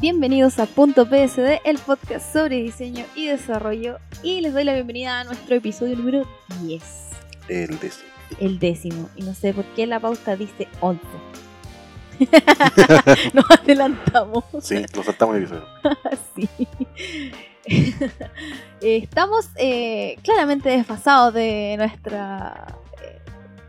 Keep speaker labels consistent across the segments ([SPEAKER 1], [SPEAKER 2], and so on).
[SPEAKER 1] Bienvenidos a Punto PSD, el podcast sobre diseño y desarrollo. Y les doy la bienvenida a nuestro episodio número 10.
[SPEAKER 2] El décimo.
[SPEAKER 1] El décimo. Y no sé por qué la pauta dice 11. Nos adelantamos.
[SPEAKER 2] Sí, nos saltamos el episodio.
[SPEAKER 1] sí. Estamos eh, claramente desfasados de nuestra eh,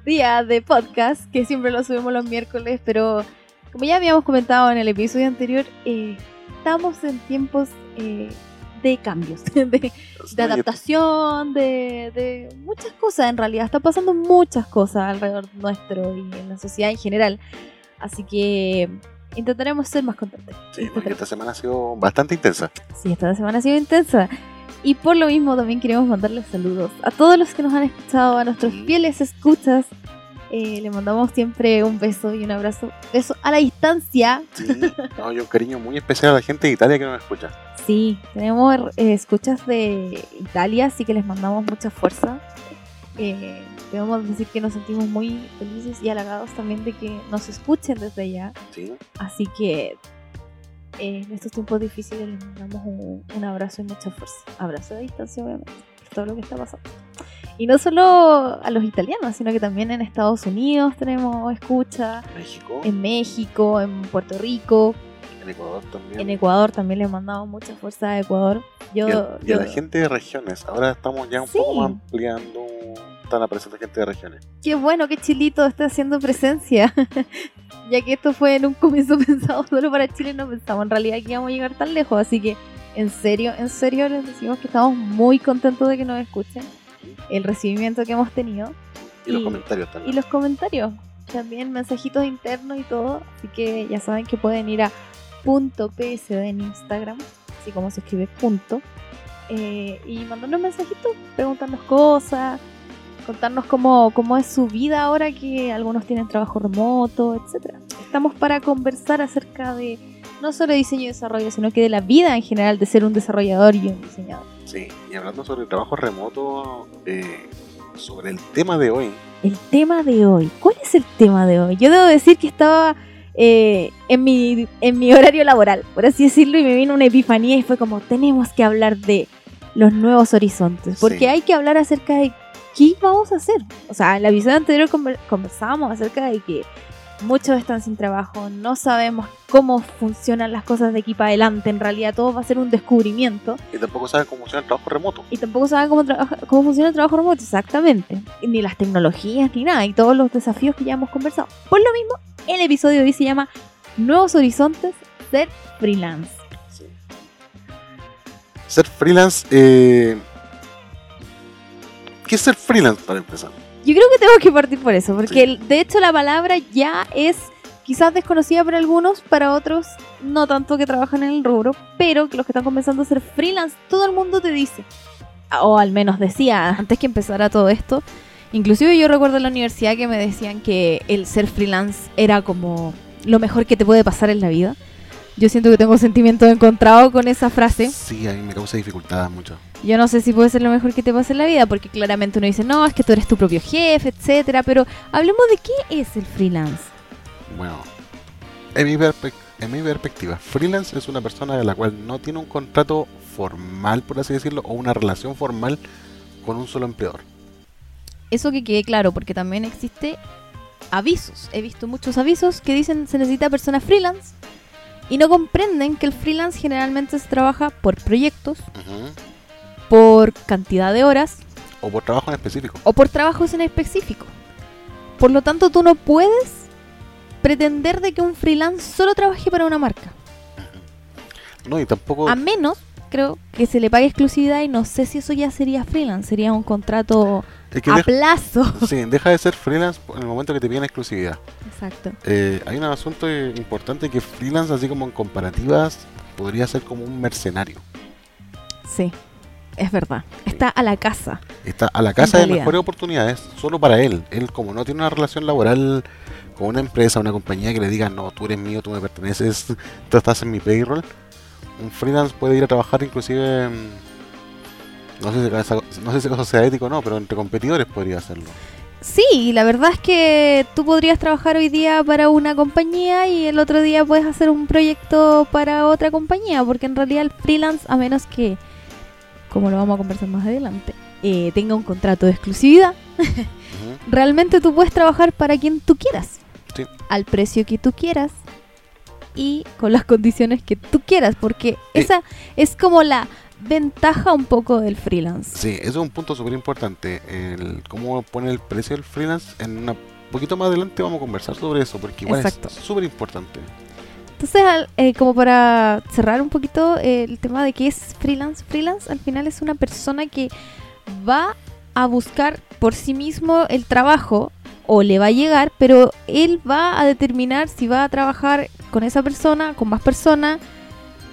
[SPEAKER 1] día de podcast, que siempre lo subimos los miércoles, pero como ya habíamos comentado en el episodio anterior, eh, estamos en tiempos eh, de cambios, de, de adaptación, de, de, muchas cosas en realidad. Está pasando muchas cosas alrededor nuestro y en la sociedad en general. Así que intentaremos ser más constantes.
[SPEAKER 2] Sí, porque esta semana ha sido bastante intensa.
[SPEAKER 1] Sí, esta semana ha sido intensa. Y por lo mismo también queremos mandarles saludos a todos los que nos han escuchado, a nuestros fieles escuchas eh, le mandamos siempre un beso y un abrazo. Beso a la distancia.
[SPEAKER 2] Sí, no, y un cariño muy especial a la gente de Italia que nos escucha.
[SPEAKER 1] Sí, tenemos eh, escuchas de Italia, así que les mandamos mucha fuerza. Eh, debemos decir que nos sentimos muy felices y halagados también de que nos escuchen desde allá.
[SPEAKER 2] Sí.
[SPEAKER 1] Así que eh, en estos tiempos difíciles les mandamos un, un abrazo y mucha fuerza. Abrazo a distancia, obviamente, todo lo que está pasando. Y no solo a los italianos, sino que también en Estados Unidos tenemos escucha.
[SPEAKER 2] México.
[SPEAKER 1] En México, en Puerto Rico.
[SPEAKER 2] En Ecuador también.
[SPEAKER 1] En Ecuador también le mandamos mucha fuerza a Ecuador. Yo,
[SPEAKER 2] y, a, y
[SPEAKER 1] yo...
[SPEAKER 2] a la gente de regiones. Ahora estamos ya un
[SPEAKER 1] Sí.
[SPEAKER 2] poco más ampliando. Están presente gente de regiones.
[SPEAKER 1] Qué bueno que Chilito esté haciendo presencia. ya que esto fue en un comienzo pensado solo para Chile, no pensamos en realidad que íbamos a llegar tan lejos. Así que, en serio, en serio, les decimos que estamos muy contentos de que nos escuchen. El recibimiento que hemos tenido.
[SPEAKER 2] Y, los comentarios también.
[SPEAKER 1] Y los comentarios, también mensajitos internos y todo. Así que ya saben que pueden ir a punto .psd en Instagram, así como se escribe punto, eh, y mandarnos mensajitos, preguntarnos cosas, contarnos cómo, cómo es su vida ahora que algunos tienen trabajo remoto, etcétera. Estamos para conversar acerca de no solo diseño y desarrollo, sino que de la vida en general de ser un desarrollador y un diseñador.
[SPEAKER 2] Sí, y hablando sobre trabajo remoto, eh, sobre el tema de hoy.
[SPEAKER 1] El tema de hoy. ¿Cuál es el tema de hoy? Yo debo decir que estaba eh, en, mi, en mi horario laboral, por así decirlo, y me vino una epifanía y fue como, tenemos que hablar de los nuevos horizontes, porque
[SPEAKER 2] Sí.
[SPEAKER 1] hay que hablar acerca de qué vamos a hacer. O sea, en la episodio anterior conver- conversábamos acerca de que muchos están sin trabajo, no sabemos cómo funcionan las cosas de aquí para adelante, en realidad todo va a ser un descubrimiento.
[SPEAKER 2] Y tampoco saben cómo funciona el trabajo remoto.
[SPEAKER 1] Y tampoco saben cómo, cómo funciona el trabajo remoto, exactamente. Ni las tecnologías, ni nada. Y todos los desafíos que ya hemos conversado. Por lo mismo, el episodio de hoy se llama Nuevos Horizontes, ser freelance.
[SPEAKER 2] Sí. Ser freelance. Eh... ¿Qué es ser freelance para empezar?
[SPEAKER 1] Yo creo que tengo que partir por eso, porque
[SPEAKER 2] Sí.
[SPEAKER 1] de hecho la palabra ya es quizás desconocida para algunos, para otros no tanto que trabajan en el rubro, pero que los que están comenzando a ser freelance, todo el mundo te dice, o al menos decía antes que empezara todo esto, inclusive yo recuerdo en la universidad que me decían que el ser freelance era como lo mejor que te puede pasar en la vida. Yo siento que tengo sentimientos encontrados con esa frase.
[SPEAKER 2] Sí, a mí me causa dificultades mucho.
[SPEAKER 1] Yo no sé si puede ser lo mejor que te pase en la vida, porque claramente uno dice, no, es que tú eres tu propio jefe, etcétera, pero hablemos de qué es el freelance.
[SPEAKER 2] Bueno, en mi, perpe- en mi perspectiva, freelance es una persona de la cual no tiene un contrato formal, por así decirlo, o una relación formal con un solo empleador.
[SPEAKER 1] Eso que quede claro, porque también existe avisos. He visto muchos avisos que dicen se necesita persona freelance y no comprenden que el freelance generalmente se trabaja por proyectos,
[SPEAKER 2] Ujú.
[SPEAKER 1] Por cantidad de horas
[SPEAKER 2] O por trabajo en específico.
[SPEAKER 1] o por trabajos en específico. Por lo tanto, tú no puedes pretender de que un freelance solo trabaje para una marca.
[SPEAKER 2] No, y tampoco...
[SPEAKER 1] A menos, creo, que se le pague exclusividad y no sé si eso ya sería freelance, sería un contrato
[SPEAKER 2] es que
[SPEAKER 1] a
[SPEAKER 2] deja,
[SPEAKER 1] plazo.
[SPEAKER 2] sí, deja de ser freelance en el momento que te piden exclusividad.
[SPEAKER 1] Exacto.
[SPEAKER 2] Eh, hay un asunto importante que freelance, así como en comparativas, podría ser como un mercenario.
[SPEAKER 1] Sí, es verdad. Está a la casa.
[SPEAKER 2] Está a la casa de mejores oportunidades solo para él. Él como no tiene una relación laboral con una empresa, una compañía que le diga, no, tú eres mío, tú me perteneces, tú estás en mi payroll. Un freelance puede ir a trabajar inclusive, mm, no sé si, no sé si eso sea ético o no, pero entre competidores podría hacerlo.
[SPEAKER 1] Sí, la verdad es que tú podrías trabajar hoy día para una compañía y el otro día puedes hacer un proyecto para otra compañía, porque en realidad el freelance, a menos que, como lo vamos a conversar más adelante, eh, tenga un contrato de exclusividad,
[SPEAKER 2] Ujú.
[SPEAKER 1] realmente tú puedes trabajar para quien tú quieras,
[SPEAKER 2] Sí.
[SPEAKER 1] al precio que tú quieras y con las condiciones que tú quieras, porque
[SPEAKER 2] Eh.
[SPEAKER 1] esa es como la ventaja un poco del freelance.
[SPEAKER 2] Sí, eso es un punto súper importante. El cómo pone el precio del freelance. En una poquito más adelante vamos a conversar sobre eso, porque igual
[SPEAKER 1] Exacto.
[SPEAKER 2] es súper importante.
[SPEAKER 1] Entonces, al- eh, como para cerrar un poquito eh, el tema de qué es freelance, freelance al final es una persona que va a buscar por sí mismo el trabajo o le va a llegar, pero él va a determinar si va a trabajar con esa persona, con más personas,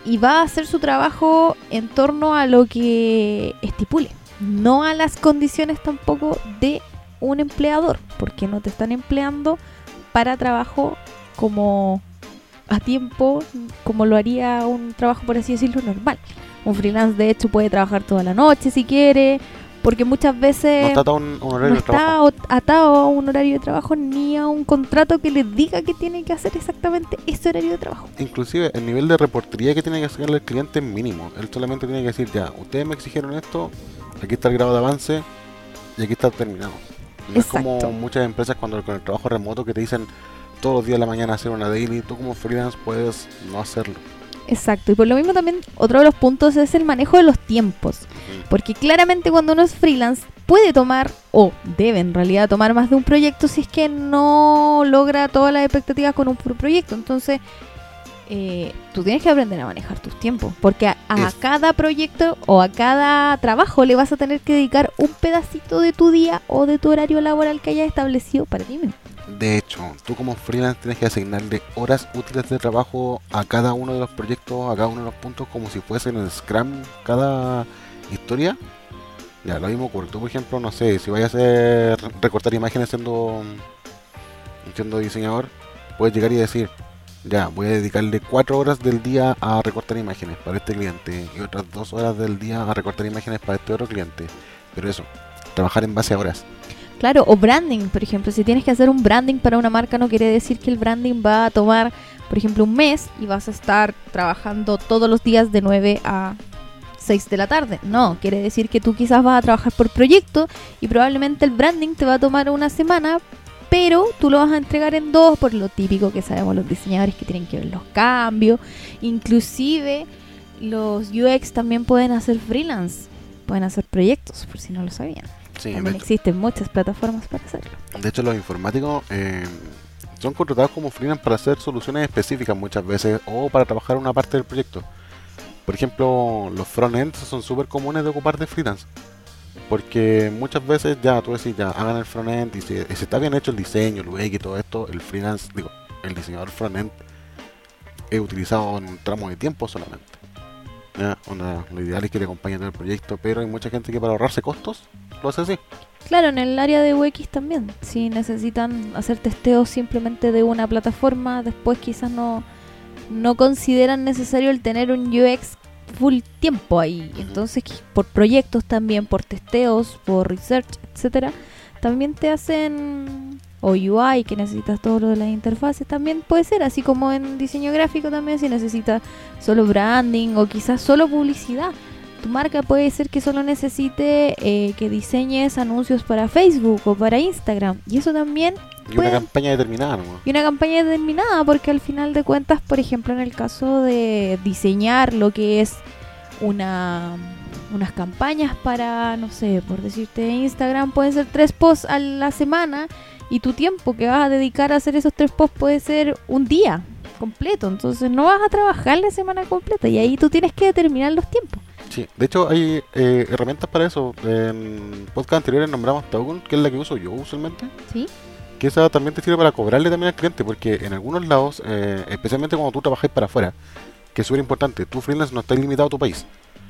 [SPEAKER 1] y va a hacer su trabajo en torno a lo que estipule, no a las condiciones tampoco de un empleador, porque no te están empleando para trabajo como a tiempo, como lo haría un trabajo, por así decirlo, normal. Un freelance, de hecho, puede trabajar toda la noche si quiere, porque muchas veces
[SPEAKER 2] no está atado a un, un horario
[SPEAKER 1] no
[SPEAKER 2] de trabajo.
[SPEAKER 1] está atado a un horario de trabajo ni a un contrato que le diga que tiene que hacer exactamente ese horario de trabajo.
[SPEAKER 2] Inclusive el nivel de reportería que tiene que hacerle el cliente es mínimo. Él solamente tiene que decir, ya, ustedes me exigieron esto, aquí está el grado de avance y aquí está terminado. No es como muchas empresas cuando con el trabajo remoto que te dicen todos los días de la mañana hacer una daily, tú como freelance puedes no hacerlo.
[SPEAKER 1] Exacto, y por lo mismo también otro de los puntos es el manejo de los tiempos. Porque claramente cuando uno es freelance puede tomar, o debe en realidad tomar más de un proyecto si es que no logra todas las expectativas con un proyecto. Entonces, eh, tú tienes que aprender a manejar tus tiempos. Porque a, a cada proyecto o a cada trabajo le vas a tener que dedicar un pedacito de tu día o de tu horario laboral que hayas establecido para ti mismo.
[SPEAKER 2] De hecho, tú como freelance tienes que asignarle horas útiles de trabajo a cada uno de los proyectos, a cada uno de los puntos, como si fuese en el Scrum cada historia. Ya, lo mismo ocurre. Tú, por ejemplo, no sé, si vayas a recortar imágenes siendo, siendo diseñador, puedes llegar y decir, ya, voy a dedicarle cuatro horas del día a recortar imágenes para este cliente y otras dos horas del día a recortar imágenes para este otro cliente. Pero eso, trabajar en base a horas.
[SPEAKER 1] Claro, o branding, por ejemplo. Si tienes que hacer un branding para una marca, no quiere decir que el branding va a tomar, por ejemplo, un mes y vas a estar trabajando todos los días de 9 a 6 de la tarde. No, quiere decir que tú quizás vas a trabajar por proyecto y probablemente el branding te va a tomar una semana, pero tú lo vas a entregar en dos por lo típico que sabemos los diseñadores que tienen que ver los cambios. Inclusive los UX también pueden hacer freelance, pueden hacer proyectos, por si no lo sabían.
[SPEAKER 2] Sí,
[SPEAKER 1] También existen muchas plataformas para hacerlo.
[SPEAKER 2] De hecho, los informáticos eh, son contratados como freelance para hacer soluciones específicas muchas veces o para trabajar una parte del proyecto. Por ejemplo, los frontends son súper comunes de ocupar de freelance. Porque muchas veces ya tú decís, ya hagan el frontend y si, y si está bien hecho el diseño, el UX y todo esto, el freelance, digo, el diseñador frontend es utilizado en un tramo de tiempo solamente. Ya, onda, lo ideal es que te acompañe todo el proyecto, pero hay mucha gente que para ahorrarse costos lo hace así.
[SPEAKER 1] Claro, en el área de UX también. Si necesitan hacer testeos simplemente de una plataforma, después quizás no, no consideran necesario el tener un UX full tiempo ahí. Entonces, por proyectos también, por testeos, por research, etcétera, también te hacen o UI que necesitas todo lo de las interfaces, también puede ser, así como en diseño gráfico también si necesitas solo branding o quizás solo publicidad. Tu marca puede ser que solo necesite eh, que diseñes anuncios para Facebook o para Instagram. Y eso también
[SPEAKER 2] Y una campaña determinada nomás.
[SPEAKER 1] y una campaña determinada, porque al final de cuentas, por ejemplo, en el caso de diseñar lo que es una unas campañas para, no sé, por decirte Instagram, pueden ser tres posts a la semana y tu tiempo que vas a dedicar a hacer esos tres posts puede ser un día completo, entonces no vas a trabajar la semana completa y ahí tú tienes que determinar los tiempos.
[SPEAKER 2] Sí, de hecho hay eh, herramientas para eso. En podcast anteriores nombramos Togun, que es la que uso yo usualmente.
[SPEAKER 1] ¿Sí?
[SPEAKER 2] Que esa también te sirve para cobrarle también al cliente, porque en algunos lados, eh, especialmente cuando tú trabajas para afuera, que es súper importante, tu freelance no está limitado a tu país.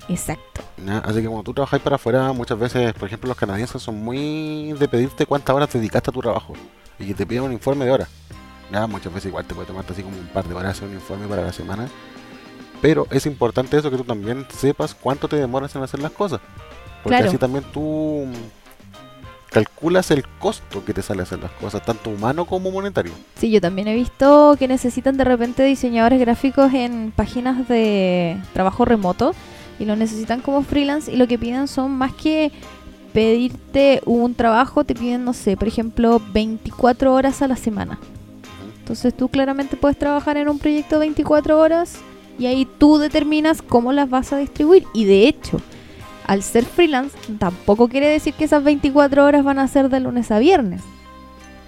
[SPEAKER 1] Exacto.
[SPEAKER 2] ¿ya? Así que cuando tú trabajas para afuera, muchas veces, por ejemplo, los canadienses son muy de pedirte cuántas horas dedicaste a tu trabajo y que te piden un informe de horas. ¿ya? Muchas veces igual te puede tomarte así como un par de horas hacer un informe para la semana. Pero es importante eso que tú también sepas cuánto te demoras en hacer las cosas. Porque
[SPEAKER 1] Claro.
[SPEAKER 2] así también tú calculas el costo que te sale hacer las cosas, tanto humano como monetario.
[SPEAKER 1] Sí, yo también he visto que necesitan de repente diseñadores gráficos en páginas de trabajo remoto y lo necesitan como freelance y lo que piden son más que pedirte un trabajo, te piden, no sé, por ejemplo, 24 horas a la semana. Entonces tú claramente puedes trabajar en un proyecto 24 horas y ahí tú determinas cómo las vas a distribuir. Y de hecho, al ser freelance, tampoco quiere decir que esas 24 horas van a ser de lunes a viernes.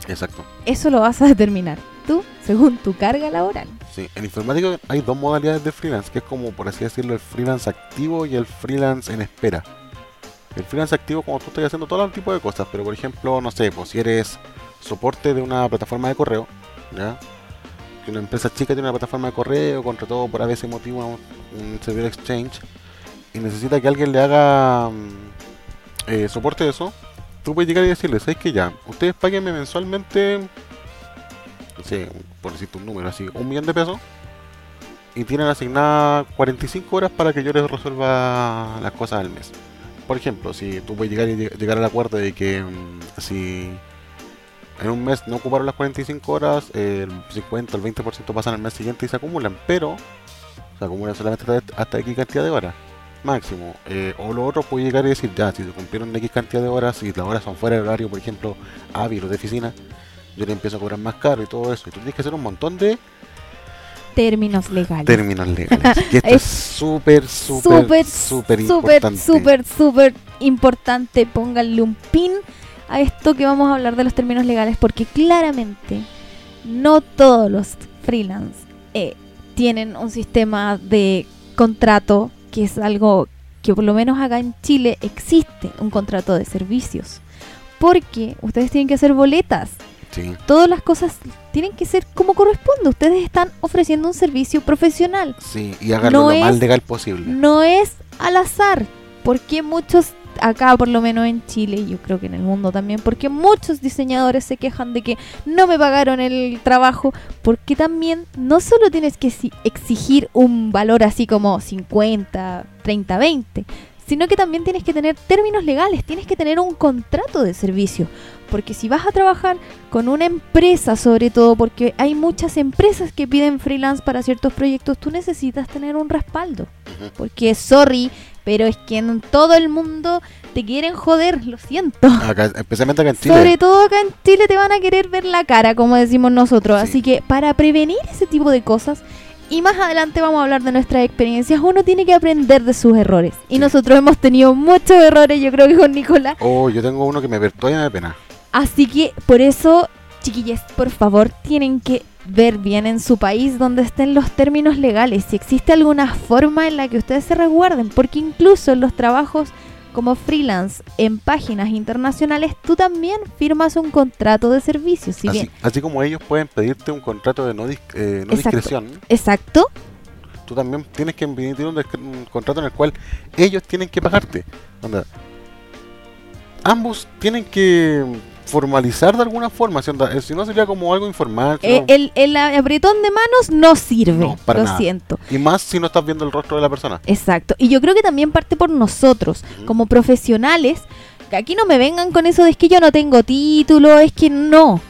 [SPEAKER 2] Exacto.
[SPEAKER 1] Eso lo vas a determinar tú según tu carga laboral.
[SPEAKER 2] Sí, en informática hay dos modalidades de freelance, que es como, por así decirlo, el freelance activo y el freelance en espera. El freelance activo, como tú estás haciendo todo el tipo de cosas, pero por ejemplo, no sé, pues si eres soporte de una plataforma de correo, ¿ya? Que una empresa chica tiene una plataforma de correo, todo por a veces motivo un, servidor exchange, y necesita que alguien le haga mm, eh, soporte de eso, tú puedes llegar y decirle, ¿sabes que ya? Ustedes paguenme mensualmente, no sé, por decirte un número así, un millón de pesos, y tienen asignadas 45 horas para que yo les resuelva las cosas al mes. Por ejemplo, si tú puedes llegar y llegar al acuerdo de que mm, si en un mes no ocuparon las 45 horas, el 50 o el 20% pasan al mes siguiente y se acumulan, pero se acumulan solamente hasta X cantidad de horas máximo. Eh, o lo otro puede llegar y decir, ya, si se cumplieron X cantidad de horas y las horas son fuera del horario, por ejemplo, hábil o de oficina, yo le empiezo a cobrar más caro y todo eso. Y tú tienes que hacer un montón de
[SPEAKER 1] términos legales.
[SPEAKER 2] Términos legales. y esto es súper, súper, súper importante.
[SPEAKER 1] Súper, súper importante. Pónganle un pin a esto que vamos a hablar de los términos legales porque claramente no todos los freelance eh, tienen un sistema de contrato que es algo que por lo menos acá en Chile existe un contrato de servicios. Porque ustedes tienen que hacer boletas. Todas las cosas tienen que ser como corresponde. Ustedes están ofreciendo un servicio profesional.
[SPEAKER 2] Sí, y háganlo lo más legal posible.
[SPEAKER 1] No es al azar. Porque muchos acá por lo menos en Chile y yo creo que en el mundo también, porque muchos diseñadores se quejan de que no me pagaron el trabajo, porque también no solo tienes que exigir un valor así como 50, 30, 20, sino que también tienes que tener términos legales, tienes que tener un contrato de servicio. Porque si vas a trabajar con una empresa, sobre todo, porque hay muchas empresas que piden freelance para ciertos proyectos, tú necesitas tener un respaldo. Porque, sorry, pero es que en todo el mundo te quieren joder, lo siento.
[SPEAKER 2] especialmente acá en Chile.
[SPEAKER 1] Sobre todo acá en Chile te van a querer ver la cara, como decimos nosotros. Así que para prevenir ese tipo de cosas, y más adelante vamos a hablar de nuestras experiencias, uno tiene que aprender de sus errores. Y nosotros hemos tenido muchos errores, yo creo que con Nicolás.
[SPEAKER 2] Oh, yo tengo uno que me todavía me pena.
[SPEAKER 1] Así que por eso, chiquillas, por favor, tienen que ver bien en su país donde estén los términos legales, si existe alguna forma en la que ustedes se resguarden, porque incluso en los trabajos como freelance en páginas internacionales, tú también firmas un contrato de servicio. Si
[SPEAKER 2] así, así, como ellos pueden pedirte un contrato de no, eh, discreción.
[SPEAKER 1] Exacto.
[SPEAKER 2] Tú también tienes que emitir un, contrato en el cual ellos tienen que pagarte. ambos tienen que formalizar de alguna forma, eh, si no sería como algo informal.
[SPEAKER 1] Eh, el, el, apretón de manos no sirve, lo siento.
[SPEAKER 2] Y más si no estás viendo el rostro de la persona.
[SPEAKER 1] Exacto, y yo creo que también parte por nosotros, como profesionales, que aquí no me vengan con eso de es que yo no tengo título, es que no.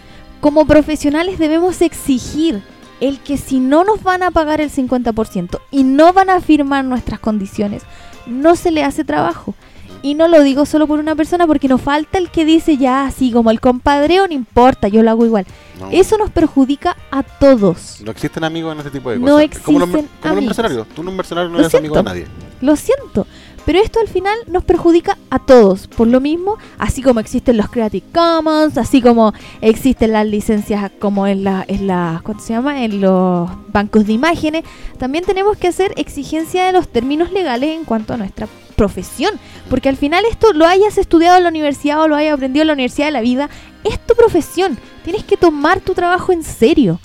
[SPEAKER 1] Como profesionales debemos exigir el que si no nos van a pagar el 50% y no van a firmar nuestras condiciones, no se le hace trabajo. Y no lo digo solo por una persona porque nos falta el que dice ya así como el compadreo no importa, yo lo hago igual. Eso nos perjudica a todos.
[SPEAKER 2] No existen amigos en este tipo de cosas. No existen como los, como los mercenarios. Tú no un mercenario no eres amigo de nadie.
[SPEAKER 1] Lo siento. Pero esto al final nos perjudica a todos. Por lo mismo, así como existen los Creative Commons, así como existen las licencias como en la, en la ¿cuánto se llama? En los bancos de imágenes, también tenemos que hacer exigencia de los términos legales en cuanto a nuestra profesión. Porque al final esto lo hayas estudiado en la universidad o lo hayas aprendido en la universidad de la vida, es tu profesión. Tienes que tomar tu trabajo en serio.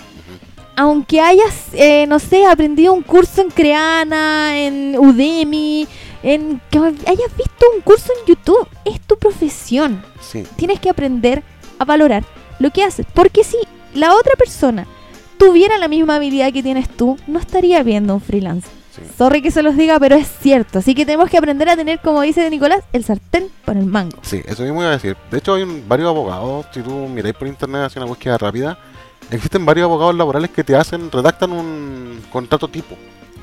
[SPEAKER 1] Aunque hayas, eh, no sé, aprendido un curso en Creana, en Udemy, en que hayas visto un curso en YouTube, es tu profesión. Tienes que aprender a valorar lo que haces. Porque si la otra persona tuviera la misma habilidad que tienes tú, no estaría viendo un freelance
[SPEAKER 2] Sí.
[SPEAKER 1] Sorry que se los diga, pero es cierto. Así que tenemos que aprender a tener, como dice Nicolás, el sartén para el mango.
[SPEAKER 2] Sí, eso mismo iba a decir. De hecho, hay un- varios abogados, si tú miráis por internet, haces una búsqueda rápida, existen varios abogados laborales que te hacen, redactan un contrato tipo.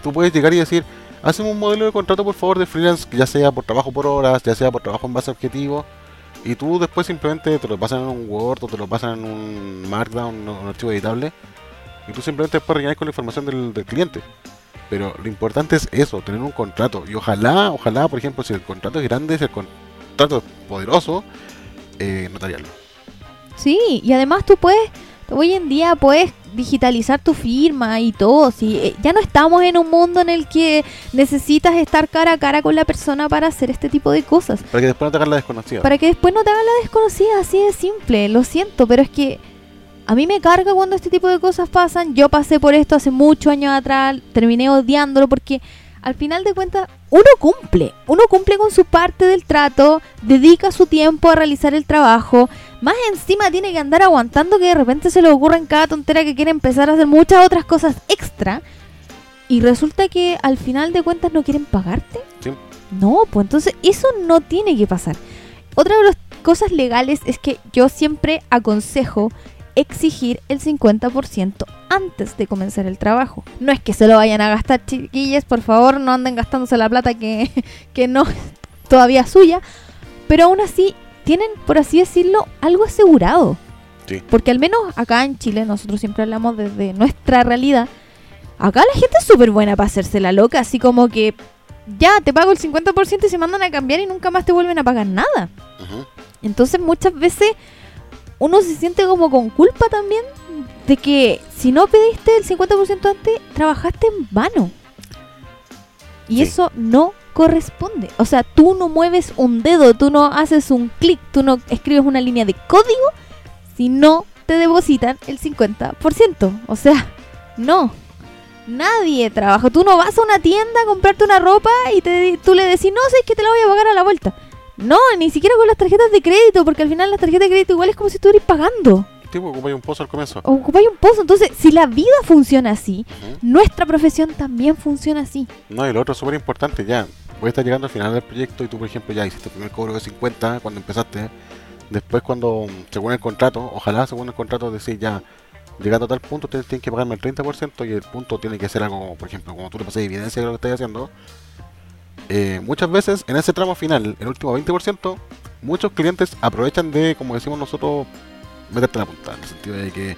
[SPEAKER 2] Tú puedes llegar y decir, hacen un modelo de contrato, por favor, de freelance, ya sea por trabajo por horas, ya sea por trabajo en base a objetivos, y tú después simplemente te lo pasan en un Word o te lo pasan en un Markdown, un archivo editable, y tú simplemente después rellenas con la información del, del cliente. Pero lo importante es eso, tener un contrato. Y ojalá, ojalá, por ejemplo, si el contrato es grande, si el contrato es poderoso, eh, notariarlo.
[SPEAKER 1] Sí, y además tú puedes, hoy en día puedes digitalizar tu firma y todo. Si eh, ya no estamos en un mundo en el que necesitas estar cara a cara con la persona para hacer este tipo de cosas.
[SPEAKER 2] Para que después no te hagan la desconocida.
[SPEAKER 1] Para que después no te hagan la desconocida, así de simple. Lo siento, pero es que a mí me carga cuando este tipo de cosas pasan. Yo pasé por esto hace muchos años atrás, terminé odiándolo porque al final de cuentas uno cumple. Uno cumple con su parte del trato, dedica su tiempo a realizar el trabajo. Más encima tiene que andar aguantando que de repente se le ocurra en cada tontera que quiere empezar a hacer muchas otras cosas extra. Y resulta que al final de cuentas no quieren pagarte.
[SPEAKER 2] Sí.
[SPEAKER 1] No, pues entonces eso no tiene que pasar. Otra de las cosas legales es que yo siempre aconsejo exigir el 50% antes de comenzar el trabajo. No es que se lo vayan a gastar, chiquillas, por favor, no anden gastándose la plata que, que no es todavía suya, pero aún así tienen, por así decirlo, algo asegurado.
[SPEAKER 2] Sí.
[SPEAKER 1] Porque al menos acá en Chile, nosotros siempre hablamos desde nuestra realidad, acá la gente es súper buena para hacerse la loca, así como que ya te pago el 50% y se mandan a cambiar y nunca más te vuelven a pagar nada.
[SPEAKER 2] Ujú.
[SPEAKER 1] Entonces muchas veces uno se siente como con culpa también de que si no pediste el 50% antes, trabajaste en vano. Y
[SPEAKER 2] Sí.
[SPEAKER 1] eso no corresponde. O sea, tú no mueves un dedo, tú no haces un clic, tú no escribes una línea de código si no te depositan el 50%. O sea, no. Nadie trabaja. Tú no vas a una tienda a comprarte una ropa y te, tú le decís, no, sé que te la voy a pagar a la vuelta. No, ni siquiera con las tarjetas de crédito, porque al final las tarjetas de crédito igual es como si estuvieras pagando.
[SPEAKER 2] Tipo, ocupáis un pozo al comienzo.
[SPEAKER 1] Ocupáis un pozo. Entonces, si la vida funciona así, nuestra profesión también funciona así.
[SPEAKER 2] No, y lo otro súper importante, ya. Voy a estar llegando al final del proyecto y tú, por ejemplo, ya hiciste el primer cobro de 50 cuando empezaste. Después, cuando, según el contrato, ojalá según el contrato, decir ya, llegando a tal punto, ustedes tienen que pagarme el 30% y el punto tiene que ser algo, como, por ejemplo, como tú le pasas evidencia de lo que estás haciendo. Eh, muchas veces, en ese tramo final, el último 20%, muchos clientes aprovechan de, como decimos nosotros, meterte la punta, en el sentido de que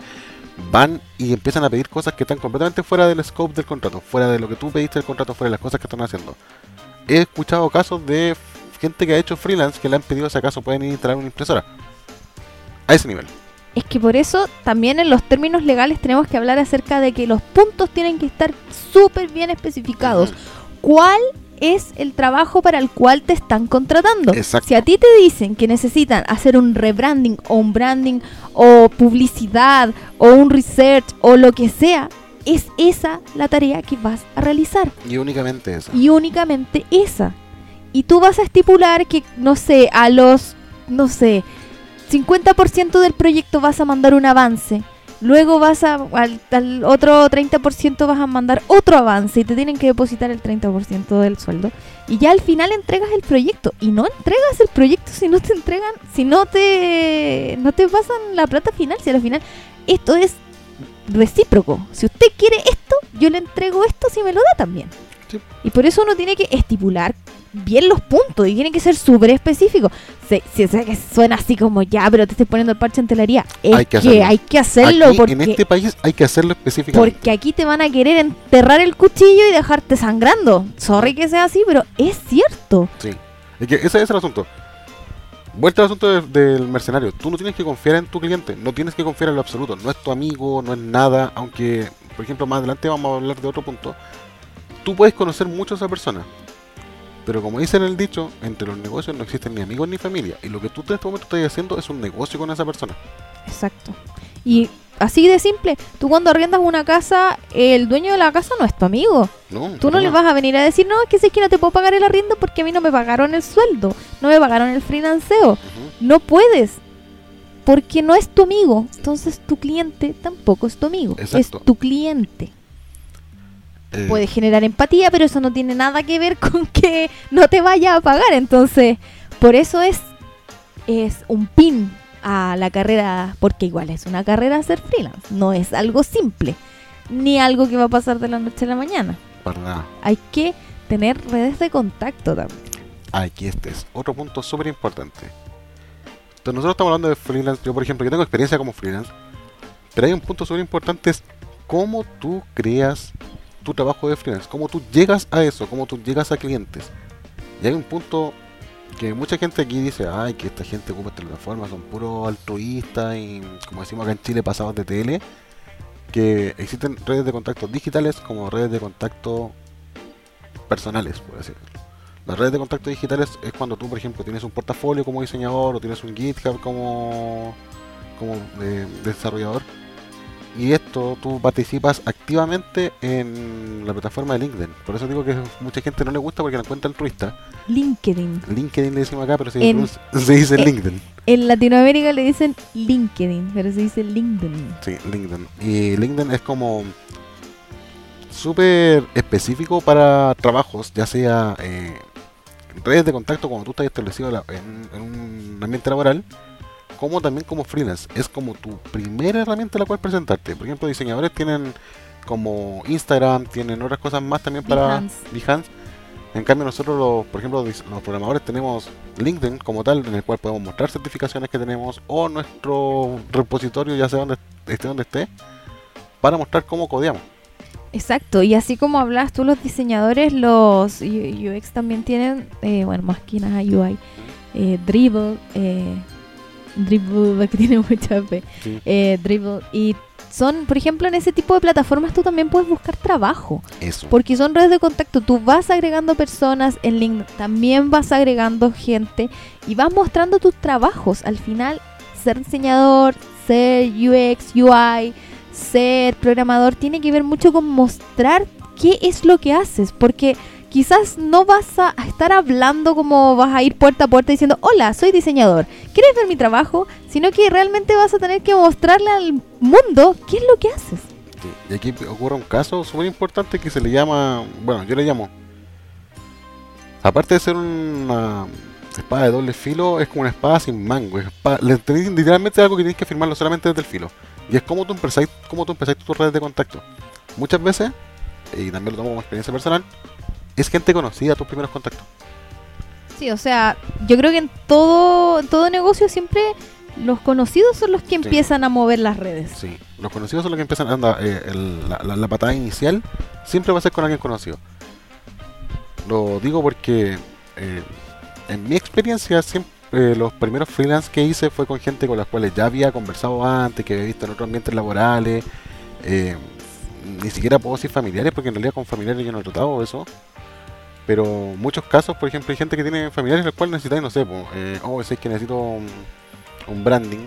[SPEAKER 2] van y empiezan a pedir cosas que están completamente fuera del scope del contrato, fuera de lo que tú pediste del contrato, fuera de las cosas que están haciendo. He escuchado casos de gente que ha hecho freelance que le han pedido si acaso pueden ir a instalar una impresora. A ese nivel.
[SPEAKER 1] Es que por eso también en los términos legales tenemos que hablar acerca de que los puntos tienen que estar súper bien especificados. ¿Cuál es el trabajo para el cual te están contratando?
[SPEAKER 2] Exacto.
[SPEAKER 1] Si a ti te dicen que necesitan hacer un rebranding o un branding o publicidad o un research o lo que sea, es esa la tarea que vas a realizar.
[SPEAKER 2] Y únicamente eso.
[SPEAKER 1] y únicamente esa. Y tú vas a estipular que, no sé, a los, no sé, 50% del proyecto vas a mandar un avance. Luego vas a, al, al otro 30% vas a mandar otro avance y te tienen que depositar el 30% del sueldo. Y ya al final entregas el proyecto. Y no entregas el proyecto si no te entregan, si no te, no te pasan la plata final. Si al final esto es recíproco. Si usted quiere esto, yo le entrego esto si me lo da también.
[SPEAKER 2] Sí.
[SPEAKER 1] Y por eso uno tiene que estipular bien los puntos y tiene que ser súper específico. Si, o sea, que suena así como ya, pero te estoy poniendo el parche en telaría. Es
[SPEAKER 2] Hay que
[SPEAKER 1] que, hay que hacerlo
[SPEAKER 2] Aquí,
[SPEAKER 1] porque,
[SPEAKER 2] en este país hay que hacerlo específicamente.
[SPEAKER 1] porque aquí te van a querer enterrar el cuchillo y dejarte sangrando. Sorry que sea así, pero es cierto.
[SPEAKER 2] Sí. Es que ese es el asunto. Vuelta al asunto de- del mercenario. Tú no tienes que confiar en tu cliente. No tienes que confiar en lo absoluto. No es tu amigo, no es nada. Aunque, por ejemplo, más adelante vamos a hablar de otro punto. Tú puedes conocer mucho a esa persona. Pero como dice en el dicho, entre los negocios no existen ni amigos ni familia. Y lo que tú en este momento estás haciendo es un negocio con esa persona.
[SPEAKER 1] Exacto. Y así de simple, tú cuando arriendas una casa, el dueño de la casa no es tu amigo.
[SPEAKER 2] No,
[SPEAKER 1] Tú no le vas a venir a decir, no, es que sé que no te puedo pagar el arriendo porque a mí no me pagaron el sueldo, no me pagaron el financeo. No puedes. Porque no es tu amigo. Entonces tu cliente tampoco es tu amigo.
[SPEAKER 2] Exacto.
[SPEAKER 1] Es tu cliente.
[SPEAKER 2] Eh,
[SPEAKER 1] puede generar empatía, pero eso no tiene nada que ver con que no te vaya a pagar. Entonces, por eso es, es un pin a la carrera, porque igual es una carrera ser freelance, no es algo simple, ni algo que va a pasar de la noche a la mañana.
[SPEAKER 2] Nada.
[SPEAKER 1] Hay que tener redes de contacto también.
[SPEAKER 2] Aquí este es otro punto súper importante. Entonces, nosotros estamos hablando de freelance. Yo, por ejemplo, yo tengo experiencia como freelance. Pero hay un punto súper importante: es cómo tú creas tu trabajo de freelance. Cómo tú llegas a eso. Cómo tú llegas a clientes. Y hay un punto que mucha gente aquí dice: Ay, que esta gente ocupa esta plataforma, son puros altruistas y, como decimos acá en Chile, pasados de tele. Que existen redes de contacto digitales como redes de contacto personales, por así decirlo. Las redes de contacto digitales es cuando tú, por ejemplo, tienes un portafolio como diseñador o tienes un GitHub como, como de- desarrollador. Y esto tú participas activamente en la plataforma de LinkedIn. Por eso digo que mucha gente no le gusta porque la encuentra altruista.
[SPEAKER 1] LinkedIn.
[SPEAKER 2] LinkedIn le decimos acá, pero se,
[SPEAKER 1] En-
[SPEAKER 2] se dice
[SPEAKER 1] en-
[SPEAKER 2] LinkedIn.
[SPEAKER 1] En Latinoamérica le dicen LinkedIn, pero se dice LinkedIn.
[SPEAKER 2] Sí, LinkedIn. Y LinkedIn es como súper específico para trabajos, ya sea eh, redes de contacto cuando tú estás establecido en un ambiente laboral, como también como freelance. Es como tu primera herramienta a la cual presentarte. Por ejemplo, diseñadores tienen como Instagram, tienen otras cosas más también para
[SPEAKER 1] Behance.
[SPEAKER 2] Behance. En cambio nosotros, los, por ejemplo, los programadores tenemos LinkedIn como tal, en el cual podemos mostrar certificaciones que tenemos o nuestro repositorio, ya sea donde esté donde esté, para mostrar cómo codeamos.
[SPEAKER 1] Exacto, y así como hablas tú, los diseñadores, los UX también tienen, eh, bueno, nada UI, eh, Dribble, eh, Dribble, que tiene mucha
[SPEAKER 2] Sí.
[SPEAKER 1] eh, Dribble, y son, por ejemplo, en ese tipo de plataformas tú también puedes buscar trabajo,
[SPEAKER 2] Eso.
[SPEAKER 1] porque son redes de contacto, tú vas agregando personas en LinkedIn, también vas agregando gente y vas mostrando tus trabajos. Al final, ser diseñador, ser UX, UI, ser programador, tiene que ver mucho con mostrar qué es lo que haces, porque quizás no vas a estar hablando como vas a ir puerta a puerta diciendo, hola, soy diseñador, ¿quieres ver mi trabajo? Sino que realmente vas a tener que mostrarle al mundo qué es lo que haces.
[SPEAKER 2] Y aquí ocurre un caso súper importante que se le llama, bueno, yo le llamo, aparte de ser una espada de doble filo, es como una espada sin mango. Es espada- literalmente algo que tienes que firmarlo solamente desde el filo. Y es como tú empezáis, como tú empezáis tus redes de contacto. Muchas veces, y también lo tomo como experiencia personal, es gente conocida tus primeros contactos.
[SPEAKER 1] Sí, o sea, yo creo que en todo, en todo negocio siempre los conocidos son los que empiezan a mover las redes.
[SPEAKER 2] Sí, los conocidos son los que empiezan a andar. eh, el- la, la- la patada inicial siempre va a ser con alguien conocido. Lo digo porque eh, en mi experiencia siempre eh, los primeros freelance que hice fue con gente con las cuales ya había conversado antes, que había visto en otros ambientes laborales. Ni siquiera puedo decir familiares, porque en realidad con familiares yo no he tratado eso. Pero muchos casos, por ejemplo, hay gente que tiene familiares los cuales necesitan, no sé, po, eh, oh, es que necesito un, un branding.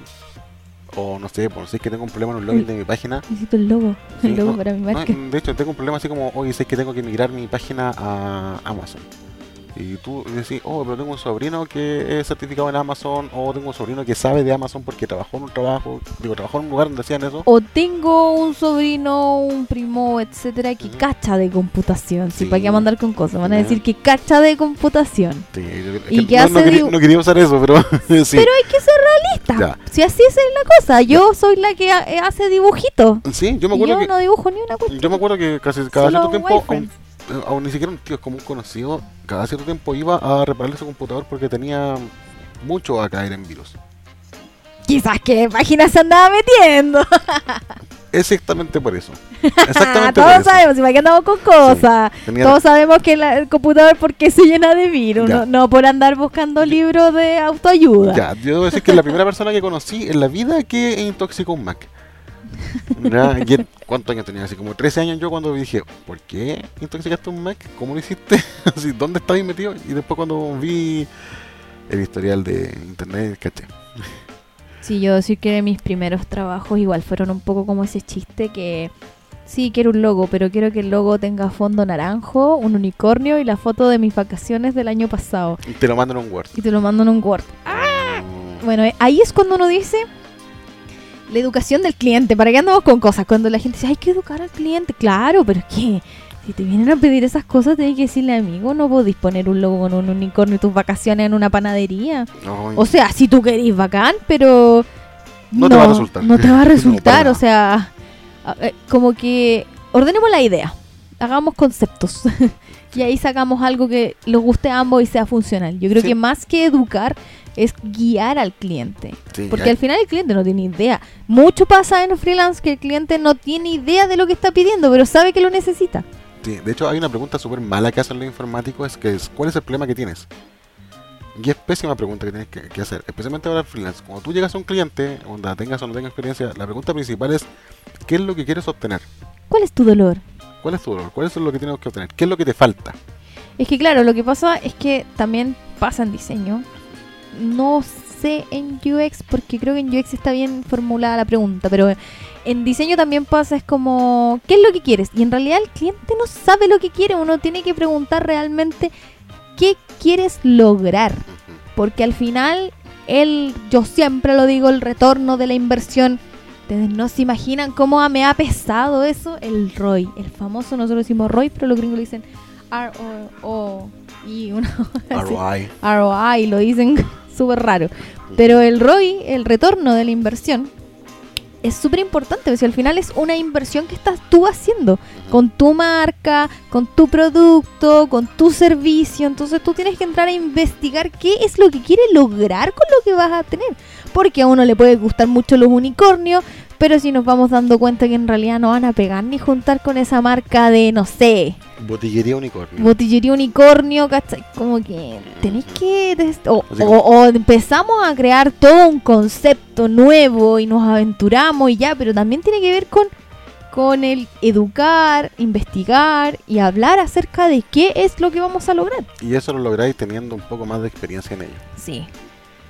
[SPEAKER 2] O no sé, pues sé que tengo un problema en un login de mi página.
[SPEAKER 1] Necesito el logo,
[SPEAKER 2] Sí,
[SPEAKER 1] el logo
[SPEAKER 2] no,
[SPEAKER 1] para mi
[SPEAKER 2] no,
[SPEAKER 1] marca.
[SPEAKER 2] de hecho, tengo un problema así como, oye, sé que tengo que migrar mi página a Amazon. Y tú decís, oh, pero tengo un sobrino que es certificado en Amazon, o tengo un sobrino que sabe de Amazon porque trabajó en un trabajo, digo, trabajó en un lugar donde hacían eso.
[SPEAKER 1] O tengo un sobrino, un primo, etcétera, que cacha de computación. Si
[SPEAKER 2] Sí.
[SPEAKER 1] para qué mandar con cosas, van a decir que cacha de computación.
[SPEAKER 2] Sí,
[SPEAKER 1] ¿Y
[SPEAKER 2] que
[SPEAKER 1] qué
[SPEAKER 2] no, no quería,
[SPEAKER 1] dibu-
[SPEAKER 2] no quería usar eso, pero sí.
[SPEAKER 1] Pero hay que ser realista.
[SPEAKER 2] Ya.
[SPEAKER 1] Si así es la cosa, yo soy la que ha- hace dibujitos.
[SPEAKER 2] Sí, yo me
[SPEAKER 1] Y
[SPEAKER 2] acuerdo
[SPEAKER 1] yo
[SPEAKER 2] que
[SPEAKER 1] no dibujo ni una cuestión.
[SPEAKER 2] yo me acuerdo que casi cada
[SPEAKER 1] Solo
[SPEAKER 2] cierto tiempo, eh, ni siquiera un tío, es como un conocido, cada cierto tiempo iba a repararle su computador porque tenía mucho a caer en virus.
[SPEAKER 1] Quizás qué página se andaba metiendo.
[SPEAKER 2] Exactamente por eso. Exactamente por
[SPEAKER 1] Todos
[SPEAKER 2] eso.
[SPEAKER 1] sabemos, para qué andamos con cosas. Todos sabemos que la- el computador porque se llena de virus, no, no por andar buscando libros de autoayuda.
[SPEAKER 2] Ya, yo debo decir que es la primera persona que conocí en la vida que intoxicó un Mac. ¿Cuántos años tenía? Así como 13 años yo cuando dije, ¿por qué intoxicaste un Mac? ¿Cómo lo hiciste? Así, ¿Dónde estabas metido? Y después cuando vi el historial de internet, caché.
[SPEAKER 1] Sí, yo decir que mis primeros trabajos igual fueron un poco como ese chiste que sí quiero un logo, pero quiero que el logo tenga fondo naranjo, un unicornio y la foto de mis vacaciones del año pasado.
[SPEAKER 2] Y te lo mandan en un Word.
[SPEAKER 1] Y te lo mando en un Word.
[SPEAKER 2] Mm,
[SPEAKER 1] Bueno, eh, ahí es cuando uno dice la educación del cliente. ¿Para qué andamos con cosas? Cuando la gente dice, hay que educar al cliente. Claro, pero es que Si te vienen a pedir esas cosas, tenés que decirle, amigo, no podéis poner un logo con un unicornio y tus vacaciones en una panadería.
[SPEAKER 2] No,
[SPEAKER 1] O sea, si tú querís bacán, pero...
[SPEAKER 2] No te va a resultar.
[SPEAKER 1] No te va a
[SPEAKER 2] No,
[SPEAKER 1] resultar, o sea, eh, como que ordenemos la idea, hagamos conceptos y ahí sacamos algo que les guste a ambos y sea funcional. Yo creo
[SPEAKER 2] Sí.
[SPEAKER 1] que más que educar es guiar al cliente,
[SPEAKER 2] sí,
[SPEAKER 1] porque
[SPEAKER 2] hay-
[SPEAKER 1] al final el cliente no tiene idea. Mucho pasa en freelance que el cliente no tiene idea de lo que está pidiendo, pero sabe que lo necesita.
[SPEAKER 2] sí, de hecho, hay una pregunta súper mala que hacen los informáticos, es que es, ¿cuál es el problema que tienes? Y es pésima pregunta que tienes que, que hacer, especialmente para el freelance. Cuando tú llegas a un cliente, donde tengas o no tengas experiencia, la pregunta principal es, ¿qué es lo que quieres obtener?
[SPEAKER 1] ¿Cuál es tu dolor?
[SPEAKER 2] ¿Cuál es tu dolor? ¿Cuál es lo que tienes que obtener? ¿Qué es lo que te falta?
[SPEAKER 1] Es que claro, lo que pasa es que también pasa en diseño. No sé en UX, porque creo que en UX está bien formulada la pregunta, pero en diseño también pasa, es como, ¿qué es lo que quieres? Y en realidad el cliente no sabe lo que quiere, uno tiene que preguntar realmente qué quieres lograr, porque al final, el, yo siempre lo digo, el retorno de la inversión. Ustedes no se imaginan cómo me ha pesado eso, el ROI, el famoso, nosotros decimos ROI, pero los gringos le dicen R-O y uno así.
[SPEAKER 2] ROI.
[SPEAKER 1] ROI, lo dicen súper raro. Pero el ROI, el retorno de la inversión, es súper importante. Sea, al final es una inversión que estás tú haciendo con tu marca, con tu producto, con tu servicio. Entonces tú tienes que entrar a investigar qué es lo que quieres lograr con lo que vas a tener. Porque a uno le puede gustar mucho los unicornios, pero si nos vamos dando cuenta que en realidad no van a pegar ni juntar con esa marca de, no sé,
[SPEAKER 2] Botillería unicornio.
[SPEAKER 1] botillería unicornio, ¿cachai? Como que tenéis que... O, o empezamos a crear todo un concepto nuevo y nos aventuramos y ya, pero también tiene que ver con, con el educar, investigar y hablar acerca de qué es lo que vamos a lograr.
[SPEAKER 2] Y eso lo lográis teniendo un poco más de experiencia en ello.
[SPEAKER 1] Sí.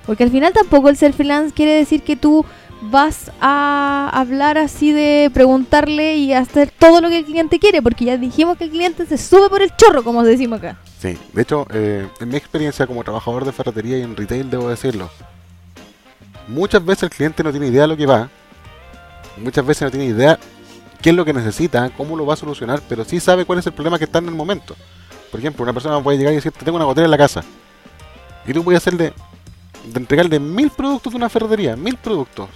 [SPEAKER 1] Porque al final tampoco el ser freelance quiere decir que tú vas a hablar así de preguntarle y hacer todo lo que el cliente quiere, porque ya dijimos que el cliente se sube por el chorro, como decimos acá.
[SPEAKER 2] Sí, de hecho, eh, en mi experiencia como trabajador de ferretería y en retail, debo decirlo, muchas veces el cliente no tiene idea de lo que va, muchas veces no tiene idea qué es lo que necesita, cómo lo va a solucionar, pero sí sabe cuál es el problema que está en el momento. Por ejemplo, una persona puede llegar y decirte, tengo una gotera en la casa, y tú puedes hacerle, de entregarle mil productos de una ferretería, mil productos.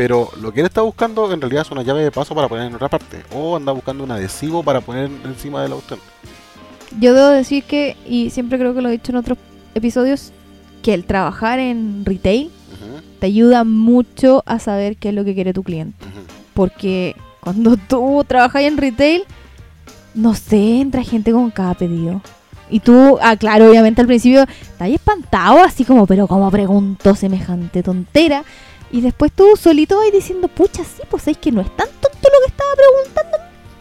[SPEAKER 2] Pero lo que él está buscando en realidad es una llave de paso para poner en otra parte. O anda buscando un adhesivo para poner encima de la cuestión.
[SPEAKER 1] Yo debo decir que, y siempre creo que lo he dicho en otros episodios, que el trabajar en retail te ayuda mucho a saber qué es lo que quiere tu cliente. Porque cuando tú trabajas en retail, no sé, entra gente con cada pedido. Y tú, ah, claro, obviamente al principio estás espantado, así como, pero ¿cómo pregunto semejante tontera? Y después tú solito vas diciendo, pucha, sí, pues es que no es tan tonto lo que estaba preguntando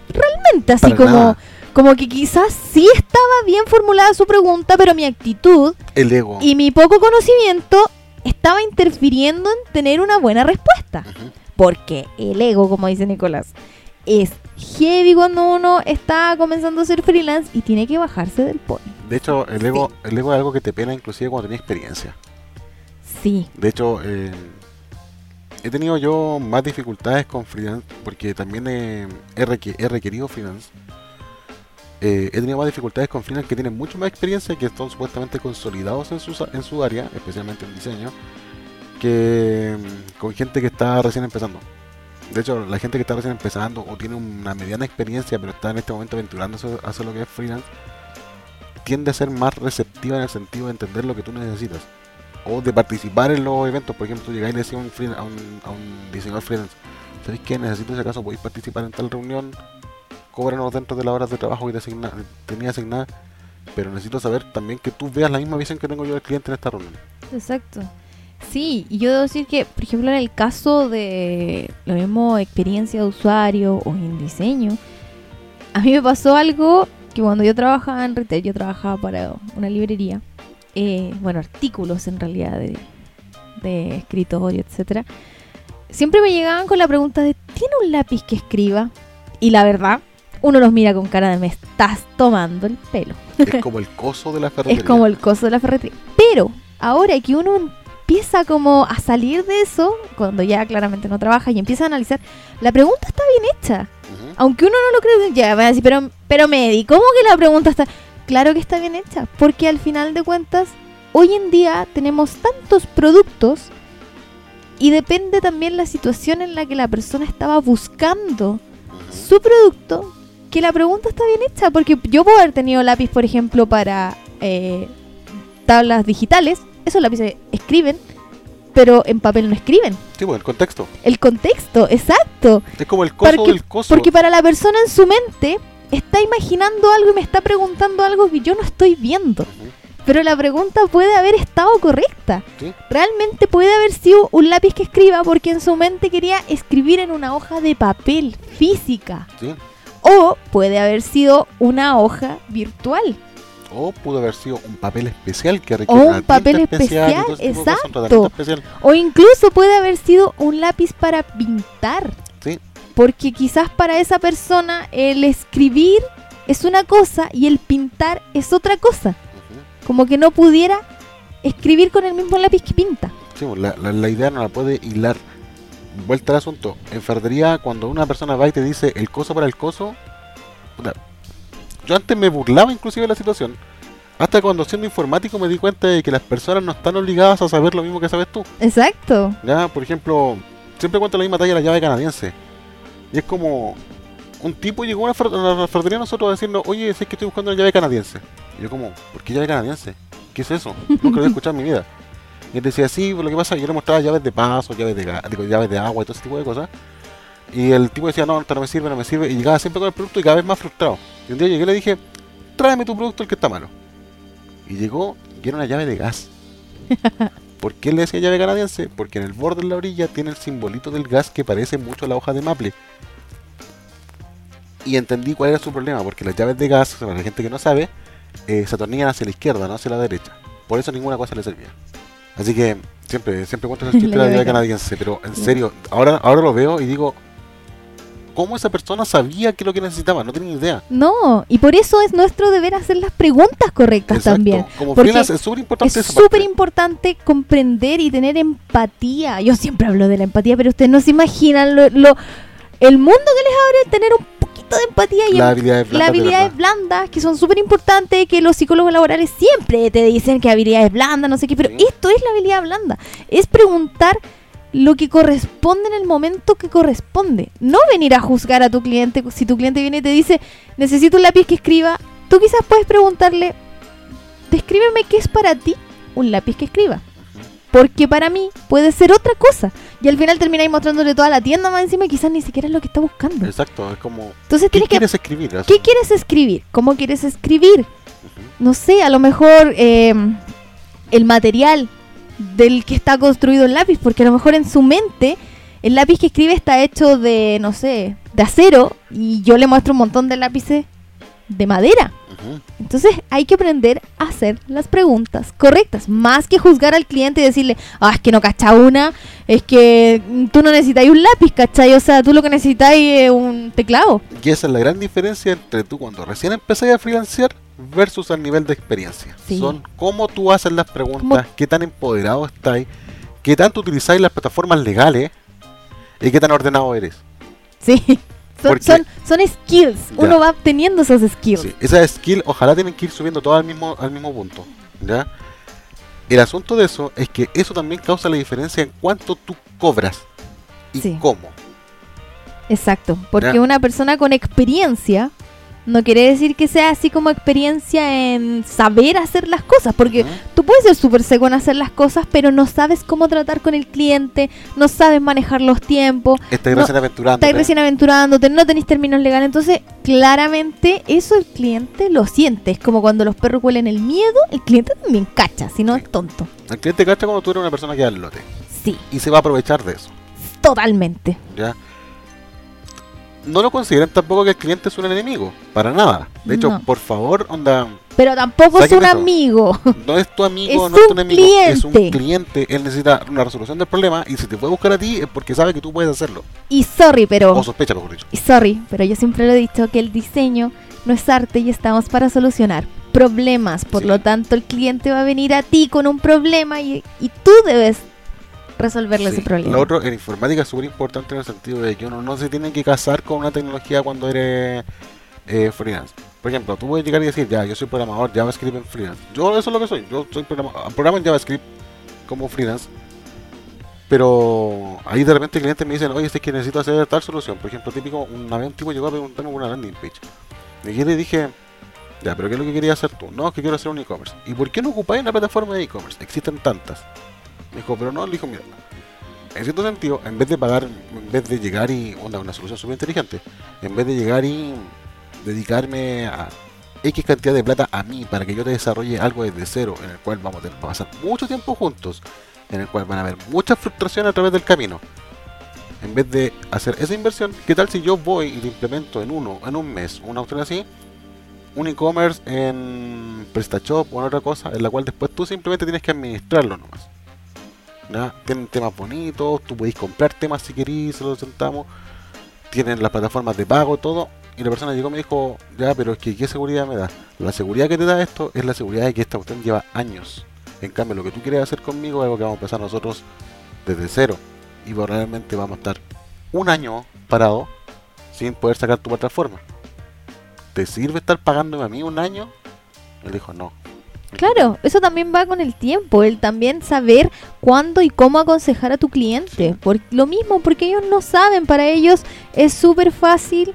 [SPEAKER 1] realmente, así
[SPEAKER 2] Para
[SPEAKER 1] como,
[SPEAKER 2] nada.
[SPEAKER 1] como que quizás sí estaba bien formulada su pregunta, pero mi actitud
[SPEAKER 2] El ego.
[SPEAKER 1] y mi poco conocimiento estaba interfiriendo en tener una buena respuesta. Porque el ego, como dice Nicolás, es heavy cuando uno está comenzando a ser freelance y tiene que bajarse del pony.
[SPEAKER 2] De hecho, el ego, el ego es algo que te pena inclusive cuando tenés experiencia.
[SPEAKER 1] Sí,
[SPEAKER 2] De hecho, eh, he tenido yo más dificultades con freelance porque también eh, he, requ- he requerido freelance. Eh, he tenido más dificultades con freelance que tienen mucho más experiencia, que están supuestamente consolidados en su, en su área, especialmente en diseño, que mm, con gente que está recién empezando. De hecho, la gente que está recién empezando o tiene una mediana experiencia, pero está en este momento aventurándose a hacer lo que es freelance, tiende a ser más receptiva en el sentido de entender lo que tú necesitas o de participar en los eventos. Por ejemplo, llegáis y le decís a un, a un, a un diseñador freelance, ¿sabéis qué? Necesito ese caso, podéis participar en tal reunión, cóbranos dentro de las horas de trabajo que te asigna, tenía asignada, pero necesito saber también que tú veas la misma visión que tengo yo del cliente en esta reunión.
[SPEAKER 1] exacto. Sí, y yo debo decir que, por ejemplo, en el caso de lo mismo experiencia de usuario o en diseño, a mí me pasó algo que cuando yo trabajaba en retail, yo trabajaba para una librería, eh, bueno, artículos en realidad de, de escritorio, etcétera. Siempre me llegaban con la pregunta de ¿tiene un lápiz que escriba? Y la verdad, uno los mira con cara de me estás tomando el pelo.
[SPEAKER 2] Es como el coso de la ferretería.
[SPEAKER 1] Es como el coso de la ferretería. Pero ahora que uno empieza como a salir de eso, cuando ya claramente no trabaja y empieza a analizar, la pregunta está bien hecha. Aunque uno no lo cree, ya van a decir, pero, pero Medi, ¿cómo que la pregunta está? Claro que está bien hecha, porque al final de cuentas, hoy en día tenemos tantos productos y depende también la situación en la que la persona estaba buscando su producto, que la pregunta está bien hecha, porque yo puedo haber tenido lápiz, por ejemplo, para eh, tablas digitales, esos lápices escriben, pero en papel no escriben.
[SPEAKER 2] Sí, pues el contexto.
[SPEAKER 1] El contexto, exacto.
[SPEAKER 2] Es como el coso
[SPEAKER 1] Porque-
[SPEAKER 2] del coso.
[SPEAKER 1] Porque para la persona en su mente está imaginando algo y me está preguntando algo que yo no estoy viendo. Pero la pregunta puede haber estado correcta.
[SPEAKER 2] Sí.
[SPEAKER 1] Realmente puede haber sido un lápiz que escriba porque en su mente quería escribir en una hoja de papel física.
[SPEAKER 2] Sí.
[SPEAKER 1] O puede haber sido una hoja virtual.
[SPEAKER 2] O pudo haber sido un papel especial que requiere
[SPEAKER 1] un
[SPEAKER 2] una tinta
[SPEAKER 1] papel especial,
[SPEAKER 2] cosas, un
[SPEAKER 1] exacto.
[SPEAKER 2] especial.
[SPEAKER 1] O incluso puede haber sido un lápiz para pintar. Porque quizás para esa persona el escribir es una cosa y el pintar es otra cosa. Como que no pudiera escribir con el mismo lápiz que pinta.
[SPEAKER 2] Sí, pues, la, la- la idea no la puede hilar. Vuelta al asunto. En ferretería, cuando una persona va y te dice el coso para el coso, puta, yo antes me burlaba inclusive de la situación. Hasta cuando siendo informático me di cuenta de que las personas no están obligadas a saber lo mismo que sabes tú.
[SPEAKER 1] Exacto.
[SPEAKER 2] Ya, por ejemplo, siempre cuento la misma talla de la llave canadiense. Y es como un tipo llegó a la ferretería a nosotros a decirnos, oye, sé que estoy buscando una llave canadiense. Y yo como, ¿por qué llave canadiense? ¿Qué es eso? Nunca lo había escuchado en mi vida. Y él decía, sí, pues lo que pasa yo le mostraba llaves de paso, llaves de, digo, llaves de agua y todo ese tipo de cosas. Y el tipo decía, no, no me sirve, no me sirve. Y llegaba siempre con el producto y cada vez más frustrado. Y un día llegué y le dije, tráeme tu producto, el que está malo. Y llegó y era una llave de gas. ¿Por qué le decía llave canadiense? Porque en el borde de la orilla tiene el simbolito del gas que parece mucho a la hoja de maple. Y entendí cuál era su problema, porque las llaves de gas, para la gente que no sabe, eh, se atornillan hacia la izquierda, no hacia la derecha. Por eso ninguna cosa le servía. Así que siempre, siempre cuento ese chiste de
[SPEAKER 1] La
[SPEAKER 2] la
[SPEAKER 1] llave
[SPEAKER 2] llave
[SPEAKER 1] ca-
[SPEAKER 2] canadiense, pero en serio, ahora, ahora lo veo y digo, ¿cómo esa persona sabía que es lo que necesitaba? No tenía ni idea.
[SPEAKER 1] No, y por eso es nuestro deber hacer las preguntas correctas
[SPEAKER 2] Exacto.
[SPEAKER 1] también.
[SPEAKER 2] Como
[SPEAKER 1] porque
[SPEAKER 2] freelance es súper importante
[SPEAKER 1] Es súper importante comprender y tener empatía. Yo siempre hablo de la empatía, pero ustedes no se imaginan lo, lo- el mundo que les abre tener un poquito de empatía y
[SPEAKER 2] Las habilidades de
[SPEAKER 1] habilidades blandas que son súper importantes, que los psicólogos laborales siempre te dicen que habilidades blandas, no sé qué, pero
[SPEAKER 2] Sí.
[SPEAKER 1] esto es la habilidad blanda. Es preguntar lo que corresponde en el momento que corresponde. No venir a juzgar a tu cliente. Si tu cliente viene y te dice, necesito un lápiz que escriba, tú quizás puedes preguntarle, descríbeme qué es para ti un lápiz que escriba. Porque para mí puede ser otra cosa. Y al final termináis mostrándole toda la tienda más encima y quizás ni siquiera es lo que está buscando.
[SPEAKER 2] Exacto, es como,
[SPEAKER 1] Entonces
[SPEAKER 2] ¿qué
[SPEAKER 1] tienes que...
[SPEAKER 2] quieres escribir? Así.
[SPEAKER 1] ¿Qué quieres escribir? ¿Cómo quieres escribir? No sé, a lo mejor eh, el material del que está construido el lápiz, porque a lo mejor en su mente el lápiz que escribe está hecho de, no sé, de acero y yo le muestro un montón de lápices de madera. Entonces hay que aprender a hacer las preguntas correctas, más que juzgar al cliente y decirle, ah, es que no cacha una, es que tú no necesitas un lápiz, ¿cachai? O sea, tú lo que necesitas es un teclado.
[SPEAKER 2] Y esa es la gran diferencia entre tú cuando recién empecé a freelancear versus al nivel de experiencia.
[SPEAKER 1] Sí.
[SPEAKER 2] Son cómo tú haces las preguntas,
[SPEAKER 1] Cómo-
[SPEAKER 2] qué tan empoderado estáis, qué tanto utilizáis las plataformas legales y qué tan ordenado eres.
[SPEAKER 1] Sí, son, son, son skills,
[SPEAKER 2] Ya.
[SPEAKER 1] uno va obteniendo esos skills.
[SPEAKER 2] Sí, esas skills ojalá tienen que ir subiendo todo al mismo, al mismo punto. ¿ya? El asunto de eso es que eso también causa la diferencia en cuánto tú cobras y
[SPEAKER 1] Sí.
[SPEAKER 2] cómo.
[SPEAKER 1] Exacto, porque
[SPEAKER 2] Ya.
[SPEAKER 1] una persona con experiencia no quiere decir que sea así como experiencia en saber hacer las cosas, porque tú puedes ser súper seco en hacer las cosas, pero no sabes cómo tratar con el cliente, no sabes manejar los tiempos,
[SPEAKER 2] Estás
[SPEAKER 1] No,
[SPEAKER 2] recién aventurando.
[SPEAKER 1] estás recién aventurándote, no tenés términos legales, entonces claramente eso el cliente lo siente, es como cuando los perros huelen el miedo, el cliente también cacha, si no es tonto.
[SPEAKER 2] El cliente cacha cuando tú eres una persona que da el lote
[SPEAKER 1] Sí,
[SPEAKER 2] y se va a aprovechar de eso.
[SPEAKER 1] totalmente.
[SPEAKER 2] ¿ya? No lo consideren tampoco que el cliente es un enemigo, para nada. De hecho,
[SPEAKER 1] No.
[SPEAKER 2] por favor, onda,
[SPEAKER 1] Pero tampoco es un
[SPEAKER 2] eso.
[SPEAKER 1] amigo.
[SPEAKER 2] no es tu amigo,
[SPEAKER 1] Es
[SPEAKER 2] no es tu enemigo, es un
[SPEAKER 1] cliente.
[SPEAKER 2] cliente. Él necesita una resolución del problema y si te puede buscar a ti es porque sabe que tú puedes hacerlo.
[SPEAKER 1] Y sorry, pero...
[SPEAKER 2] O sospecha, mejor dicho.
[SPEAKER 1] Y sorry, pero yo siempre lo he dicho que el diseño no es arte y estamos para solucionar problemas. Por
[SPEAKER 2] Sí.
[SPEAKER 1] lo tanto, el cliente va a venir a ti con un problema y, y tú debes resolverle
[SPEAKER 2] Sí.
[SPEAKER 1] ese problema.
[SPEAKER 2] Lo otro, en informática es súper importante en el sentido de que uno no se tiene que casar con una tecnología cuando eres eh, freelance. Por ejemplo, tú puedes llegar y decir, ya, yo soy programador JavaScript en freelance. Yo eso es lo que soy. Yo soy programa, programa en JavaScript como freelance. Pero ahí de repente clientes me dicen, oye, este es que necesito hacer tal solución. Por ejemplo, típico, una vez un tipo llegó a preguntarme por una landing page. Y yo le dije, ya, pero ¿qué es lo que querías hacer tú? No, es que quiero hacer un e-commerce. ¿Y por qué no ocupáis una plataforma de e-commerce? Existen tantas. Dijo, pero no, le dijo, mira, en cierto sentido, en vez de pagar, en vez de llegar y, onda, una solución súper inteligente, en vez de llegar y dedicarme a X cantidad de plata a mí para que yo te desarrolle algo desde cero, en el cual vamos a tener- pasar mucho tiempo juntos, en el cual van a haber muchas frustraciones a través del camino. En vez de hacer esa inversión, ¿qué tal si yo voy y te implemento en uno, en un mes, una opción así, un e-commerce en PrestaShop o en otra cosa, en la cual después tú simplemente tienes que administrarlo nomás? ¿Ya? Tienen temas bonitos, tú podéis comprar temas si queréis, se los sentamos. Tienen las plataformas de pago, todo. Y la persona llegó y me dijo, ya, pero es que ¿qué seguridad me da? La seguridad que te da esto es la seguridad de que esta cuestión lleva años. En cambio, lo que tú quieres hacer conmigo es algo que vamos a empezar nosotros desde cero. Y probablemente vamos a estar un año parado sin poder sacar tu plataforma. ¿Te sirve estar pagándome a mí un año? Él dijo, no.
[SPEAKER 1] Claro, eso también va con el tiempo, el también saber cuándo y cómo aconsejar a tu cliente. Por lo mismo, porque ellos no saben, para ellos es súper fácil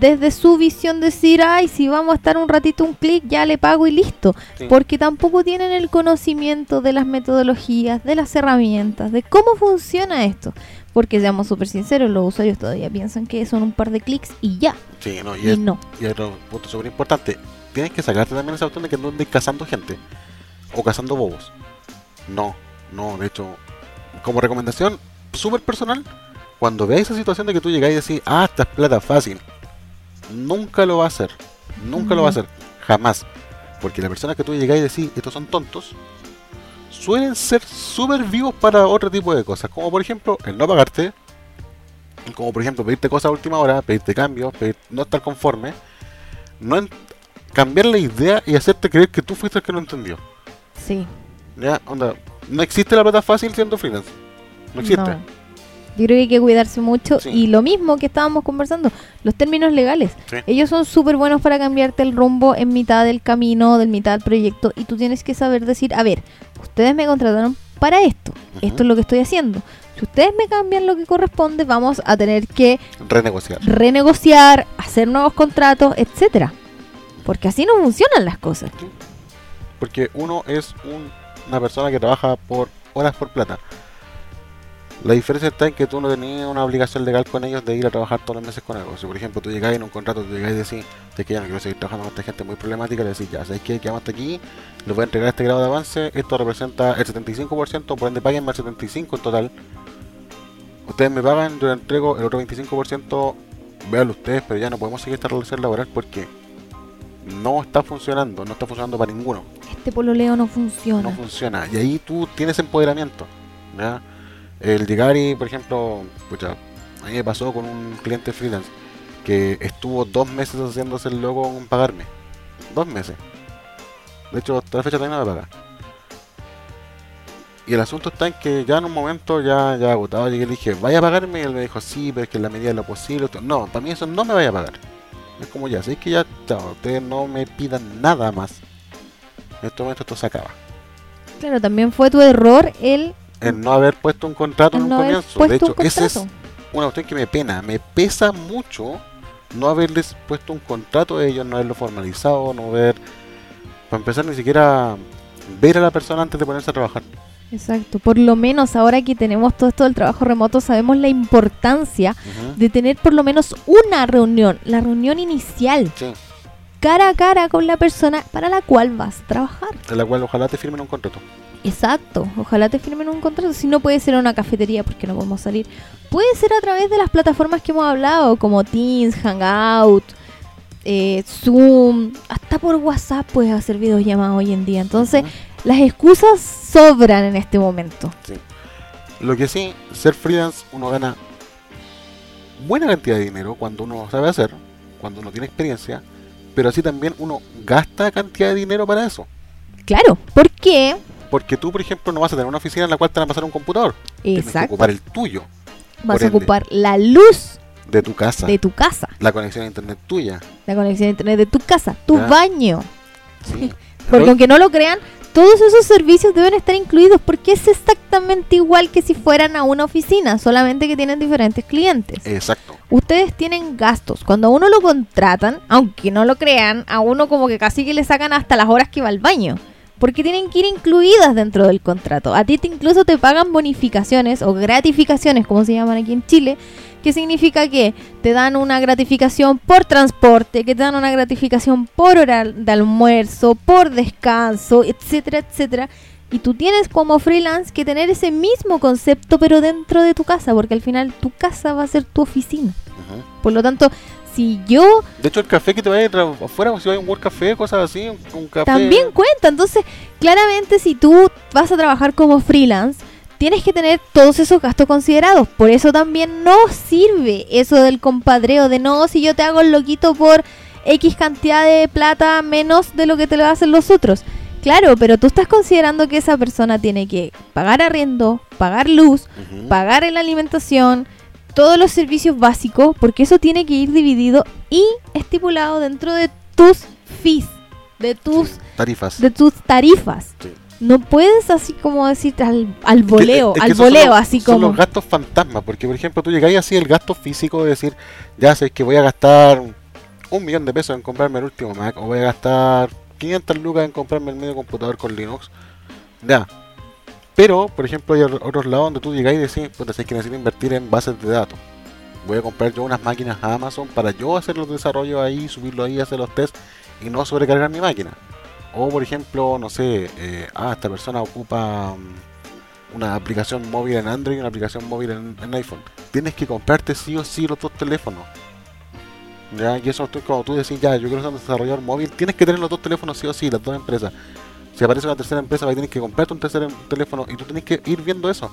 [SPEAKER 1] desde su visión decir, ay, si vamos a estar un ratito un clic, ya le pago y listo.
[SPEAKER 2] Sí.
[SPEAKER 1] Porque tampoco tienen el conocimiento de las metodologías, de las herramientas, de cómo funciona esto. Porque seamos súper sinceros, los usuarios todavía piensan que son un par de clics y ya.
[SPEAKER 2] Sí, no, y
[SPEAKER 1] Y
[SPEAKER 2] es-
[SPEAKER 1] no.
[SPEAKER 2] Y otro punto súper importante, tienes que sacarte también esa opción de que no andes cazando gente o cazando bobos. No, no, de hecho, como recomendación súper personal, cuando veáis esa situación de que tú llegáis y decís, ah, esta es plata fácil, nunca lo va a hacer, nunca lo va a hacer, jamás. Porque la persona que tú llegáis y decís, estos son tontos, suelen ser súper vivos para otro tipo de cosas, como por ejemplo el no pagarte, como por ejemplo pedirte cosas a última hora, pedirte cambios, pedir- no estar conforme, no cambiar la idea y hacerte creer que tú fuiste el que no entendió.
[SPEAKER 1] Sí.
[SPEAKER 2] Ya, onda, no existe la plata fácil siendo freelance. No existe.
[SPEAKER 1] No. Yo creo que hay que cuidarse mucho.
[SPEAKER 2] Sí.
[SPEAKER 1] Y lo mismo que estábamos conversando, los términos legales.
[SPEAKER 2] Sí.
[SPEAKER 1] Ellos son súper buenos para cambiarte el rumbo en mitad del camino, del mitad del proyecto. Y tú tienes que saber decir, a ver, ustedes me contrataron para esto. Esto es lo que estoy haciendo. Si ustedes me cambian lo que corresponde, vamos a tener que
[SPEAKER 2] Renegociar.
[SPEAKER 1] renegociar, hacer nuevos contratos, etcétera. Porque así no funcionan las cosas.
[SPEAKER 2] Porque uno es un- una persona que trabaja por horas por plata. La diferencia está en que tú no tenías una obligación legal con ellos de ir a trabajar todos los meses con algo. Si por ejemplo tú llegáis en un contrato, tú llegáis y decís, es que ya no quiero seguir trabajando con esta gente muy problemática, le decís, ya, ¿sabéis qué? Quedamos hasta aquí, les voy a entregar este grado de avance, esto representa el 75%, por ende paguen más 75% en total. Ustedes me pagan, yo les entrego el otro 25%, véanlo ustedes, pero ya no podemos seguir esta relación laboral porque no está funcionando, no está funcionando para ninguno
[SPEAKER 1] Este pololeo no funciona.
[SPEAKER 2] no funciona. Y ahí tú tienes empoderamiento. ¿ya? El llegar y, por ejemplo, pucha, a mí me pasó con un cliente freelance que estuvo dos meses haciéndose el logo en pagarme. Dos meses. De hecho, hasta la fecha también no me paga. Y el asunto está en que ya en un momento ya, ya agotado llegué y le dije, ¿vaya a pagarme? Y él me dijo, sí, pero es que en la medida de lo posible. No, para mí eso no me vaya a pagar. Es como ya, sé que ya, chao, ustedes no me pidan nada más. En este momento esto se acaba.
[SPEAKER 1] Claro, también fue tu error el,
[SPEAKER 2] el no haber puesto un contrato en
[SPEAKER 1] no
[SPEAKER 2] un comienzo. De hecho, esa es una cuestión que me pena. Me pesa mucho no haberles puesto un contrato a ellos, no haberlo formalizado, no ver. Para empezar, ni siquiera ver a la persona antes de ponerse a trabajar.
[SPEAKER 1] Exacto, por lo menos ahora que tenemos todo esto del trabajo remoto, sabemos la importancia de tener por lo menos una reunión, la reunión inicial,
[SPEAKER 2] Sí,
[SPEAKER 1] cara a cara con la persona para la cual vas a trabajar.
[SPEAKER 2] en la cual ojalá te firmen un contrato.
[SPEAKER 1] Exacto, ojalá te firmen un contrato, si no puede ser en una cafetería porque no podemos salir, puede ser a través de las plataformas que hemos hablado, como Teams, Hangout, eh, Zoom, hasta por WhatsApp puedes hacer videollamadas hoy en día, entonces. Las excusas sobran en este momento.
[SPEAKER 2] Lo que sí, ser freelance uno gana buena cantidad de dinero cuando uno sabe hacer, cuando uno tiene experiencia, pero así también uno gasta cantidad de dinero para eso.
[SPEAKER 1] Claro, porque
[SPEAKER 2] Porque tú, por ejemplo, no vas a tener una oficina en la cual te van a pasar un computador. Tienes que
[SPEAKER 1] Exacto.
[SPEAKER 2] ocupar el tuyo,
[SPEAKER 1] Vas
[SPEAKER 2] por
[SPEAKER 1] a ocupar la luz
[SPEAKER 2] de tu casa,
[SPEAKER 1] de tu casa,
[SPEAKER 2] la conexión a internet tuya.
[SPEAKER 1] la conexión a internet de tu casa, tu
[SPEAKER 2] Ya.
[SPEAKER 1] baño.
[SPEAKER 2] Sí.
[SPEAKER 1] Porque aunque no lo crean, todos esos servicios deben estar incluidos porque es exactamente igual que si fueran a una oficina, solamente que tienen diferentes clientes.
[SPEAKER 2] Exacto.
[SPEAKER 1] Ustedes tienen gastos. Cuando a uno lo contratan, aunque no lo crean, a uno como que casi que le sacan hasta las horas que va al baño. Porque tienen que ir incluidas dentro del contrato. A ti te incluso te pagan bonificaciones o gratificaciones, como se llaman aquí en Chile, que significa que te dan una gratificación por transporte, que te dan una gratificación por hora de almuerzo, por descanso, etcétera, etcétera. Y tú tienes como freelance que tener ese mismo concepto, pero dentro de tu casa, porque al final tu casa va a ser tu oficina. Por lo tanto, si yo
[SPEAKER 2] De hecho, el café que te vaya afuera, si hay un World Café, cosas así, un, un café.
[SPEAKER 1] también cuenta. Entonces, claramente si tú vas a trabajar como freelance, tienes que tener todos esos gastos considerados. Por eso también no sirve eso del compadreo de no, si yo te hago el loquito por X cantidad de plata menos de lo que te lo hacen los otros. Claro, pero tú estás considerando que esa persona tiene que pagar arriendo, pagar luz, pagar en la alimentación, todos los servicios básicos, porque eso tiene que ir dividido y estipulado dentro de tus fees, de tus,
[SPEAKER 2] Sí, tarifas.
[SPEAKER 1] de tus tarifas.
[SPEAKER 2] Sí.
[SPEAKER 1] No puedes así como decir al, al
[SPEAKER 2] Es que-
[SPEAKER 1] voleo,
[SPEAKER 2] es que
[SPEAKER 1] al
[SPEAKER 2] son
[SPEAKER 1] voleo,
[SPEAKER 2] los-
[SPEAKER 1] así
[SPEAKER 2] Son
[SPEAKER 1] como...
[SPEAKER 2] los gastos fantasmas, porque por ejemplo tú llegáis así el gasto físico de decir, ya sé que voy a gastar un millón de pesos en comprarme el último Mac, o voy a gastar 500 lucas en comprarme el medio computador con Linux. Ya. Pero, por ejemplo, hay otros lados donde tú llegáis y decís, pues sé que necesito invertir en bases de datos. Voy a comprar yo unas máquinas a Amazon para yo hacer los desarrollos ahí, subirlo ahí, hacer los tests y no sobrecargar mi máquina. O por ejemplo, no sé, eh, ah, esta persona ocupa mm, una aplicación móvil en Android y una aplicación móvil en, iPhone. Tienes que comprarte sí o sí los dos teléfonos. Ya, y eso estoy cuando tú decís, ya, yo quiero ser un desarrollador móvil, tienes que tener los dos teléfonos sí o sí, las dos empresas. Si aparece una tercera empresa, va a tener que comprarte un tercer em- teléfono y tú tienes que ir viendo eso.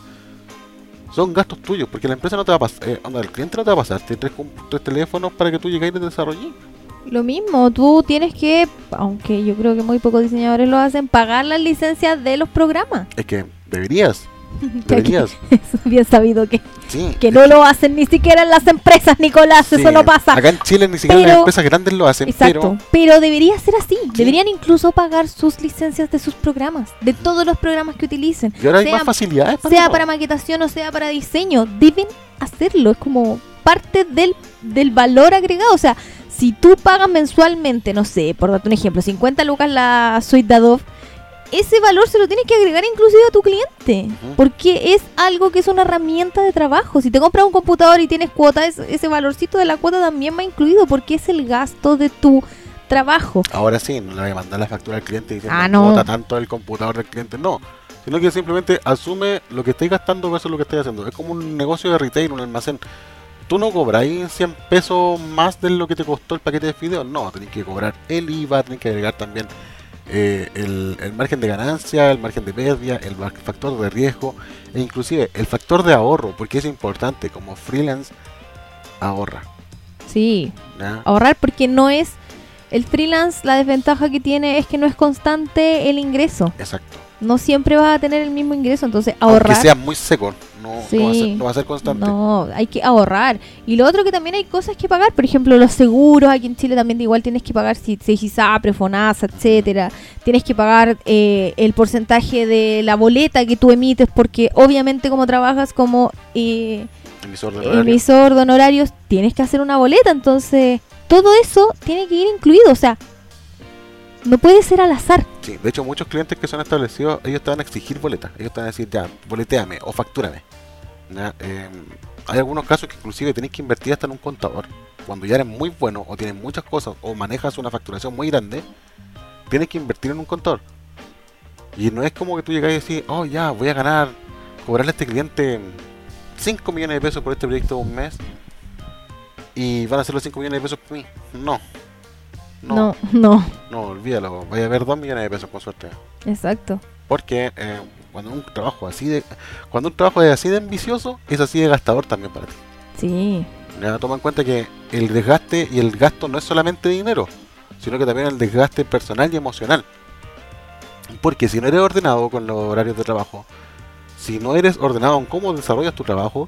[SPEAKER 2] Son gastos tuyos, porque la empresa no te va a pasar, eh, el cliente no te va a pasar, tienes tres, tres teléfonos para que tú llegues y te desarrolles.
[SPEAKER 1] Lo mismo, tú tienes que, aunque yo creo que muy pocos diseñadores lo hacen, pagar las licencias de los programas.
[SPEAKER 2] Es que deberías, deberías.
[SPEAKER 1] es bien sabido que,
[SPEAKER 2] Sí.
[SPEAKER 1] que no lo hacen ni siquiera en las empresas, Nicolás,
[SPEAKER 2] Sí,
[SPEAKER 1] eso no pasa.
[SPEAKER 2] Acá en Chile ni siquiera
[SPEAKER 1] Pero-
[SPEAKER 2] las empresas grandes lo hacen,
[SPEAKER 1] Exacto, pero, debería ser así. Deberían incluso pagar sus licencias de sus programas, de todos los programas que utilicen.
[SPEAKER 2] y ahora hay
[SPEAKER 1] sea,
[SPEAKER 2] más facilidades para
[SPEAKER 1] sea para maquetación o sea para diseño, deben hacerlo. Es como parte del, del valor agregado. O sea, si tú pagas mensualmente, no sé, por darte un ejemplo, 50 lucas la suite de Adobe, ese valor se lo tienes que agregar inclusive a tu cliente. Porque es algo que es una herramienta de trabajo. Si te compras un computador y tienes cuota, es- ese valorcito de la cuota también va incluido porque es el gasto de tu trabajo.
[SPEAKER 2] Ahora sí, no le voy a mandar la factura al cliente diciendo
[SPEAKER 1] Ah, no.
[SPEAKER 2] "Cuota tanto el computador del cliente, no. Sino que simplemente asume lo que estáis gastando versus lo que estáis haciendo. Es como un negocio de retail, un almacén. Tú no cobráis 100 pesos más de lo que te costó el paquete de fideos. No, tenés que cobrar el IVA, tenés que agregar también eh, el, el margen de ganancia, el margen de pérdida, el factor de riesgo e inclusive el factor de ahorro, porque es importante. Como freelance, ahorra.
[SPEAKER 1] Sí,
[SPEAKER 2] ¿ya?
[SPEAKER 1] ahorrar porque no es el freelance la desventaja que tiene es que no es constante el ingreso
[SPEAKER 2] Exacto.
[SPEAKER 1] no siempre vas a tener el mismo ingreso entonces ahorrar
[SPEAKER 2] sea muy seco, no, no va a ser,
[SPEAKER 1] Sí.
[SPEAKER 2] no va a ser constante.
[SPEAKER 1] no hay que ahorrar y lo otro que también hay cosas que pagar por ejemplo los seguros aquí en Chile también igual tienes que pagar si si ISAPRE, FONASA etcétera tienes que pagar eh, el porcentaje de la boleta que tú emites porque obviamente como trabajas como eh,
[SPEAKER 2] Emisor de
[SPEAKER 1] emisor de honorarios, tienes que hacer una boleta. Entonces, todo eso tiene que ir incluido. O sea, no puede ser al azar.
[SPEAKER 2] Sí, de hecho, muchos clientes que son establecidos, ellos te van a exigir boletas. Ellos te van a decir, ya, boleteame o factúrame. Eh, hay algunos casos que inclusive tenés que invertir hasta en un contador. Cuando ya eres muy bueno o tienes muchas cosas o manejas una facturación muy grande, tienes que invertir en un contador. Y no es como que tú llegas y decís, oh, ya, voy a ganar, cobrarle a este cliente 5 millones de pesos por este proyecto de un mes y van a ser los 5 millones de pesos por mí. No.
[SPEAKER 1] No, no,
[SPEAKER 2] No, olvídalo. Vaya a haber 2 millones de pesos con suerte.
[SPEAKER 1] exacto.
[SPEAKER 2] Porque eh, cuando un trabajo así de cuando un trabajo es así de ambicioso, es así de gastador también para ti.
[SPEAKER 1] Sí,
[SPEAKER 2] Ya toma en cuenta que el desgaste y el gasto no es solamente dinero, sino que también el desgaste personal y emocional. Porque si no eres ordenado con los horarios de trabajo, si no eres ordenado en cómo desarrollas tu trabajo,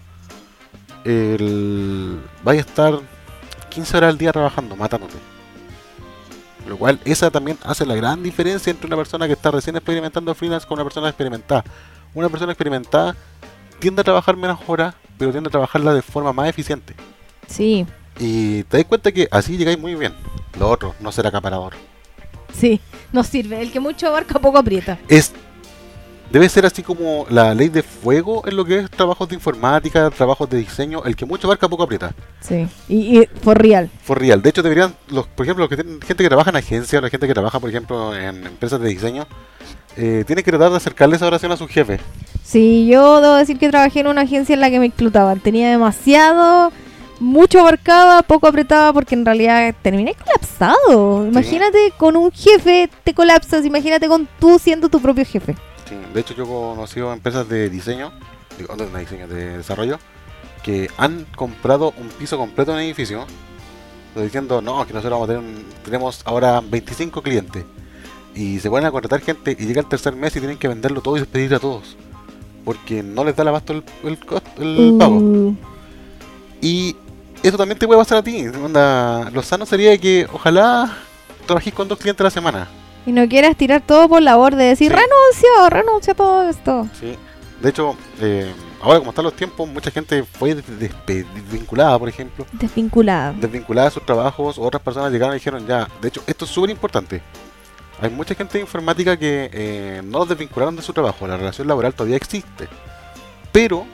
[SPEAKER 2] el... vas a estar 15 horas al día trabajando, matándote. Lo cual, esa también hace la gran diferencia entre una persona que está recién experimentando freelance con una persona experimentada. Una persona experimentada tiende a trabajar menos horas, pero tiende a trabajarla de forma más eficiente.
[SPEAKER 1] Sí,
[SPEAKER 2] Y te das cuenta que así llegáis muy bien. Lo otro, no ser acaparador.
[SPEAKER 1] sí, no sirve. El que mucho abarca poco aprieta.
[SPEAKER 2] Es debe ser así como la ley de fuego en lo que es trabajos de informática, trabajos de diseño, el que mucho abarca poco aprieta.
[SPEAKER 1] Sí, y, y for real.
[SPEAKER 2] For real. De hecho, deberían, los, por ejemplo, los que tienen, gente que trabaja en agencias, la gente que trabaja, por ejemplo, en empresas de diseño, eh, tiene que tratar de acercarle esa oración a su jefe.
[SPEAKER 1] Sí, yo debo decir que trabajé en una agencia en la que me explotaban. Tenía demasiado, mucho abarcaba, poco apretaba, porque en realidad terminé colapsado. Imagínate con un jefe te colapsas, imagínate con tú siendo tu propio jefe.
[SPEAKER 2] Sí, de hecho, yo he conocido empresas de diseño, digo, no de diseño, de desarrollo, que han comprado un piso completo en el edificio, diciendo, no, que nosotros vamos a tener un- tenemos ahora 25 clientes. Y se ponen a contratar gente y llega el tercer mes y tienen que venderlo todo y despedir a todos. Porque no les da el abasto el, el, el pago.
[SPEAKER 1] Uh,
[SPEAKER 2] Y eso también te puede pasar a ti. Onda, lo sano sería que ojalá trabajéis con dos clientes a la semana.
[SPEAKER 1] Y no quieras tirar todo por la borda decir,
[SPEAKER 2] Sí.
[SPEAKER 1] renuncio, renuncio a todo esto.
[SPEAKER 2] Sí. De hecho, eh, ahora como están los tiempos, mucha gente fue desvinculada, por ejemplo.
[SPEAKER 1] Desvinculada.
[SPEAKER 2] Desvinculada de sus trabajos, otras personas llegaron y dijeron ya. De hecho, esto es súper importante. Hay mucha gente de informática que eh, no los desvincularon de su trabajo. La relación laboral todavía existe. Pero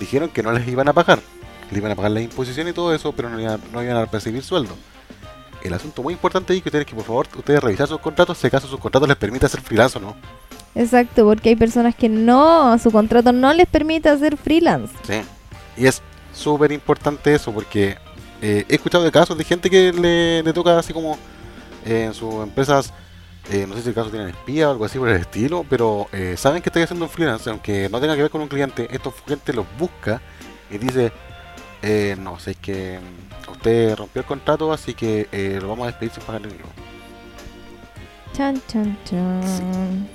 [SPEAKER 2] dijeron que no les iban a pagar. Le iban a pagar la imposición y todo eso, pero no iban, no iban a percibir sueldo. El asunto muy importante ahí que ustedes que por favor ustedes revisar sus contratos, si acaso sus contratos les permite hacer freelance o no.
[SPEAKER 1] Exacto, porque hay personas que no, su contrato no les permite hacer freelance.
[SPEAKER 2] Sí. Y es súper importante eso porque eh, he escuchado de casos de gente que le, le toca así como eh, en sus empresas, eh, no sé si el caso tienen espía o algo así por el estilo, pero eh, saben que estoy haciendo un freelance, aunque no tenga que ver con un cliente, esta gente los busca y dice, eh, no, sé es que usted rompió el contrato, así que eh, lo vamos a despedir sin pagarle dinero.
[SPEAKER 1] Chan, chan, chan.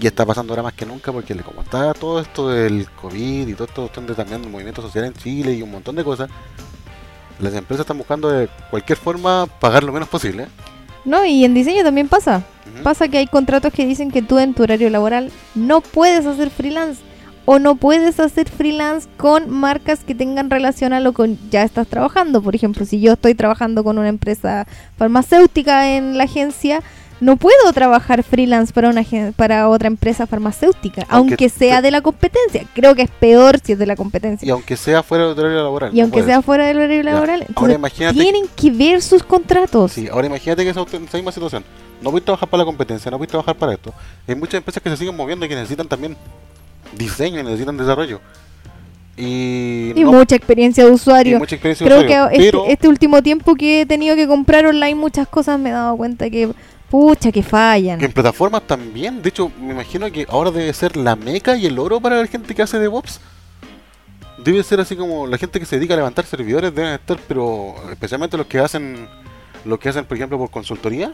[SPEAKER 2] Y está pasando ahora más que nunca porque como está todo esto del COVID y todo esto de también el movimiento social en Chile y un montón de cosas, las empresas están buscando de cualquier forma pagar lo menos posible.
[SPEAKER 1] No, y en diseño también pasa. Pasa que hay contratos que dicen que tú en tu horario laboral no puedes hacer freelance o no puedes hacer freelance con marcas que tengan relación a lo que ya estás trabajando. Por ejemplo, si yo estoy trabajando con una empresa farmacéutica en la agencia, no puedo trabajar freelance para una para otra empresa farmacéutica,
[SPEAKER 2] Aunque
[SPEAKER 1] aunque, sea de la competencia. Creo que es peor si es de la competencia.
[SPEAKER 2] Y aunque sea fuera del horario laboral.
[SPEAKER 1] Y aunque sea fuera del horario laboral,
[SPEAKER 2] Ahora imagínate,
[SPEAKER 1] tienen que ver sus contratos.
[SPEAKER 2] sí, ahora imagínate que esa, esa misma situación. No voy a trabajar para la competencia, no voy a trabajar para esto. Hay muchas empresas que se siguen moviendo y que necesitan también diseño necesitan desarrollo. Y,
[SPEAKER 1] Y
[SPEAKER 2] no-
[SPEAKER 1] mucha experiencia de usuario.
[SPEAKER 2] mucha experiencia de
[SPEAKER 1] Creo que este, este último tiempo que he tenido que comprar online muchas cosas me he dado cuenta que, pucha, que fallan.
[SPEAKER 2] Que en plataformas también, de hecho, me imagino que ahora debe ser la meca y el oro para la gente que hace DevOps. Debe ser así como la gente que se dedica a levantar servidores deben estar, pero especialmente los que hacen, los que hacen, por ejemplo, por consultoría,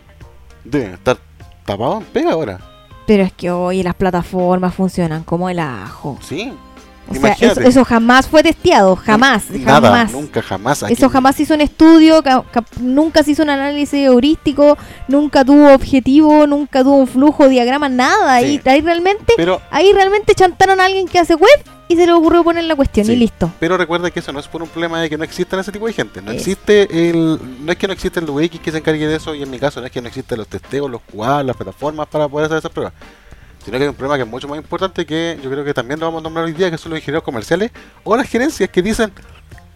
[SPEAKER 2] deben estar tapados en pega ahora.
[SPEAKER 1] Pero es que hoy las plataformas funcionan como el ajo.
[SPEAKER 2] Sí.
[SPEAKER 1] O sea, eso, jamás fue testeado, jamás,
[SPEAKER 2] Nada,
[SPEAKER 1] jamás.
[SPEAKER 2] nunca, jamás. Aquí-
[SPEAKER 1] Eso jamás se hizo un estudio, ca- ca- nunca se hizo un análisis heurístico, nunca tuvo objetivo, nunca tuvo un flujo, diagrama, nada.
[SPEAKER 2] Sí.
[SPEAKER 1] Ahí, ahí realmente,
[SPEAKER 2] Pero,
[SPEAKER 1] ahí realmente chantaron a alguien que hace web y se le ocurrió poner la cuestión
[SPEAKER 2] Sí.
[SPEAKER 1] y listo.
[SPEAKER 2] pero recuerda que eso no es por un problema de que no existan ese tipo de gente. No existe el, no es que no existe el UX que se encargue de eso y en mi caso no es que no existen los testeos, los QA, las plataformas para poder hacer esas pruebas. Sino que hay un problema que es mucho más importante que yo creo que también lo vamos a nombrar hoy día, que son los ingenieros comerciales o las gerencias que dicen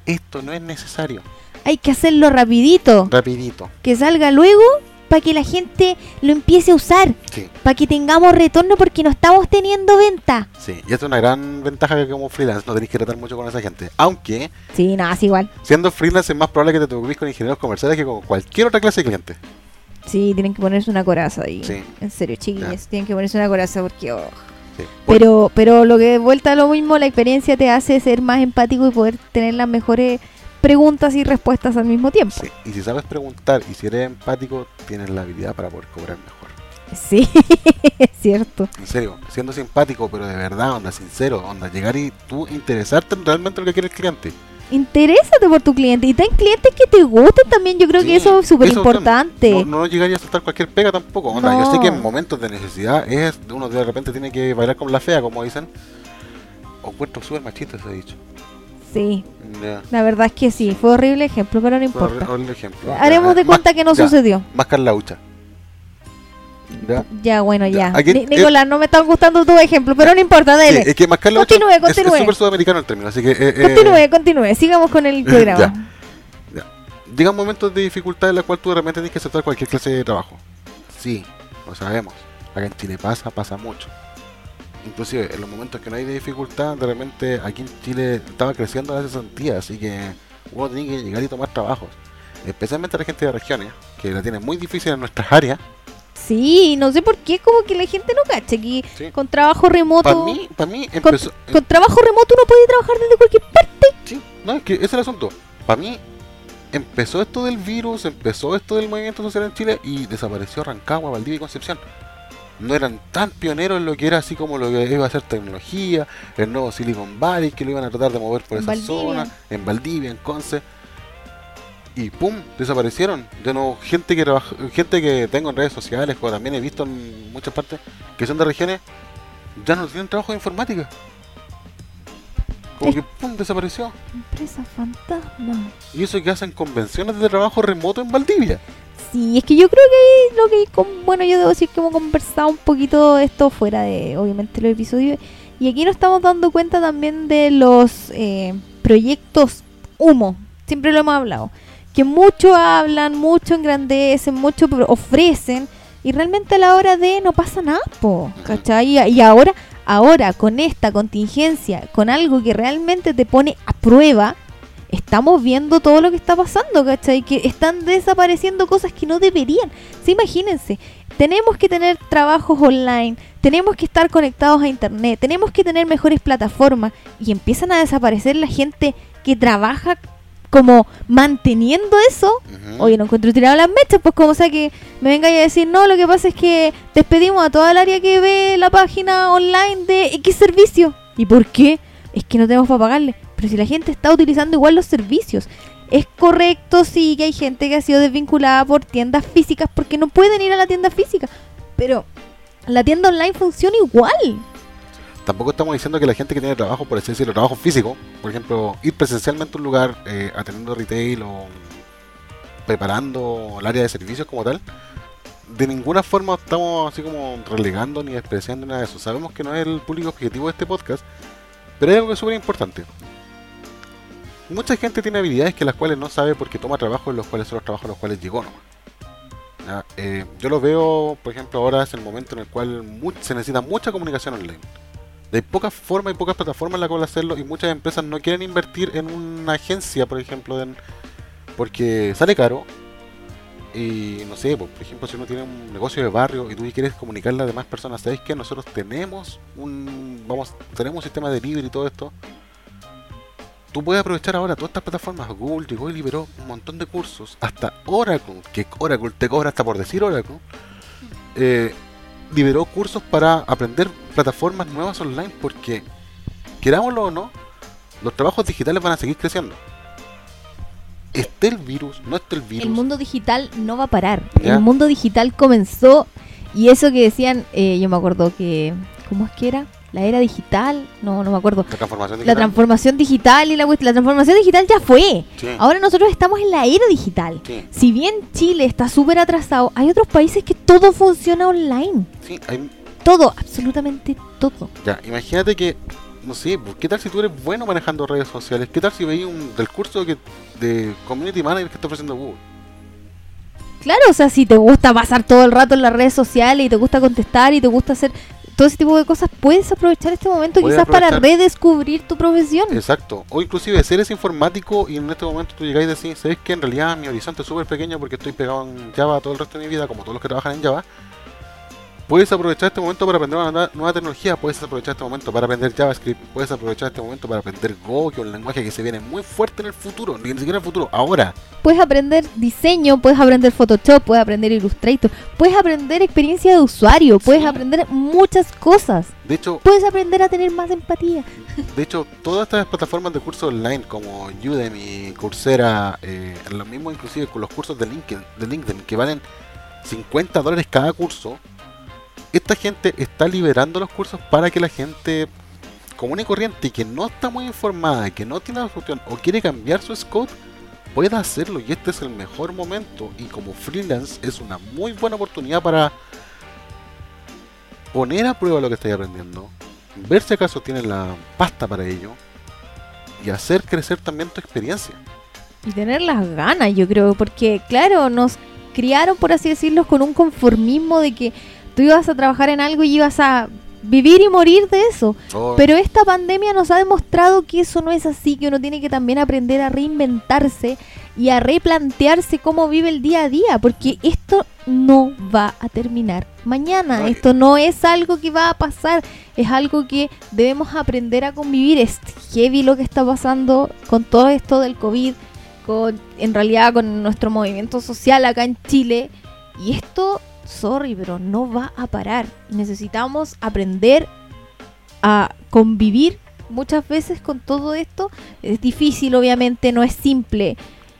[SPEAKER 2] esto no es necesario.
[SPEAKER 1] Hay que hacerlo rapidito,
[SPEAKER 2] Rapidito.
[SPEAKER 1] que salga luego para que la gente lo empiece a usar,
[SPEAKER 2] Sí,
[SPEAKER 1] para que tengamos retorno porque no estamos teniendo venta.
[SPEAKER 2] sí. Y esta es una gran ventaja que como freelance no tenéis que tratar mucho con esa gente. Aunque
[SPEAKER 1] Sí, nada, es igual.
[SPEAKER 2] siendo freelance es más probable que te topes con ingenieros comerciales que con cualquier otra clase de cliente.
[SPEAKER 1] Sí, tienen que ponerse una coraza ahí.
[SPEAKER 2] Sí.
[SPEAKER 1] En serio, chiquillos, tienen que ponerse una coraza porque... oh.
[SPEAKER 2] Sí.
[SPEAKER 1] Pero, pero lo que de vuelta a lo mismo, la experiencia te hace ser más empático y poder tener las mejores preguntas y respuestas al mismo tiempo.
[SPEAKER 2] Sí, Y si sabes preguntar y si eres empático, tienes la habilidad para poder cobrar mejor.
[SPEAKER 1] Sí, es cierto.
[SPEAKER 2] En serio, siendo simpático, pero de verdad, onda, sincero, onda, llegar y tú interesarte en realmente en lo que quiere el cliente.
[SPEAKER 1] Interésate por tu cliente y ten clientes que te gusten también. Yo creo
[SPEAKER 2] Sí,
[SPEAKER 1] que eso es súper importante.
[SPEAKER 2] No, no llegaría a soltar cualquier pega tampoco. Onda, Yo sé que en
[SPEAKER 1] No.
[SPEAKER 2] momentos de necesidad es uno de repente tiene que bailar con la fea, como dicen. O encuentro súper machista ese dicho.
[SPEAKER 1] Sí, la verdad es que sí. Fue horrible ejemplo, pero no
[SPEAKER 2] Por
[SPEAKER 1] importa.
[SPEAKER 2] ejemplo.
[SPEAKER 1] Haremos de
[SPEAKER 2] más-
[SPEAKER 1] cuenta que no
[SPEAKER 2] ya,
[SPEAKER 1] sucedió.
[SPEAKER 2] Más Carlaucha. Ya.
[SPEAKER 1] Ya, bueno, ya.
[SPEAKER 2] Ya,
[SPEAKER 1] Ni- Nicolás, no me están gustando tus ejemplos, pero no importa,
[SPEAKER 2] Sí,
[SPEAKER 1] dele.
[SPEAKER 2] es que
[SPEAKER 1] Continúe, continúe.
[SPEAKER 2] es súper sudamericano el término, así que... eh, eh,
[SPEAKER 1] Continúe, continúe. Sigamos con el programa.
[SPEAKER 2] Ya. Llegan momentos de dificultad en la cual tú de repente tienes que aceptar cualquier clase de trabajo. Sí, lo sabemos. Acá en Chile pasa, pasa mucho. Inclusive en los momentos que no hay de dificultad, de repente aquí en Chile estaba creciendo la cesantía, así que uno tiene que llegar y tomar trabajos. Especialmente la gente de regiones, que la tienen muy difícil en nuestras áreas.
[SPEAKER 1] Sí, no sé por qué, como que la gente no cacha que
[SPEAKER 2] Sí.
[SPEAKER 1] con trabajo remoto.
[SPEAKER 2] Para mí, para mí
[SPEAKER 1] con,
[SPEAKER 2] empezó...
[SPEAKER 1] con trabajo remoto uno puede trabajar desde cualquier parte.
[SPEAKER 2] Sí, no, es que ese es el asunto. Para mí, empezó esto del virus, empezó esto del movimiento social en Chile y desapareció Rancagua, Valdivia y Concepción. No eran tan pioneros en lo que era así como lo que iba a ser tecnología, el nuevo Silicon Valley que lo iban a tratar de mover por esa
[SPEAKER 1] Valdivia.
[SPEAKER 2] zona, en Valdivia, en Conce. Y pum, desaparecieron. De nuevo, gente que trabaja, gente que tengo en redes sociales, o también he visto en muchas partes, que son de regiones, ya no tienen trabajo de informática. Como
[SPEAKER 1] Es-
[SPEAKER 2] que pum, desapareció.
[SPEAKER 1] Empresa fantasma.
[SPEAKER 2] Y eso que hacen convenciones de trabajo remoto en Valdivia.
[SPEAKER 1] Sí, es que yo creo que lo que, con- bueno, yo debo decir que hemos conversado un poquito esto fuera de, obviamente, los episodios. Y aquí nos estamos dando cuenta también de los eh, proyectos humo. Siempre lo hemos hablado. Que mucho hablan, mucho engrandecen, mucho ofrecen. Y realmente a la hora de no pasa nada, po, ¿cachai? Y, y ahora, ahora con esta contingencia, con algo que realmente te pone a prueba, estamos viendo todo lo que está pasando, ¿cachai? Que están desapareciendo cosas que no deberían. Sí, imagínense, tenemos que tener trabajos online, tenemos que estar conectados a internet, tenemos que tener mejores plataformas y empiezan a desaparecer la gente que trabaja como manteniendo eso.
[SPEAKER 2] Ujú.
[SPEAKER 1] Oye, no encuentro tirado las mechas, pues como sea que me venga a decir, no, lo que pasa es que despedimos a toda el área que ve la página online de X servicio. ¿Y por qué? Es que no tenemos para pagarle. Pero si la gente está utilizando igual los servicios. Es correcto, sí, que hay gente que ha sido desvinculada por tiendas físicas porque no pueden ir a la tienda física. Pero la tienda online funciona igual.
[SPEAKER 2] Tampoco estamos diciendo que la gente que tiene trabajo, por así decirlo, trabajo físico, por ejemplo, ir presencialmente a un lugar eh, atendiendo retail o preparando el área de servicios como tal, de ninguna forma estamos así como relegando ni despreciando nada de eso. Sabemos que no es el público objetivo de este podcast, pero hay algo que es súper importante. Mucha gente tiene habilidades que las cuales no sabe porque toma trabajos en los cuales son los trabajos a los cuales llegó nomás. Eh, yo lo veo, por ejemplo, ahora es el momento en el cual se necesita mucha comunicación online. Hay pocas formas y pocas plataformas en las cuales hacerlo y muchas empresas no quieren invertir en una agencia, por ejemplo, porque sale caro. Y no sé, pues, por ejemplo, si uno tiene un negocio de barrio y tú quieres comunicarle a demás personas, ¿sabéis que nosotros tenemos un vamos tenemos un sistema de delivery y todo esto? Tú puedes aprovechar ahora todas estas plataformas. Google llegó y liberó un montón de cursos. Hasta Oracle, que Oracle te cobra hasta por decir Oracle. eh, liberó cursos para aprender plataformas nuevas online porque, querámoslo o no, los trabajos digitales van a seguir creciendo. Esté el virus, no esté el virus.
[SPEAKER 1] El mundo digital no va a parar.
[SPEAKER 2] Ya.
[SPEAKER 1] El mundo digital comenzó y eso que decían, eh, yo me acuerdo que, ¿cómo es que era? La era digital, no, no me acuerdo.
[SPEAKER 2] la transformación
[SPEAKER 1] La
[SPEAKER 2] digital.
[SPEAKER 1] transformación digital y la, la transformación digital ya fue.
[SPEAKER 2] Sí,
[SPEAKER 1] Ahora nosotros estamos en la era digital.
[SPEAKER 2] sí,
[SPEAKER 1] Si bien Chile está súper atrasado, hay otros países que todo funciona online.
[SPEAKER 2] sí, hay-
[SPEAKER 1] Todo, absolutamente todo.
[SPEAKER 2] ya, imagínate que, no sé, pues, ¿qué tal si tú eres bueno manejando redes sociales? ¿Qué tal si veis un del curso que, de Community Manager que está ofreciendo Google?
[SPEAKER 1] Claro, o sea, si te gusta pasar todo el rato en las redes sociales y te gusta contestar y te gusta hacer todo ese tipo de cosas, puedes aprovechar este momento
[SPEAKER 2] Puedes
[SPEAKER 1] quizás para redescubrir tu profesión.
[SPEAKER 2] Exacto. O inclusive si eres informático y en este momento tú llegáis y decís, ¿sabes que En realidad mi horizonte es súper pequeño porque estoy pegado en Java todo el resto de mi vida, como todos los que trabajan en Java. Puedes aprovechar este momento para aprender una nueva- nueva tecnología, puedes aprovechar este momento para aprender JavaScript, puedes aprovechar este momento para aprender Go, que es un lenguaje que se viene muy fuerte en el futuro, ni siquiera en el futuro, ahora.
[SPEAKER 1] puedes aprender diseño, puedes aprender Photoshop, puedes aprender Illustrator, puedes aprender experiencia de usuario, puedes
[SPEAKER 2] Sí.
[SPEAKER 1] aprender muchas cosas.
[SPEAKER 2] De hecho,
[SPEAKER 1] Puedes aprender a tener más empatía.
[SPEAKER 2] de hecho, todas estas plataformas de cursos online como Udemy, Coursera, eh, lo mismo inclusive con los cursos de LinkedIn, de LinkedIn que valen 50 dólares cada curso, esta gente está liberando los cursos para que la gente común y corriente que no está muy informada que no tiene la solución o quiere cambiar su scope pueda hacerlo y este es el mejor momento y como freelance es una muy buena oportunidad para poner a prueba lo que estáis aprendiendo, ver si acaso tienes la pasta para ello y hacer crecer también tu experiencia.
[SPEAKER 1] Y tener las ganas, yo creo, porque claro, nos criaron, por así decirlo, con un conformismo de que tú ibas a trabajar en algo y ibas a vivir y morir de eso.
[SPEAKER 2] Oh,
[SPEAKER 1] Pero esta pandemia nos ha demostrado que eso no es así, que uno tiene que también aprender a reinventarse y a replantearse cómo vive el día a día, porque esto no va a terminar mañana,
[SPEAKER 2] No,
[SPEAKER 1] esto no es algo que va a pasar, es algo que debemos aprender a convivir, es heavy lo que está pasando con todo esto del COVID, con en realidad con nuestro movimiento social acá en Chile, y esto, sorry, pero no va a parar, necesitamos aprender a convivir muchas veces con todo esto. Es difícil, obviamente, no es simple.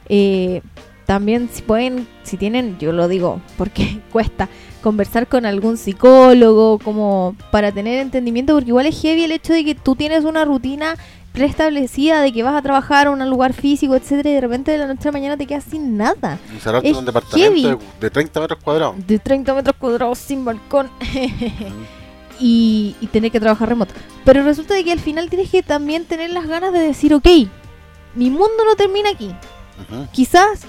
[SPEAKER 1] Eh, también si pueden, si tienen, yo lo digo porque cuesta, conversar con algún psicólogo, como para tener entendimiento, porque igual es heavy el hecho de que tú tienes una rutina preestablecida de que vas a trabajar a un lugar físico, etcétera, y de repente de la noche a la mañana te quedas sin nada.
[SPEAKER 2] encerrarte
[SPEAKER 1] es
[SPEAKER 2] en un departamento
[SPEAKER 1] heavy.
[SPEAKER 2] de, de 30 metros cuadrados.
[SPEAKER 1] De 30 metros cuadrados sin balcón. y, y tener que trabajar remoto. Pero resulta de que al final tienes que también tener las ganas de decir, ok, mi mundo no termina aquí. Quizás,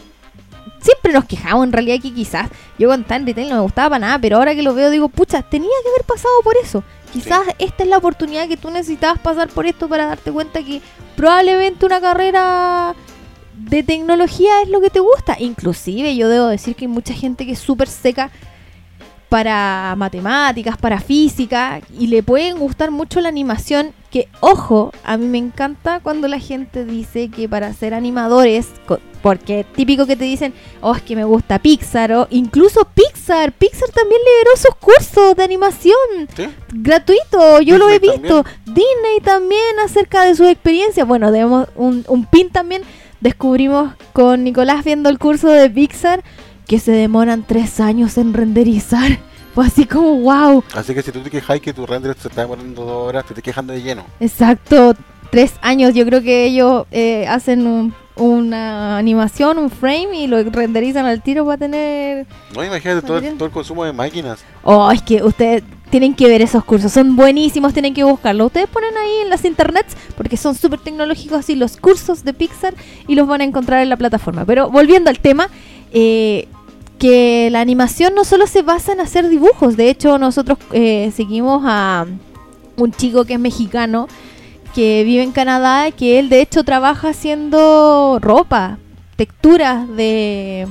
[SPEAKER 1] siempre nos quejamos en realidad que quizás, yo con tan retail no me gustaba para nada, pero ahora que lo veo digo, pucha, tenía que haber pasado por eso. Quizás esta es la oportunidad que tú necesitabas pasar por esto para darte cuenta que probablemente una carrera de tecnología es lo que te gusta. Inclusive yo debo decir que hay mucha gente que es súper seca para matemáticas, para física, y le pueden gustar mucho la animación, que ojo, a mí me encanta cuando la gente dice que para ser animadores, porque típico que te dicen, oh, es que me gusta Pixar, o incluso Pixar, Pixar también liberó sus cursos de animación
[SPEAKER 2] ¿Sí?
[SPEAKER 1] gratuito, yo lo he visto. Disney también acerca de sus experiencias. Bueno, debemos un, un pin también. Descubrimos con Nicolás viendo el curso de Pixar que se demoran tres años en renderizar. Fue así como, wow,
[SPEAKER 2] Así que si tú te quejas que tu render se está demorando dos horas, te estás quejando de lleno.
[SPEAKER 1] exacto, tres años. Yo creo que ellos eh, hacen un- una animación, un frame y lo renderizan al tiro para tener
[SPEAKER 2] No, imagínate todo, el-
[SPEAKER 1] Material.
[SPEAKER 2] todo el consumo de máquinas.
[SPEAKER 1] Oh, es que ustedes tienen que ver esos cursos, son buenísimos, tienen que buscarlos. Ustedes ponen ahí en las internets porque son súper tecnológicos así los cursos de Pixar y los van a encontrar en la plataforma. Pero volviendo al tema, eh, que la animación no solo se basa en hacer dibujos, de hecho nosotros eh, seguimos a un chico que es mexicano que vive en Canadá, que él de hecho trabaja haciendo ropa, texturas de,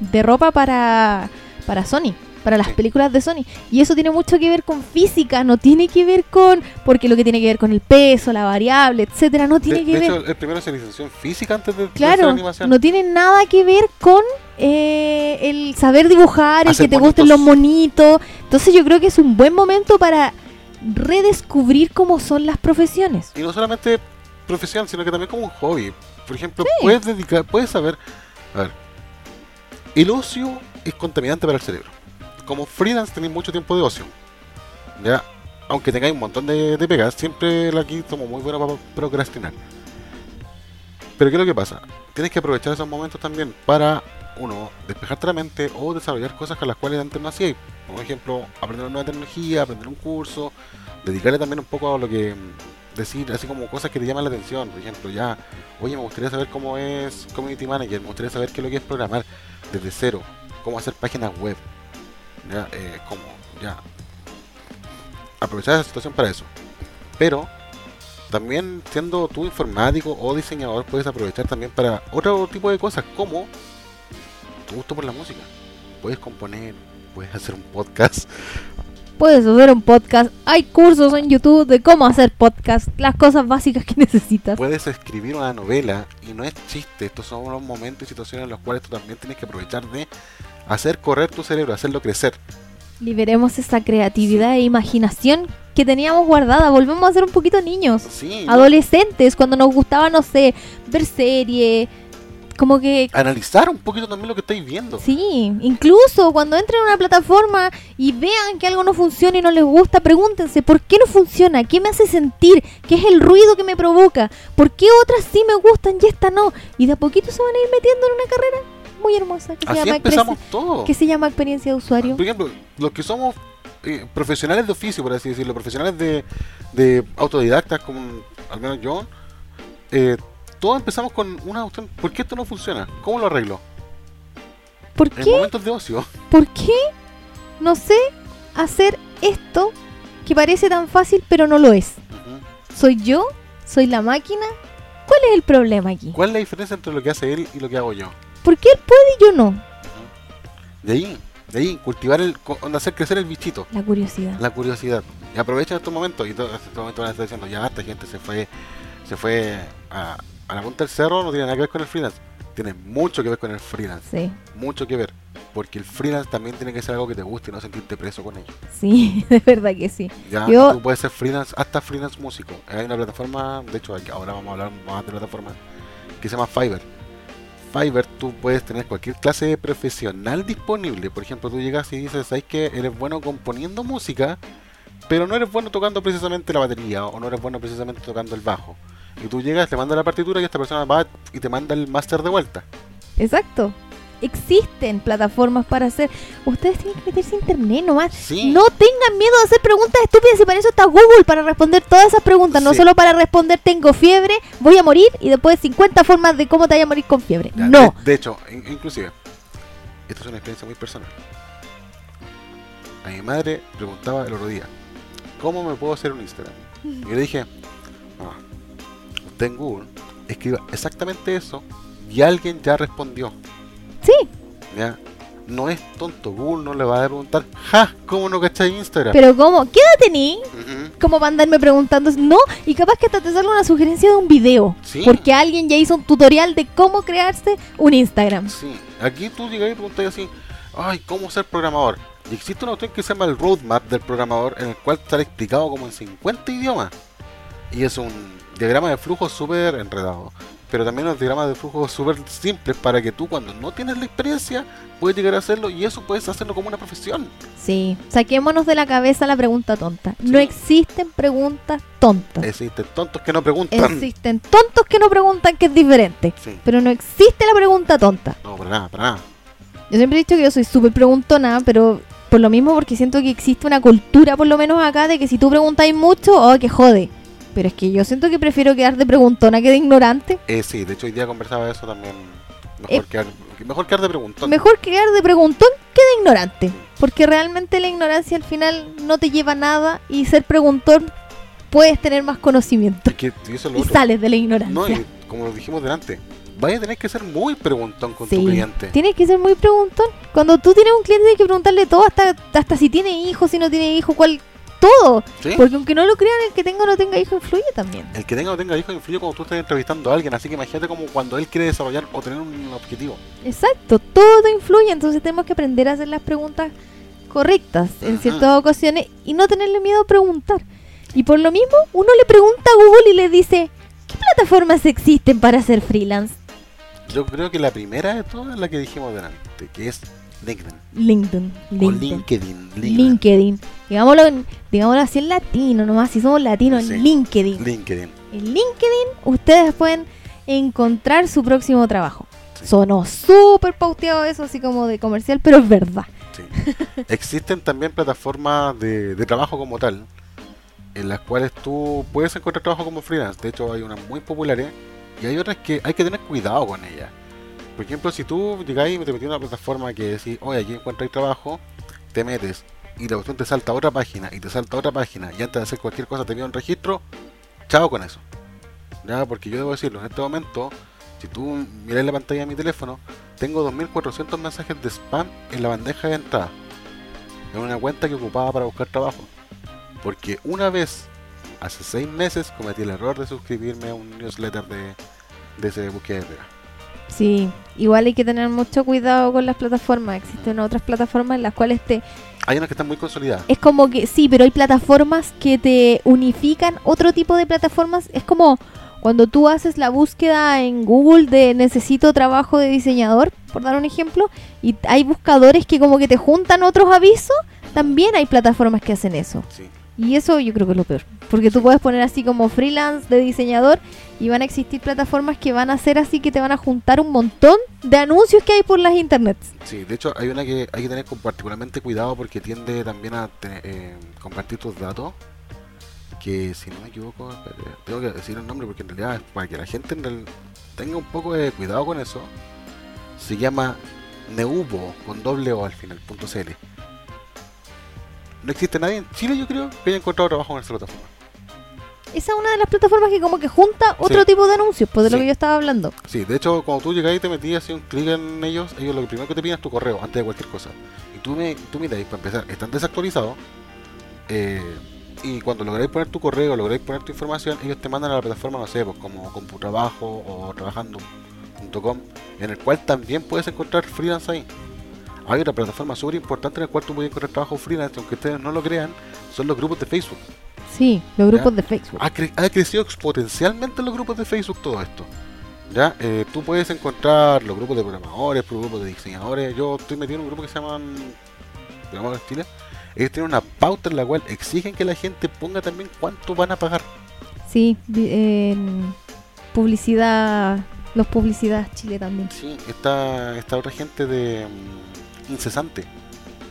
[SPEAKER 1] de ropa para, para Sony, para las películas de Sony. Y eso tiene mucho que ver con física, no tiene que ver con, porque lo que tiene que ver con el peso, la variable, etcétera, no tiene
[SPEAKER 2] De,
[SPEAKER 1] que
[SPEAKER 2] de
[SPEAKER 1] ver.
[SPEAKER 2] hecho, el primero licenció en física antes de,
[SPEAKER 1] Claro,
[SPEAKER 2] animación.
[SPEAKER 1] no tiene nada que ver con eh, el saber dibujar, el que te gusten los
[SPEAKER 2] monitos.
[SPEAKER 1] Entonces yo creo que es un buen momento para redescubrir cómo son las profesiones.
[SPEAKER 2] Y no solamente profesión, sino que también como un hobby. Por ejemplo, puedes dedicar, puedes saber, a ver, el ocio es contaminante para el cerebro. Como freelance tenéis mucho tiempo de ocio. Ya, aunque tengáis un montón de, de pegas, siempre aquí somos muy buenos para procrastinar. Pero ¿qué es lo que pasa? Tienes que aprovechar esos momentos también para, uno, despejarte la mente o desarrollar cosas con las cuales antes no hacíais. Por ejemplo, aprender una nueva tecnología, aprender un curso, dedicarle también un poco a lo que mm, decir, así como cosas que te llaman la atención. Por ejemplo, ya, oye, me gustaría saber cómo es Community Manager, me gustaría saber qué es lo que es programar desde cero, cómo hacer páginas web. Ya, eh, ya. Aprovechar esa situación para eso. Pero también siendo tú informático o diseñador puedes aprovechar también para otro tipo de cosas como tu gusto por la música. Puedes componer, puedes hacer un podcast,
[SPEAKER 1] puedes hacer un podcast. Hay cursos en YouTube de cómo hacer podcast, las cosas básicas que necesitas.
[SPEAKER 2] Puedes escribir una novela y no es chiste. Estos son unos momentos y situaciones en los cuales tú también tienes que aprovechar de hacer correr tu cerebro, hacerlo crecer.
[SPEAKER 1] Liberemos esa creatividad e imaginación que teníamos guardada. Volvemos a ser un poquito niños. Adolescentes, cuando nos gustaba, no sé, ver serie. Como que
[SPEAKER 2] analizar un poquito también lo que estáis viendo.
[SPEAKER 1] Sí, incluso cuando entren a una plataforma y vean que algo no funciona y no les gusta, pregúntense, ¿por qué no funciona? ¿Qué me hace sentir? ¿Qué es el ruido que me provoca? ¿Por qué otras sí me gustan y esta no? Y de a poquito se van a ir metiendo en una carrera muy hermosa que se,
[SPEAKER 2] Así
[SPEAKER 1] llama,
[SPEAKER 2] empezamos
[SPEAKER 1] experiencia-
[SPEAKER 2] todo.
[SPEAKER 1] que se llama experiencia de usuario.
[SPEAKER 2] Por ejemplo, los que somos eh, profesionales de oficio, por así decirlo, profesionales de, de autodidactas, como al menos yo, eh, todos empezamos con una cuestión, ¿por qué esto no funciona? ¿Cómo lo arreglo?
[SPEAKER 1] ¿Por
[SPEAKER 2] En
[SPEAKER 1] qué?
[SPEAKER 2] momentos de ocio.
[SPEAKER 1] ¿Por qué no sé hacer esto que parece tan fácil pero no lo es? ¿Soy yo? ¿Soy la máquina? ¿Cuál es el problema aquí?
[SPEAKER 2] ¿Cuál es la diferencia entre lo que hace él y lo que hago yo?
[SPEAKER 1] ¿Por qué él puede y yo no?
[SPEAKER 2] De ahí, de ahí, cultivar el, hacer crecer el bichito,
[SPEAKER 1] La curiosidad.
[SPEAKER 2] la curiosidad. Y aprovechen estos momentos, y todo, estos momentos van a estar diciendo, ya esta gente se fue, se fue a, a la punta del cerro, no tiene nada que ver con el freelance. Tiene mucho que ver con el freelance,
[SPEAKER 1] Sí,
[SPEAKER 2] mucho que ver. Porque el freelance también tiene que ser algo que te guste y no sentirte preso con ello.
[SPEAKER 1] sí, de verdad que sí.
[SPEAKER 2] Ya
[SPEAKER 1] Yo-
[SPEAKER 2] tú puedes ser freelance, hasta freelance músico. Hay una plataforma, de hecho ahora vamos a hablar más de plataformas, que se llama Fiverr. Fiverr tú puedes tener cualquier clase de profesional disponible. Por ejemplo, tú llegas y dices, ¿sabes que eres bueno componiendo música, pero no eres bueno tocando precisamente la batería o no eres bueno precisamente tocando el bajo? Y tú llegas, te manda la partitura y esta persona va y te manda el máster de vuelta.
[SPEAKER 1] Exacto. Existen plataformas para hacer. Ustedes tienen que meterse a internet nomás.
[SPEAKER 2] Sí.
[SPEAKER 1] No tengan miedo de hacer preguntas estúpidas y para eso está Google, para responder todas esas preguntas. No solo para responder tengo fiebre, voy a morir y después 50 formas de cómo te vaya a morir con fiebre.
[SPEAKER 2] Ya,
[SPEAKER 1] no.
[SPEAKER 2] De, de hecho, in- inclusive, esta es una experiencia muy personal. A mi madre preguntaba el otro día, ¿cómo me puedo hacer un Instagram? Y yo le dije, "Mamá, usted en Google escriba exactamente eso y alguien ya respondió.
[SPEAKER 1] Sí,
[SPEAKER 2] ¿ya? No es tonto, Google no le va a preguntar, ja, ¿cómo no cacháis Instagram?
[SPEAKER 1] pero ¿cómo? ¿Qué edad tení?
[SPEAKER 2] Ujú.
[SPEAKER 1] Como para andarme preguntando. No, y capaz que hasta te salga una sugerencia de un video.
[SPEAKER 2] Sí.
[SPEAKER 1] Porque alguien ya hizo un tutorial de cómo crearse un Instagram.
[SPEAKER 2] Sí, aquí tú llegas y preguntas así, ay, ¿cómo ser programador? Y existe una cuestión que se llama el roadmap del programador, en el cual está explicado como en 50 idiomas. Y es un diagrama de flujo súper enredado. Pero también unos diagramas de flujo súper simples para que tú cuando no tienes la experiencia puedes llegar a hacerlo y eso puedes hacerlo como una profesión.
[SPEAKER 1] Sí, saquémonos de la cabeza la pregunta tonta. No existen preguntas tontas.
[SPEAKER 2] Existen tontos que no preguntan.
[SPEAKER 1] Existen tontos que no preguntan, que es diferente.
[SPEAKER 2] Sí.
[SPEAKER 1] Pero no existe la pregunta tonta.
[SPEAKER 2] No, para nada, para nada.
[SPEAKER 1] Yo siempre he dicho que yo soy súper preguntona, pero por lo mismo porque siento que existe una cultura, por lo menos acá, de que si tú preguntáis mucho, oh, que jode. Pero es que yo siento que prefiero quedar de preguntona que de ignorante.
[SPEAKER 2] Eh, sí, de hecho hoy día conversaba de eso también. Mejor,
[SPEAKER 1] Eh,
[SPEAKER 2] quedar, mejor quedar de preguntón.
[SPEAKER 1] Mejor quedar de preguntón que de ignorante. Porque realmente la ignorancia al final no te lleva a nada y ser preguntón puedes tener más conocimiento.
[SPEAKER 2] Es que y eso es lo
[SPEAKER 1] Y
[SPEAKER 2] otro.
[SPEAKER 1] sales de la ignorancia.
[SPEAKER 2] No, y como lo dijimos delante, vaya a tener que ser muy preguntón con
[SPEAKER 1] Sí.
[SPEAKER 2] tu cliente.
[SPEAKER 1] Tienes que ser muy preguntón. Cuando tú tienes un cliente tienes que preguntarle todo, hasta, hasta si tiene hijos, si no tiene hijos, cuál, todo.
[SPEAKER 2] ¿Sí?
[SPEAKER 1] Porque aunque no lo crean, el que tenga o no tenga hijos influye también.
[SPEAKER 2] El que tenga o no tenga hijos influye cuando tú estás entrevistando a alguien, así que imagínate como cuando él quiere desarrollar o tener un objetivo.
[SPEAKER 1] Exacto, todo influye, entonces tenemos que aprender a hacer las preguntas correctas en
[SPEAKER 2] Ajá.
[SPEAKER 1] ciertas ocasiones y no tenerle miedo a preguntar. Y por lo mismo, uno le pregunta a Google y le dice, ¿qué plataformas existen para hacer freelance?
[SPEAKER 2] Yo creo que la primera de todas es la que dijimos delante, que es LinkedIn.
[SPEAKER 1] LinkedIn.
[SPEAKER 2] O
[SPEAKER 1] LinkedIn.
[SPEAKER 2] LinkedIn. LinkedIn.
[SPEAKER 1] LinkedIn. Digámoslo, en- digámoslo así en latino nomás, si somos latinos,
[SPEAKER 2] Sí.
[SPEAKER 1] LinkedIn.
[SPEAKER 2] LinkedIn.
[SPEAKER 1] En LinkedIn ustedes pueden encontrar su próximo trabajo.
[SPEAKER 2] Sí.
[SPEAKER 1] Sonó súper pauteado eso, así como de comercial, pero es verdad.
[SPEAKER 2] Sí. Existen también plataformas de, de trabajo como tal, en las cuales tú puedes encontrar trabajo como freelance. De hecho, hay unas muy populares y hay otras que hay que tener cuidado con ellas. Por ejemplo, si tú llegáis y te metí en una plataforma que decís, oye, aquí encontráis trabajo, te metes y la cuestión te salta a otra página y te salta a otra página y antes de hacer cualquier cosa te pide un registro, chao con eso. Ya, porque yo debo decirlo, en este momento, si tú miras la pantalla de mi teléfono, tengo 2400 mensajes de spam en la bandeja de entrada. en una cuenta que ocupaba para buscar trabajo. Porque una vez, hace seis meses, cometí el error de suscribirme a un newsletter de, de ese búsqueda de pega.
[SPEAKER 1] Sí, igual hay que tener mucho cuidado con las plataformas. Existen otras plataformas en las cuales te...
[SPEAKER 2] Hay unas que están muy consolidadas.
[SPEAKER 1] Es como que, sí, pero hay plataformas que te unifican otro tipo de plataformas. Es como cuando tú haces la búsqueda en Google de necesito trabajo de diseñador, por dar un ejemplo, y hay buscadores que como que te juntan otros avisos, también hay plataformas que hacen eso.
[SPEAKER 2] Sí.
[SPEAKER 1] Y eso yo creo que es lo peor. Porque tú puedes poner así como freelance de diseñador y van a existir plataformas que van a hacer así que te van a juntar un montón de anuncios que hay por las internets.
[SPEAKER 2] Sí, de hecho hay una que hay que tener con particularmente cuidado porque tiende también a eh, compartir tus datos. Que si no me equivoco, tengo que decir el nombre porque en realidad es para que la gente en real- tenga un poco de cuidado con eso. Se llama Neubo con doble O al final, punto CL. No existe nadie en Chile, yo creo, que haya encontrado trabajo en esta plataforma.
[SPEAKER 1] Esa es una de las plataformas que como que junta otro
[SPEAKER 2] Sí.
[SPEAKER 1] tipo de anuncios, pues de lo que yo estaba hablando.
[SPEAKER 2] Sí, de hecho, cuando tú llegas y te metías así un clic en ellos, ellos lo primero que te piden es tu correo antes de cualquier cosa. Y tú, me, tú miráis, para empezar, están desactualizados. eh, y cuando lográis poner tu correo, lográis poner tu información, ellos te mandan a la plataforma, no sé, pues como CompuTrabajo o trabajando.com, en el cual también puedes encontrar freelance ahí. Hay otra plataforma súper importante en la cual tú puedes encontrar trabajo freelance, aunque ustedes no lo crean, son los grupos de Facebook.
[SPEAKER 1] Sí, los grupos
[SPEAKER 2] Ya.
[SPEAKER 1] de Facebook.
[SPEAKER 2] Ha, cre- ha crecido exponencialmente en los grupos de Facebook todo esto. Ya, Eh, tú puedes encontrar los grupos de programadores, los grupos de diseñadores. Yo estoy metido en un grupo que se llaman Programadores Chile. Ellos tienen una pauta en la cual exigen que la gente ponga también cuánto van a pagar.
[SPEAKER 1] Sí, en publicidad, los publicidad Chile también.
[SPEAKER 2] Sí, esta, esta otra gente de mm, Incesante.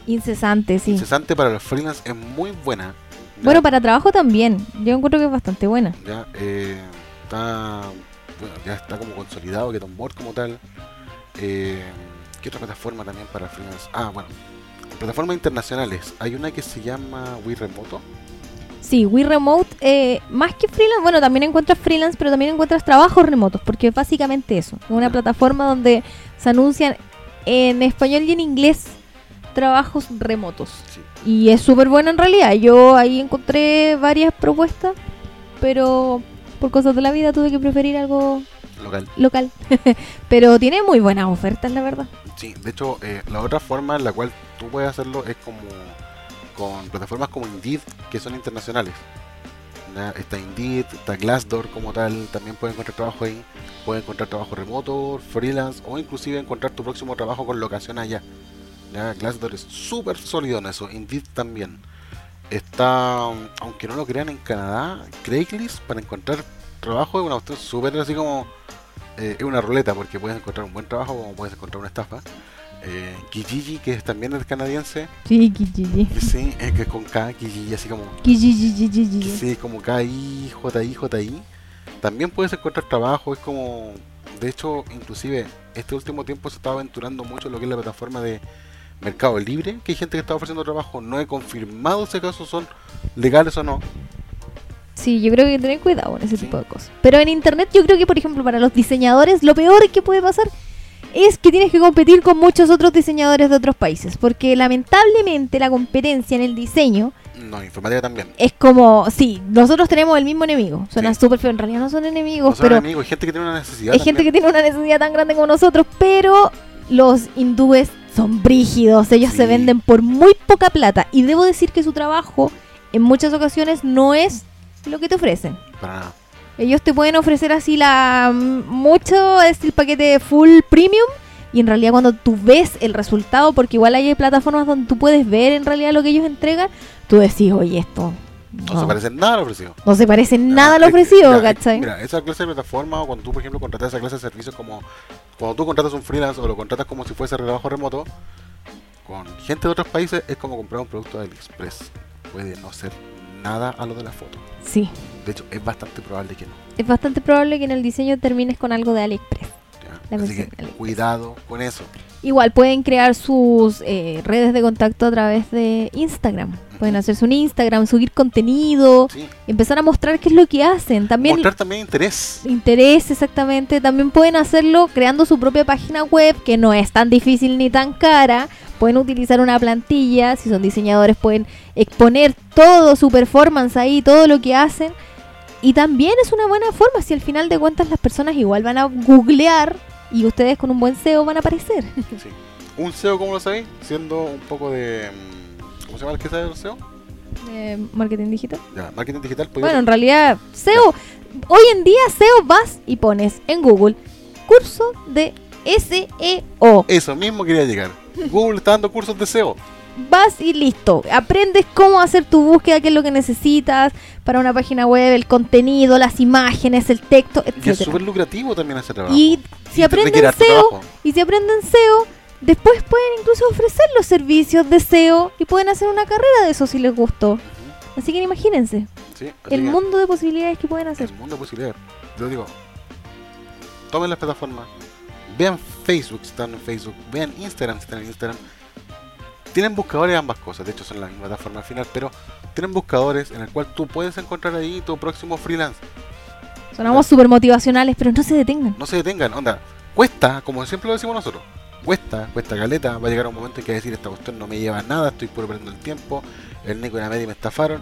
[SPEAKER 1] Incesante, sí.
[SPEAKER 2] Incesante para los freelance es muy buena. Ya,
[SPEAKER 1] Bueno, para trabajo también. Yo encuentro que es bastante buena.
[SPEAKER 2] ya, eh, está bueno, ya está como consolidado que Board como tal eh, ¿qué otra plataforma también para freelance? ah bueno plataformas internacionales hay una que se llama Wii Remoto
[SPEAKER 1] Sí, We Remote, eh, más que freelance, bueno, también encuentras freelance, pero también encuentras trabajos remotos, porque es básicamente eso. Es una plataforma donde se anuncian en español y en inglés trabajos remotos.
[SPEAKER 2] sí,
[SPEAKER 1] Y es súper buena en realidad. Yo ahí encontré varias propuestas, pero por cosas de la vida tuve que preferir algo
[SPEAKER 2] local
[SPEAKER 1] local. pero tiene muy buenas ofertas, la verdad.
[SPEAKER 2] sí de hecho eh, la otra forma en la cual tú puedes hacerlo es como con plataformas como Indeed que son internacionales Está Indeed, está Glassdoor como tal, también puedes encontrar trabajo ahí, puedes encontrar trabajo remoto, freelance o inclusive encontrar tu próximo trabajo con locación allá. Glassdoor es súper sólido en eso, Indeed también. Está, aunque no lo crean en Canadá, Craigslist para encontrar trabajo es una cuestión súper así como, eh, es una ruleta porque puedes encontrar un buen trabajo como puedes encontrar una estafa. Eh, Kijiji, que es también el canadiense,
[SPEAKER 1] Sí, Kijiji.
[SPEAKER 2] sí, es que es con K, Kijiji, así como
[SPEAKER 1] Kijiji.
[SPEAKER 2] Sí, como KI, JI, JI. También puedes encontrar trabajo, es como... De hecho, inclusive, este último tiempo se está aventurando mucho en lo que es la plataforma de Mercado Libre, que hay gente que está ofreciendo trabajo. No he confirmado si acaso son legales o no.
[SPEAKER 1] Sí, yo creo que hay que tener cuidado con ese
[SPEAKER 2] Sí.
[SPEAKER 1] tipo de cosas. Pero en internet yo creo que, por ejemplo, para los diseñadores, lo peor que puede pasar es que tienes que competir con muchos otros diseñadores de otros países. Porque lamentablemente la competencia en el diseño
[SPEAKER 2] No, informática también.
[SPEAKER 1] es como, sí, nosotros tenemos el mismo enemigo. Suena
[SPEAKER 2] Sí.
[SPEAKER 1] súper feo, en realidad no son enemigos,
[SPEAKER 2] No son
[SPEAKER 1] pero
[SPEAKER 2] amigos, hay gente que tiene una necesidad.
[SPEAKER 1] hay gente que tiene una necesidad tan grande como nosotros, pero los hindúes son brígidos, ellos se venden por muy poca plata. Y debo decir que su trabajo en muchas ocasiones no es lo que te ofrecen.
[SPEAKER 2] Para nada.
[SPEAKER 1] Ellos te pueden ofrecer así la mm, mucho es el paquete full premium y en realidad cuando tú ves el resultado, porque igual hay plataformas donde tú puedes ver en realidad lo que ellos entregan, tú decís, oye, esto
[SPEAKER 2] No,
[SPEAKER 1] no,
[SPEAKER 2] se parece nada a lo ofrecido.
[SPEAKER 1] no se parece nada a lo ofrecido,
[SPEAKER 2] mira,
[SPEAKER 1] ¿cachai?
[SPEAKER 2] Mira, esa clase de plataforma, o cuando tú, por ejemplo, contratas esa clase de servicios como. Cuando tú contratas un freelance o lo contratas como si fuese trabajo remoto, con gente de otros países, es como comprar un producto de AliExpress. Puede no ser nada a lo de la foto.
[SPEAKER 1] Sí,
[SPEAKER 2] De hecho, es bastante probable que no.
[SPEAKER 1] es bastante probable que en el diseño termines con algo de AliExpress.
[SPEAKER 2] Así que cuidado con eso.
[SPEAKER 1] Igual pueden crear sus eh, redes de contacto a través de Instagram. Pueden hacerse un Instagram, subir contenido,
[SPEAKER 2] Sí.
[SPEAKER 1] empezar a mostrar qué es lo que hacen. También
[SPEAKER 2] Mostrar también interés.
[SPEAKER 1] interés exactamente. También pueden hacerlo creando su propia página web, que no es tan difícil ni tan cara. Pueden utilizar una plantilla, si son diseñadores pueden exponer todo su performance ahí, todo lo que hacen. Y también es una buena forma, si al final de cuentas las personas igual van a googlear y ustedes con un buen SEO van a aparecer.
[SPEAKER 2] Sí. Un SEO, ¿cómo lo sabéis? Siendo un poco de. mm, ¿Cómo se llama el que sabe el SEO?
[SPEAKER 1] Eh, marketing digital.
[SPEAKER 2] Ya, marketing digital. podéis-
[SPEAKER 1] Bueno, en realidad, SEO, hoy en día SEO vas y pones en Google curso de SEO.
[SPEAKER 2] Eso mismo quería llegar. Google está dando cursos de SEO.
[SPEAKER 1] Vas y listo. Aprendes cómo hacer tu búsqueda, qué es lo que necesitas para una página web, el contenido, las imágenes, el texto,
[SPEAKER 2] Y es súper lucrativo también ese trabajo.
[SPEAKER 1] Y si aprenden SEO, y si aprenden SEO, después pueden incluso ofrecer los servicios de SEO y pueden hacer una carrera de eso si les gustó. Así que imagínense
[SPEAKER 2] Sí, así
[SPEAKER 1] el
[SPEAKER 2] que-
[SPEAKER 1] mundo de posibilidades que pueden hacer.
[SPEAKER 2] El mundo de posibilidades. Yo digo, tomen las plataformas, vean Facebook si están en Facebook, vean Instagram si están en Instagram. Tienen buscadores ambas cosas, de hecho son la misma plataforma al final, pero tienen buscadores en el cual tú puedes encontrar ahí tu próximo freelance.
[SPEAKER 1] Sonamos súper motivacionales, pero no se detengan.
[SPEAKER 2] No se detengan, onda, cuesta, como siempre lo decimos nosotros, cuesta, cuesta caleta, va a llegar un momento en que decir esta cuestión no me lleva a nada, estoy puro perdiendo el tiempo, el Nico y la media me estafaron.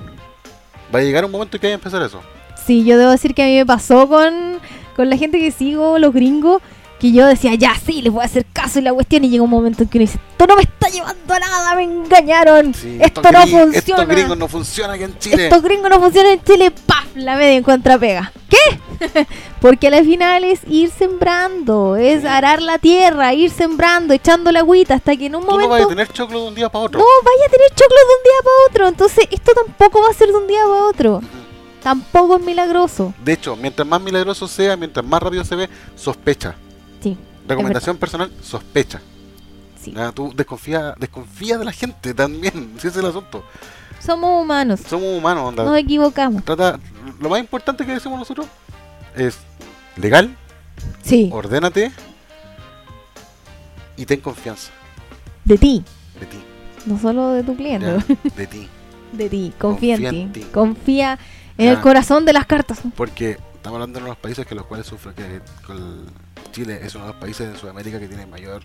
[SPEAKER 2] Va a llegar un momento en que hay que empezar eso.
[SPEAKER 1] Sí, yo debo decir que a mí me pasó con, con la gente que sigo, los gringos, que yo decía, ya sí, les voy a hacer caso y la cuestión, y llega un momento en que uno dice, esto no me está llevando a nada, me engañaron,
[SPEAKER 2] Sí,
[SPEAKER 1] esto no
[SPEAKER 2] gring-
[SPEAKER 1] funciona.
[SPEAKER 2] Estos gringos no funcionan aquí en Chile.
[SPEAKER 1] Estos gringos no funcionan en Chile, ¡paf! La media encuentra pega. ¿Qué? Porque al final es ir sembrando, es arar la tierra, ir sembrando, echando la agüita hasta que en un
[SPEAKER 2] Tú no
[SPEAKER 1] momento...
[SPEAKER 2] vas a tener choclo de un día para otro.
[SPEAKER 1] No, vaya a tener choclo de un día para otro. Entonces, esto tampoco va a ser de un día para otro. Tampoco es milagroso.
[SPEAKER 2] De hecho, mientras más milagroso sea, mientras más rápido se ve, sospecha. Recomendación personal, sospecha.
[SPEAKER 1] sí.
[SPEAKER 2] Ah, Tú desconfía, desconfía de la gente también, si ese es el asunto.
[SPEAKER 1] Somos humanos.
[SPEAKER 2] Somos humanos, onda.
[SPEAKER 1] Nos equivocamos.
[SPEAKER 2] Trata, lo más importante que decimos nosotros es legal,
[SPEAKER 1] Sí,
[SPEAKER 2] ordénate y ten confianza
[SPEAKER 1] de ti.
[SPEAKER 2] de ti.
[SPEAKER 1] No solo de tu cliente.
[SPEAKER 2] ya, de ti.
[SPEAKER 1] De ti. Confía,
[SPEAKER 2] Confía
[SPEAKER 1] en
[SPEAKER 2] en
[SPEAKER 1] ti.
[SPEAKER 2] ti.
[SPEAKER 1] Confía en
[SPEAKER 2] Ya.
[SPEAKER 1] el corazón de las cartas.
[SPEAKER 2] Porque estamos hablando de uno de los países que los cuales sufren, que con Chile es uno de los países de Sudamérica que tiene mayor,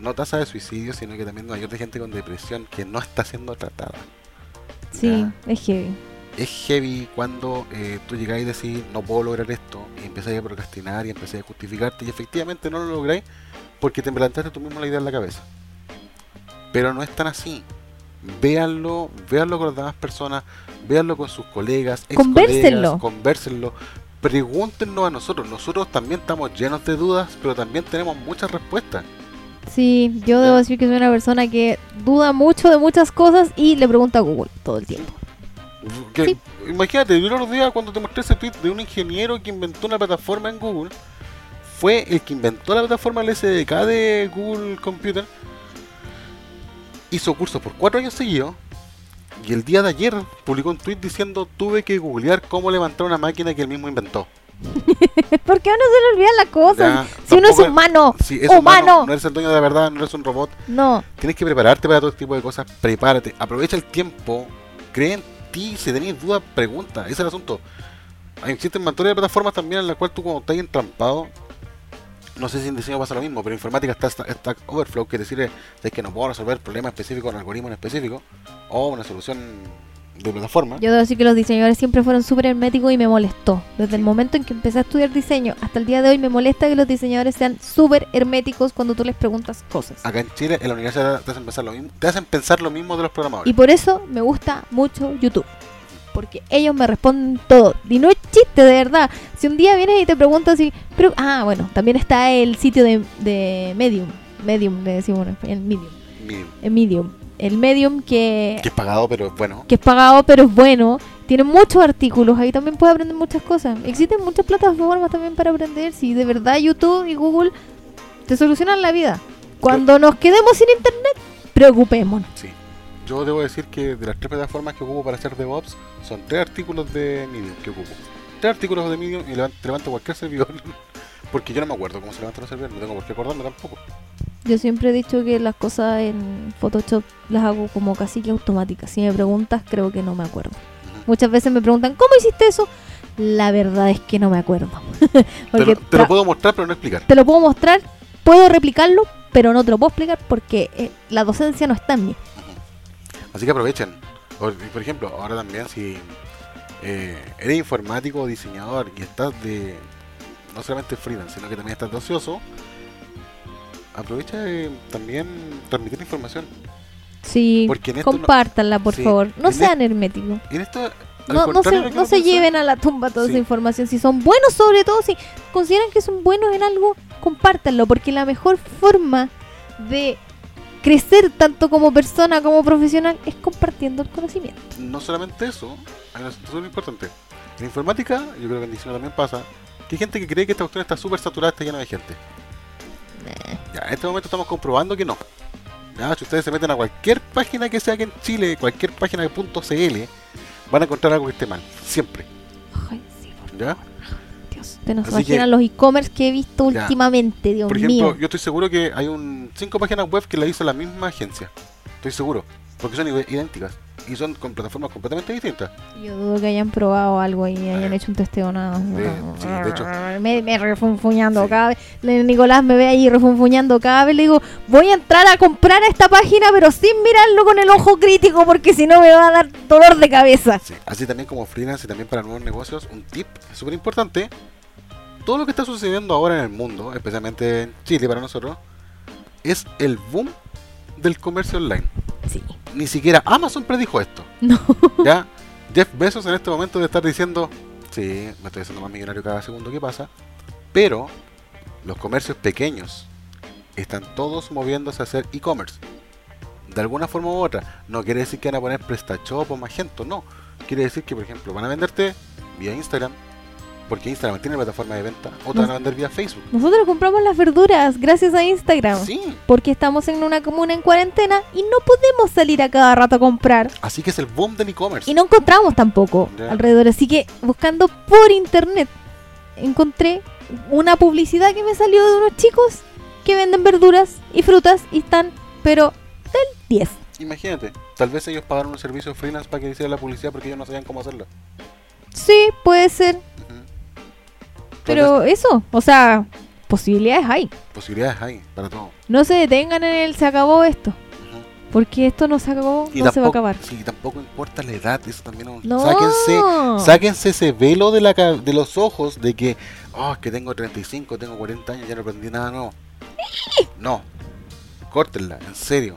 [SPEAKER 2] no tasa de suicidio, sino que también mayor de gente con depresión que no está siendo tratada.
[SPEAKER 1] Sí,
[SPEAKER 2] Ya.
[SPEAKER 1] es heavy.
[SPEAKER 2] Es heavy cuando eh, tú llegáis y decís, no puedo lograr esto, y empezáis a procrastinar y empezáis a justificarte, y efectivamente no lo lográis porque te implantaste tú mismo la idea en la cabeza. Pero no es tan así. Véanlo, véanlo con las demás personas, véanlo con sus colegas, ex
[SPEAKER 1] Convérsenlo.
[SPEAKER 2] convérsenlo, pregúntenos a nosotros. Nosotros también estamos llenos de dudas, pero también tenemos muchas respuestas.
[SPEAKER 1] Sí, yo debo decir que soy una persona que duda mucho de muchas cosas y le pregunta a Google todo el tiempo.
[SPEAKER 2] Que-
[SPEAKER 1] Sí.
[SPEAKER 2] Imagínate, yo el otro día cuando te mostré ese tweet de un ingeniero que inventó una plataforma en Google, fue el que inventó la plataforma el SDK de Google Computer, hizo cursos por cuatro años seguidos, y el día de ayer publicó un tweet diciendo tuve que googlear cómo levantar una máquina que él mismo inventó.
[SPEAKER 1] ¿Por qué uno se le olvidan las cosas?
[SPEAKER 2] Ya,
[SPEAKER 1] si uno es humano,
[SPEAKER 2] Si es
[SPEAKER 1] humano.
[SPEAKER 2] humano, no eres el dueño de la verdad, no eres un robot,
[SPEAKER 1] no.
[SPEAKER 2] Tienes que prepararte para todo este tipo de cosas. Prepárate, aprovecha el tiempo, cree en ti. Si tenéis dudas, pregunta. Ese es el asunto. Existen montones de plataformas también en las cuales tú, cuando estás entrampado, no sé si en diseño pasa lo mismo, pero en informática está Stack Overflow, que decir es que no puedo resolver problemas específicos con algoritmos en específico, o una solución de plataforma.
[SPEAKER 1] Yo debo decir que los diseñadores siempre fueron súper herméticos y me molestó. Desde el momento en que empecé a estudiar diseño hasta el día de hoy me molesta que los diseñadores sean súper herméticos cuando tú les preguntas cosas.
[SPEAKER 2] Acá en Chile, en la universidad te hacen pensar lo mismo, te hacen pensar lo mismo de los programadores.
[SPEAKER 1] Y por eso me gusta mucho YouTube. Porque ellos me responden todo. Y no es chiste, de verdad. Si un día vienes y te preguntas si... Pero, ah, bueno, también está el sitio de, de Medium. Medium, le decimos en español, Medium.
[SPEAKER 2] Mínimo.
[SPEAKER 1] El Medium. El Medium que,
[SPEAKER 2] Que es pagado, pero es bueno.
[SPEAKER 1] que es pagado pero es bueno. Tiene muchos artículos. Ahí también puedes aprender muchas cosas. Existen muchas plataformas también para aprender. Si de verdad YouTube y Google te solucionan la vida. Cuando nos quedemos sin internet, preocupémonos.
[SPEAKER 2] Sí. Yo debo decir que de las tres plataformas que ocupo para hacer DevOps, son tres artículos de Medium que ocupo. Tres artículos de Medium y levanto cualquier servidor Porque yo no me acuerdo cómo se levantan los servidores, no tengo por qué acordarme tampoco.
[SPEAKER 1] Yo siempre he dicho que las cosas en Photoshop las hago como casi que automáticas. Si me preguntas, creo que no me acuerdo. Muchas veces me preguntan, ¿cómo hiciste eso? La verdad es que no me acuerdo.
[SPEAKER 2] Te, lo, te lo puedo mostrar, pero no explicar.
[SPEAKER 1] te lo puedo mostrar, puedo replicarlo, pero no te lo puedo explicar porque eh, la docencia no está en mí.
[SPEAKER 2] Así que aprovechen. Por, por ejemplo, ahora también si eh, eres informático o diseñador y estás de no solamente freelance, sino que también estás de ocioso, aprovecha de también transmitir información.
[SPEAKER 1] Sí,
[SPEAKER 2] Porque en esto no-
[SPEAKER 1] compártanla, por
[SPEAKER 2] Sí,
[SPEAKER 1] favor. No sean herméticos.
[SPEAKER 2] Y en esto,
[SPEAKER 1] No, no se, no se lleven a la tumba toda
[SPEAKER 2] Sí.
[SPEAKER 1] esa información. Si son buenos, sobre todo, si consideran que son buenos en algo, compártanlo. Porque la mejor forma de crecer tanto como persona como profesional es compartiendo el conocimiento.
[SPEAKER 2] No solamente eso, hay una situación importante. En informática, yo creo que en diseño también pasa, que hay gente que cree que esta cuestión está súper saturada, está llena de gente. Ya, en este momento estamos comprobando que no. Ya, si ustedes se meten a cualquier página que sea aquí en Chile, cualquier página de .cl, van a encontrar algo que esté mal. Siempre.
[SPEAKER 1] Ay, sí, por
[SPEAKER 2] ¿Ya?
[SPEAKER 1] Ustedes no se imaginan
[SPEAKER 2] que-
[SPEAKER 1] los e-commerce que he visto
[SPEAKER 2] Ya.
[SPEAKER 1] últimamente, Dios
[SPEAKER 2] Por ejemplo,
[SPEAKER 1] mío.
[SPEAKER 2] yo estoy seguro que hay un cinco páginas web que la hizo la misma agencia. Estoy seguro. Porque son idénticas. Y son con plataformas completamente distintas.
[SPEAKER 1] Yo dudo que hayan probado algo y hayan
[SPEAKER 2] Eh,
[SPEAKER 1] hecho un testeo nada.
[SPEAKER 2] de- sí, de hecho.
[SPEAKER 1] Me, me refunfuñando
[SPEAKER 2] Sí.
[SPEAKER 1] cada vez. Nicolás me ve ahí refunfuñando cada vez. Le digo, voy a entrar a comprar a esta página, pero sin mirarlo con el ojo crítico, porque si no me va a dar dolor de cabeza.
[SPEAKER 2] Sí, Así también como freelance y también para nuevos negocios, un tip súper importante. Todo lo que está sucediendo ahora en el mundo, especialmente en Chile para nosotros, es el boom del comercio online.
[SPEAKER 1] Sí.
[SPEAKER 2] Ni siquiera Amazon predijo esto.
[SPEAKER 1] No.
[SPEAKER 2] ¿Ya? Jeff Bezos en este momento debe estar diciendo, sí, me estoy haciendo más millonario cada segundo que pasa, pero los comercios pequeños están todos moviéndose a hacer e-commerce. De alguna forma u otra. No quiere decir que van a poner PrestaShop o Magento, no. Quiere decir que, por ejemplo, van a venderte vía Instagram, porque Instagram tiene plataforma de venta, o te van a vender vía Facebook.
[SPEAKER 1] Nosotros compramos las verduras gracias a Instagram.
[SPEAKER 2] Sí,
[SPEAKER 1] Porque estamos en una comuna en cuarentena y no podemos salir a cada rato a comprar.
[SPEAKER 2] así que es el boom del e-commerce.
[SPEAKER 1] Y no encontramos tampoco alrededor. Así que buscando por internet encontré una publicidad que me salió de unos chicos que venden verduras y frutas y están, pero del 10.
[SPEAKER 2] Imagínate, tal vez ellos pagaron un servicio freelance para que hiciera la publicidad porque ellos no sabían cómo hacerlo.
[SPEAKER 1] Sí, puede ser. Pero eso, o sea, posibilidades hay.
[SPEAKER 2] posibilidades hay para todo.
[SPEAKER 1] No se detengan en el se acabó esto. Porque esto no se acabó,
[SPEAKER 2] Y
[SPEAKER 1] no se va a acabar.
[SPEAKER 2] Sí, tampoco importa la edad, eso también es un-
[SPEAKER 1] No.
[SPEAKER 2] Sáquense, sáquense ese velo de, la, de los ojos de que, oh, es que tengo 35, tengo 40 años, ya no aprendí nada nuevo. No, córtenla, en serio.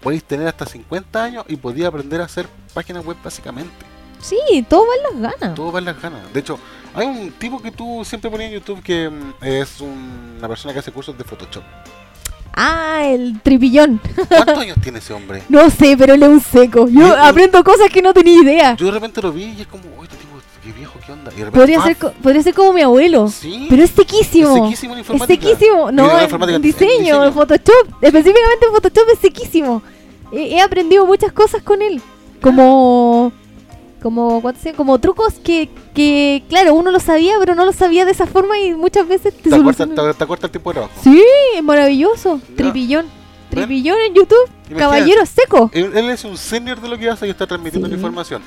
[SPEAKER 2] Podéis tener hasta 50 años y podéis aprender a hacer páginas web básicamente.
[SPEAKER 1] Sí, todo va en las ganas.
[SPEAKER 2] Todo va en las ganas. De hecho, hay un tipo que tú siempre ponías en YouTube que mm, es un- una persona que hace cursos de Photoshop.
[SPEAKER 1] Ah, el tripillón.
[SPEAKER 2] ¿Cuántos años tiene ese hombre?
[SPEAKER 1] No sé, pero él es un seco. Yo
[SPEAKER 2] Y-
[SPEAKER 1] aprendo cosas que no tenía idea.
[SPEAKER 2] Yo de repente lo vi y es como, oye, este tipo, qué viejo, qué onda. Y de repente,
[SPEAKER 1] Podría ser, podría ser como mi abuelo.
[SPEAKER 2] Sí,
[SPEAKER 1] Pero es sequísimo.
[SPEAKER 2] Es sequísimo en
[SPEAKER 1] Es
[SPEAKER 2] informática.
[SPEAKER 1] sequísimo.
[SPEAKER 2] Y
[SPEAKER 1] No,
[SPEAKER 2] en
[SPEAKER 1] en, diseño,
[SPEAKER 2] diseño.
[SPEAKER 1] en Photoshop. Específicamente en Photoshop es sequísimo. He, he aprendido muchas cosas con él. Como. Como, ¿cuánto se- como trucos que, que, claro, uno lo sabía, pero no lo sabía de esa forma y muchas veces te
[SPEAKER 2] te,
[SPEAKER 1] soluciona-
[SPEAKER 2] te, te acorta el tiempo de trabajo.
[SPEAKER 1] Sí, es maravilloso.
[SPEAKER 2] Ya.
[SPEAKER 1] Tripillón.
[SPEAKER 2] ¿Ven?
[SPEAKER 1] Tripillón en YouTube.
[SPEAKER 2] Imagínate.
[SPEAKER 1] Caballero seco.
[SPEAKER 2] Él, él es un senior de lo que hace y está transmitiendo
[SPEAKER 1] Sí.
[SPEAKER 2] la información.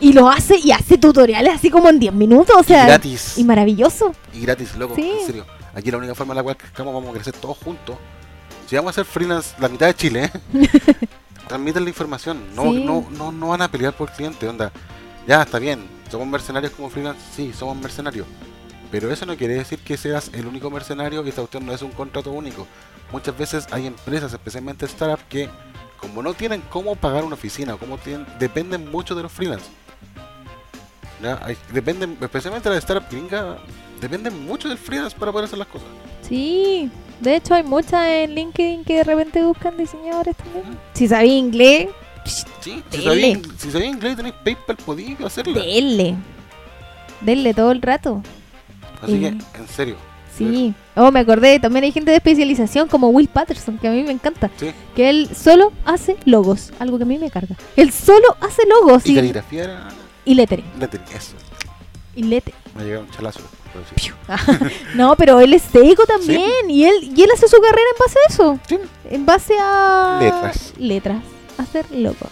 [SPEAKER 1] Y lo hace, y hace tutoriales así como en 10 minutos. O sea,
[SPEAKER 2] y gratis.
[SPEAKER 1] y maravilloso.
[SPEAKER 2] Y gratis, loco.
[SPEAKER 1] Sí.
[SPEAKER 2] En serio. Aquí la única forma en la cual crezcamos vamos a crecer todos juntos. Si vamos a hacer freelance la mitad de Chile, ¿eh? transmiten la información. No,
[SPEAKER 1] Sí.
[SPEAKER 2] no, no, no van a pelear por cliente. Onda, ya está bien. Somos mercenarios como freelance. Sí, somos mercenarios. Pero eso no quiere decir que seas el único mercenario y esta cuestión no es un contrato único. Muchas veces hay empresas, especialmente startups, que como no tienen cómo pagar una oficina, como tienen, dependen mucho de los freelance. ¿Ya? Hay- dependen, especialmente las startups gringas, dependen mucho del freelance para poder hacer las cosas.
[SPEAKER 1] Sí, de hecho hay muchas en LinkedIn que de repente buscan diseñadores también. Si sabía inglés, psh,
[SPEAKER 2] Sí, si
[SPEAKER 1] Dele.
[SPEAKER 2] sabéis si inglés y tenéis PayPal, podéis hacerlo.
[SPEAKER 1] denle. Denle todo el rato.
[SPEAKER 2] Así que, en serio.
[SPEAKER 1] Sí. Oh, me acordé, también hay gente de especialización como Will Patterson, que a mí me encanta.
[SPEAKER 2] Sí.
[SPEAKER 1] Que él solo hace logos, algo que a mí me carga. Él solo hace logos
[SPEAKER 2] Y
[SPEAKER 1] y,
[SPEAKER 2] caligrafía era
[SPEAKER 1] y lettering.
[SPEAKER 2] lettering, eso.
[SPEAKER 1] Y lete.
[SPEAKER 2] Me llega un chalazo. pero sí.
[SPEAKER 1] no, pero él es seco también. Y él y él hace su carrera en base a eso.
[SPEAKER 2] Sí.
[SPEAKER 1] En base a...
[SPEAKER 2] Letras.
[SPEAKER 1] Letras. A ser locos.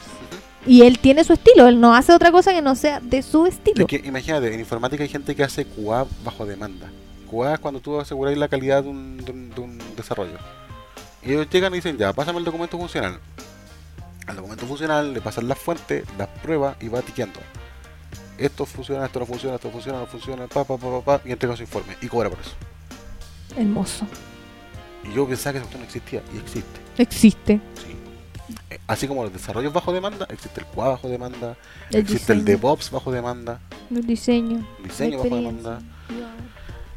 [SPEAKER 1] Y él tiene su estilo. Él no hace otra cosa que no sea de su estilo.
[SPEAKER 2] Es que imagínate, en informática hay gente que hace QA bajo demanda. QA es cuando tú aseguráis la calidad de un, de un- de un desarrollo. Y ellos llegan y dicen, ya, pásame el documento funcional. Al documento funcional le pasan las fuentes, las pruebas y va tiqueando. Esto funciona, esto no funciona, esto funciona, no funciona, pa, pa, pa, pa, pa, y entrega su informe. Y cobra por eso.
[SPEAKER 1] Hermoso.
[SPEAKER 2] Y yo pensaba que eso no existía, y existe.
[SPEAKER 1] Existe.
[SPEAKER 2] Sí. Eh, Así como los desarrollos bajo demanda, existe el QA bajo demanda,
[SPEAKER 1] El
[SPEAKER 2] existe el. DevOps bajo demanda,
[SPEAKER 1] El diseño.
[SPEAKER 2] diseño bajo demanda.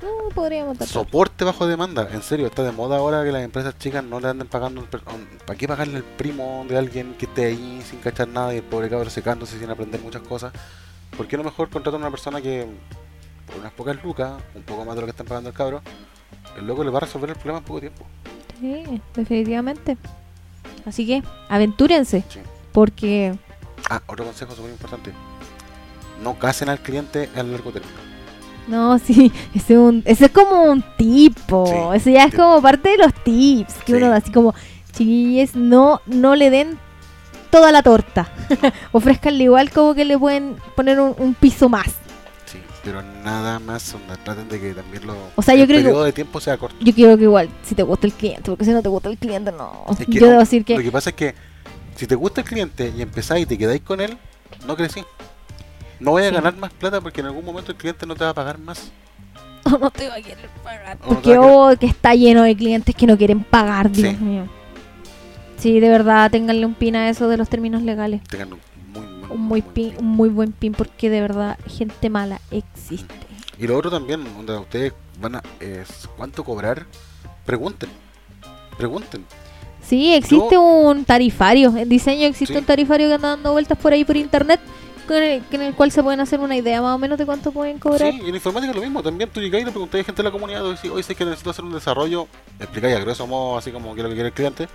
[SPEAKER 1] No, podríamos tratar.
[SPEAKER 2] Soporte bajo demanda, en serio, está de moda ahora que las empresas chicas no le anden pagando. ¿Para qué pagarle al primo de alguien que esté ahí sin cachar nada y el pobre cabrón secándose sin aprender muchas cosas? ¿Por qué no mejor contratar a una persona que, por unas pocas lucas, un poco más de lo que están pagando el cabro, el loco le va a resolver el problema en poco tiempo?
[SPEAKER 1] Sí, definitivamente. Así que, aventúrense.
[SPEAKER 2] Sí.
[SPEAKER 1] Porque
[SPEAKER 2] Ah, otro consejo súper importante: no casen al cliente a largo término.
[SPEAKER 1] No, sí, ese es, un, ese es como un tipo.
[SPEAKER 2] Sí,
[SPEAKER 1] ese ya es como parte de los tips que
[SPEAKER 2] Sí.
[SPEAKER 1] uno da así como, chiquillos, no, no le den toda la torta. Ofrezcanle igual como que le pueden poner un, un piso más.
[SPEAKER 2] Sí, pero nada más, onda, traten de que también lo,
[SPEAKER 1] O sea, yo
[SPEAKER 2] el
[SPEAKER 1] creo que-
[SPEAKER 2] periodo de tiempo sea corto.
[SPEAKER 1] Yo quiero que igual, si te gusta el cliente, porque si no te gusta el cliente, no.
[SPEAKER 2] Es que
[SPEAKER 1] yo
[SPEAKER 2] no,
[SPEAKER 1] debo decir que
[SPEAKER 2] Lo que pasa es que si te gusta el cliente y empezáis y te quedáis con él, no crecí. No voy a
[SPEAKER 1] Sí.
[SPEAKER 2] ganar más plata porque en algún momento el cliente no te va a pagar más.
[SPEAKER 1] no, no te va a querer pagar.
[SPEAKER 2] O
[SPEAKER 1] Porque
[SPEAKER 2] a
[SPEAKER 1] oh, que está lleno de clientes que no quieren pagar, Dios
[SPEAKER 2] Sí.
[SPEAKER 1] mío. Sí, de verdad, ténganle un pin a eso de los términos legales.
[SPEAKER 2] Un muy, muy,
[SPEAKER 1] un muy, pin,
[SPEAKER 2] pin.
[SPEAKER 1] un muy buen pin porque de verdad gente mala existe.
[SPEAKER 2] Y lo otro también, donde ustedes van a. Es, ¿Cuánto cobrar? Pregunten. Pregunten.
[SPEAKER 1] Sí, existe un tarifario. En diseño existe
[SPEAKER 2] Sí.
[SPEAKER 1] un tarifario que anda dando vueltas por ahí por internet con el, en el cual se pueden hacer una idea más o menos de cuánto pueden cobrar.
[SPEAKER 2] Sí, y en informática es lo mismo. También tú llegáis y le preguntáis a gente de la comunidad, oye, sé que necesito hacer un desarrollo. Explicáis a grueso modo, así como que lo que quiere el cliente.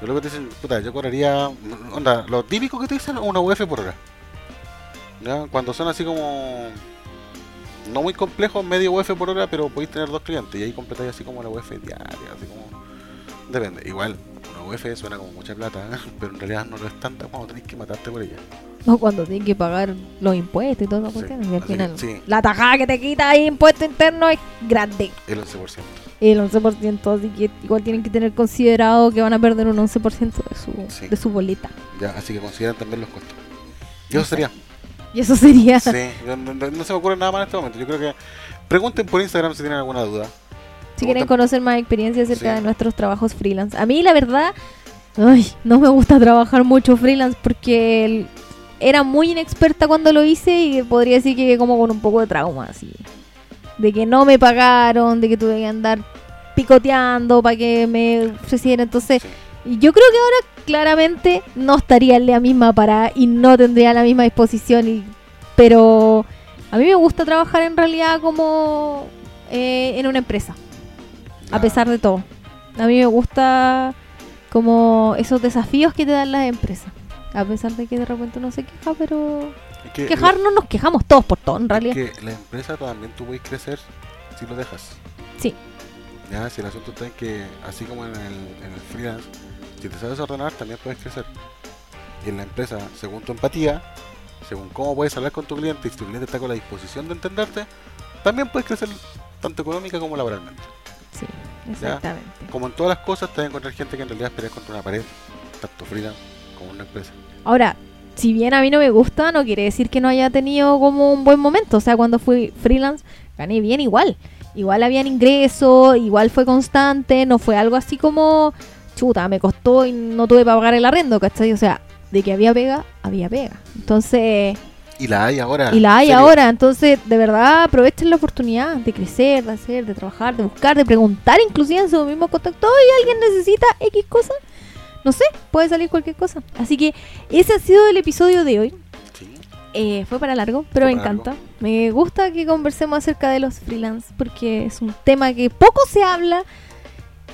[SPEAKER 2] Y luego te dicen, puta, yo cobraría. Onda, lo típico que te dicen, una UF por hora. Cuando son así como. No muy complejos, medio UF por hora, pero podéis tener dos clientes. Y ahí completáis así como la UF diaria, así como. Depende. Igual, UF suena como mucha plata, ¿eh? pero en realidad no lo es tanta cuando tenéis que matarte por ella.
[SPEAKER 1] O cuando tienen que pagar los impuestos y todo eso.
[SPEAKER 2] Sí,
[SPEAKER 1] cuestiones, y al
[SPEAKER 2] que,
[SPEAKER 1] final,
[SPEAKER 2] sí.
[SPEAKER 1] la tajada que te quita ahí impuesto interno es grande.
[SPEAKER 2] El 11%.
[SPEAKER 1] El 11%, así que igual tienen que tener considerado que van a perder un 11% de su,
[SPEAKER 2] Sí.
[SPEAKER 1] de su boleta.
[SPEAKER 2] Ya, así que consideran también los costos. Y eso sería.
[SPEAKER 1] Y eso sería.
[SPEAKER 2] Sí, no, no- no se me ocurre nada más en este momento. Yo creo que pregunten por Instagram si tienen alguna duda.
[SPEAKER 1] Si quieren conocer más experiencias acerca
[SPEAKER 2] Sí.
[SPEAKER 1] de nuestros trabajos freelance. A mí, la verdad, ay, no me gusta trabajar mucho freelance porque era muy inexperta cuando lo hice y podría decir que como con un poco de trauma, así. De que no me pagaron, de que tuve que andar picoteando para que me ofrecieran. Entonces,
[SPEAKER 2] Sí.
[SPEAKER 1] yo creo que ahora claramente no estaría en la misma parada y no tendría la misma disposición. Y, pero a mí me gusta trabajar en realidad como eh, en una empresa a pesar de todo. A mí me gusta como esos desafíos que te dan las empresas. A pesar de que de repente uno se queja, pero
[SPEAKER 2] Es que
[SPEAKER 1] quejarnos nos quejamos todos por todo, en realidad.
[SPEAKER 2] que la empresa también tú puedes crecer si lo dejas.
[SPEAKER 1] Sí.
[SPEAKER 2] Ya, si el asunto está en que, así como en el, en el freelance, si te sabes ordenar, también puedes crecer. Y en la empresa, según tu empatía, según cómo puedes hablar con tu cliente y si tu cliente está con la disposición de entenderte, también puedes crecer tanto económica como laboralmente.
[SPEAKER 1] Sí, exactamente.
[SPEAKER 2] Como en todas las cosas, te vas a encontrar gente que en realidad pelea contra una pared, tanto freelance como una empresa.
[SPEAKER 1] Ahora, si bien a mí no me gusta, no quiere decir que no haya tenido como un buen momento. O sea, cuando fui freelance, gané bien igual. Igual habían ingresos, igual fue constante, no fue algo así como, chuta, me costó y no tuve para pagar el arrendo, ¿cachai? O sea, de que había pega, había pega. Entonces,
[SPEAKER 2] Y la hay ahora.
[SPEAKER 1] y la hay
[SPEAKER 2] en
[SPEAKER 1] ahora, entonces de verdad aprovechen la oportunidad de crecer, de hacer, de trabajar, de buscar, de preguntar inclusive en su mismo contacto, y alguien necesita X cosa, no sé, puede salir cualquier cosa. Así que ese ha sido el episodio de hoy.
[SPEAKER 2] Sí.
[SPEAKER 1] Eh, fue para largo, pero me encanta. Me gusta que conversemos acerca de los freelance porque es un tema que poco se habla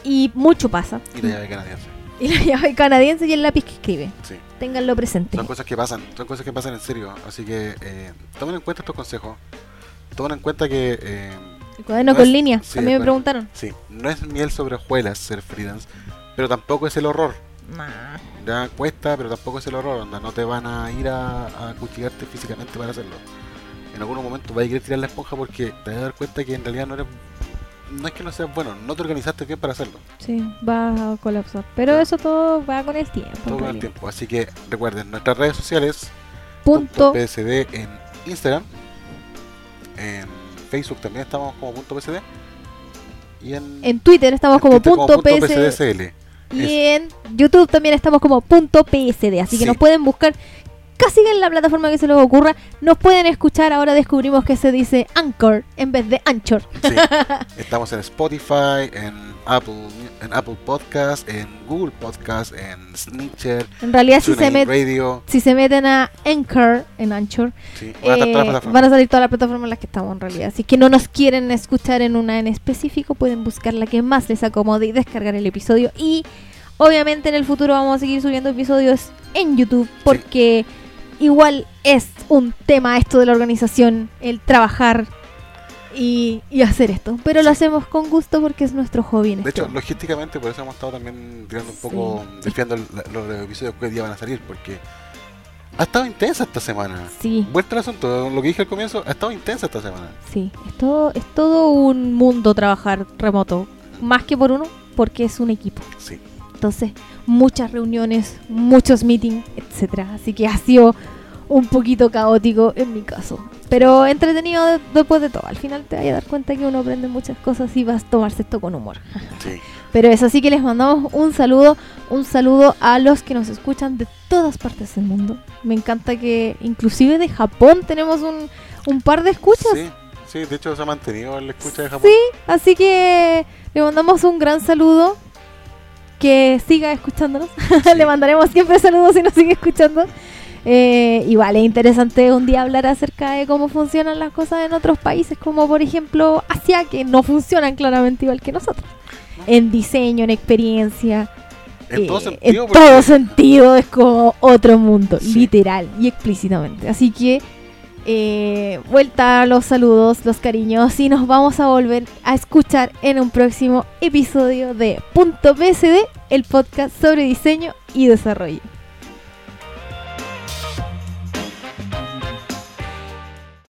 [SPEAKER 1] y mucho pasa.
[SPEAKER 2] Y la llave canadiense.
[SPEAKER 1] Y la llave canadiense y el lápiz que escribe.
[SPEAKER 2] Sí.
[SPEAKER 1] Ténganlo presente.
[SPEAKER 2] Son cosas que pasan, son cosas que pasan en serio. Así que eh, tomen en cuenta estos consejos. tomen en cuenta que eh,
[SPEAKER 1] El cuaderno
[SPEAKER 2] No
[SPEAKER 1] con
[SPEAKER 2] es-
[SPEAKER 1] línea,
[SPEAKER 2] sí,
[SPEAKER 1] también me preguntaron.
[SPEAKER 2] sí, no es miel sobre hojuelas ser freelance, pero tampoco es el horror. Ya cuesta, pero tampoco es el horror, onda, no te van a ir a, a acuchillarte físicamente para hacerlo. En algún momento vas a querer tirar la esponja porque te vas a dar cuenta que en realidad no eres. No es que no seas bueno, no te organizaste bien para hacerlo.
[SPEAKER 1] Sí, va a colapsar. Pero eso todo va con el tiempo.
[SPEAKER 2] Todo el
[SPEAKER 1] realidad.
[SPEAKER 2] tiempo. Así que recuerden, nuestras redes sociales,
[SPEAKER 1] Punto.
[SPEAKER 2] PSD en Instagram, en Facebook también estamos como punto PSD. Y en,
[SPEAKER 1] En Twitter estamos
[SPEAKER 2] en
[SPEAKER 1] como
[SPEAKER 2] Twitter
[SPEAKER 1] punto
[SPEAKER 2] punto
[SPEAKER 1] PSD.
[SPEAKER 2] PSDCL.
[SPEAKER 1] Y en YouTube también estamos como punto PSD. Así que nos pueden buscar casi en la plataforma que se les ocurra. Nos pueden escuchar. Ahora descubrimos que se dice Anchor en vez de Anchor.
[SPEAKER 2] Sí. Estamos en Spotify, en Apple, en Apple Podcast, en Google Podcast, en Snitcher,
[SPEAKER 1] En realidad, si se, met-
[SPEAKER 2] Radio.
[SPEAKER 1] si se meten a Anchor en Anchor,
[SPEAKER 2] Sí, van a
[SPEAKER 1] eh, van a salir todas las plataformas en las que estamos en realidad. Así que no nos quieren escuchar en una en específico, pueden buscar la que más les acomode y descargar el episodio. Y obviamente en el futuro vamos a seguir subiendo episodios en YouTube porque igual es un tema esto de la organización, el trabajar y, y hacer esto. Pero lo hacemos con gusto porque es nuestro hobby en
[SPEAKER 2] De hecho,
[SPEAKER 1] esto.
[SPEAKER 2] logísticamente, por eso hemos estado también tirando un poco,
[SPEAKER 1] Sí.
[SPEAKER 2] los episodios que hoy día van a salir, porque ha estado intensa esta semana.
[SPEAKER 1] Sí,
[SPEAKER 2] Vuelta al asunto, lo que dije al comienzo, ha estado intensa esta semana.
[SPEAKER 1] sí, es todo, es todo un mundo trabajar remoto. Más que por uno, porque es un equipo.
[SPEAKER 2] Sí.
[SPEAKER 1] Entonces, muchas reuniones, muchos meetings, etcétera. Así que ha sido un poquito caótico en mi caso. Pero entretenido de- después de todo. Al final te vas a dar cuenta que uno aprende muchas cosas y vas a tomarse esto con humor.
[SPEAKER 2] Sí.
[SPEAKER 1] Pero eso sí que les mandamos un saludo, un saludo a los que nos escuchan de todas partes del mundo. Me encanta que inclusive de Japón tenemos un, un par de escuchas.
[SPEAKER 2] Sí, sí, de hecho se ha mantenido la escucha de Japón.
[SPEAKER 1] Sí, así que le mandamos un gran saludo. Que siga escuchándonos.
[SPEAKER 2] Sí.
[SPEAKER 1] le mandaremos siempre saludos si nos sigue escuchando. Eh, igual es interesante un día hablar acerca de cómo funcionan las cosas en otros países, como por ejemplo Asia, que no funcionan claramente igual que nosotros.
[SPEAKER 2] No.
[SPEAKER 1] En diseño, en experiencia,
[SPEAKER 2] En todo
[SPEAKER 1] eh,
[SPEAKER 2] sentido,
[SPEAKER 1] en todo sentido es como otro mundo,
[SPEAKER 2] Sí.
[SPEAKER 1] literal y explícitamente. Así que eh, vuelta a los saludos, los cariños y nos vamos a volver a escuchar en un próximo episodio de Punto PSD, el podcast sobre diseño y desarrollo.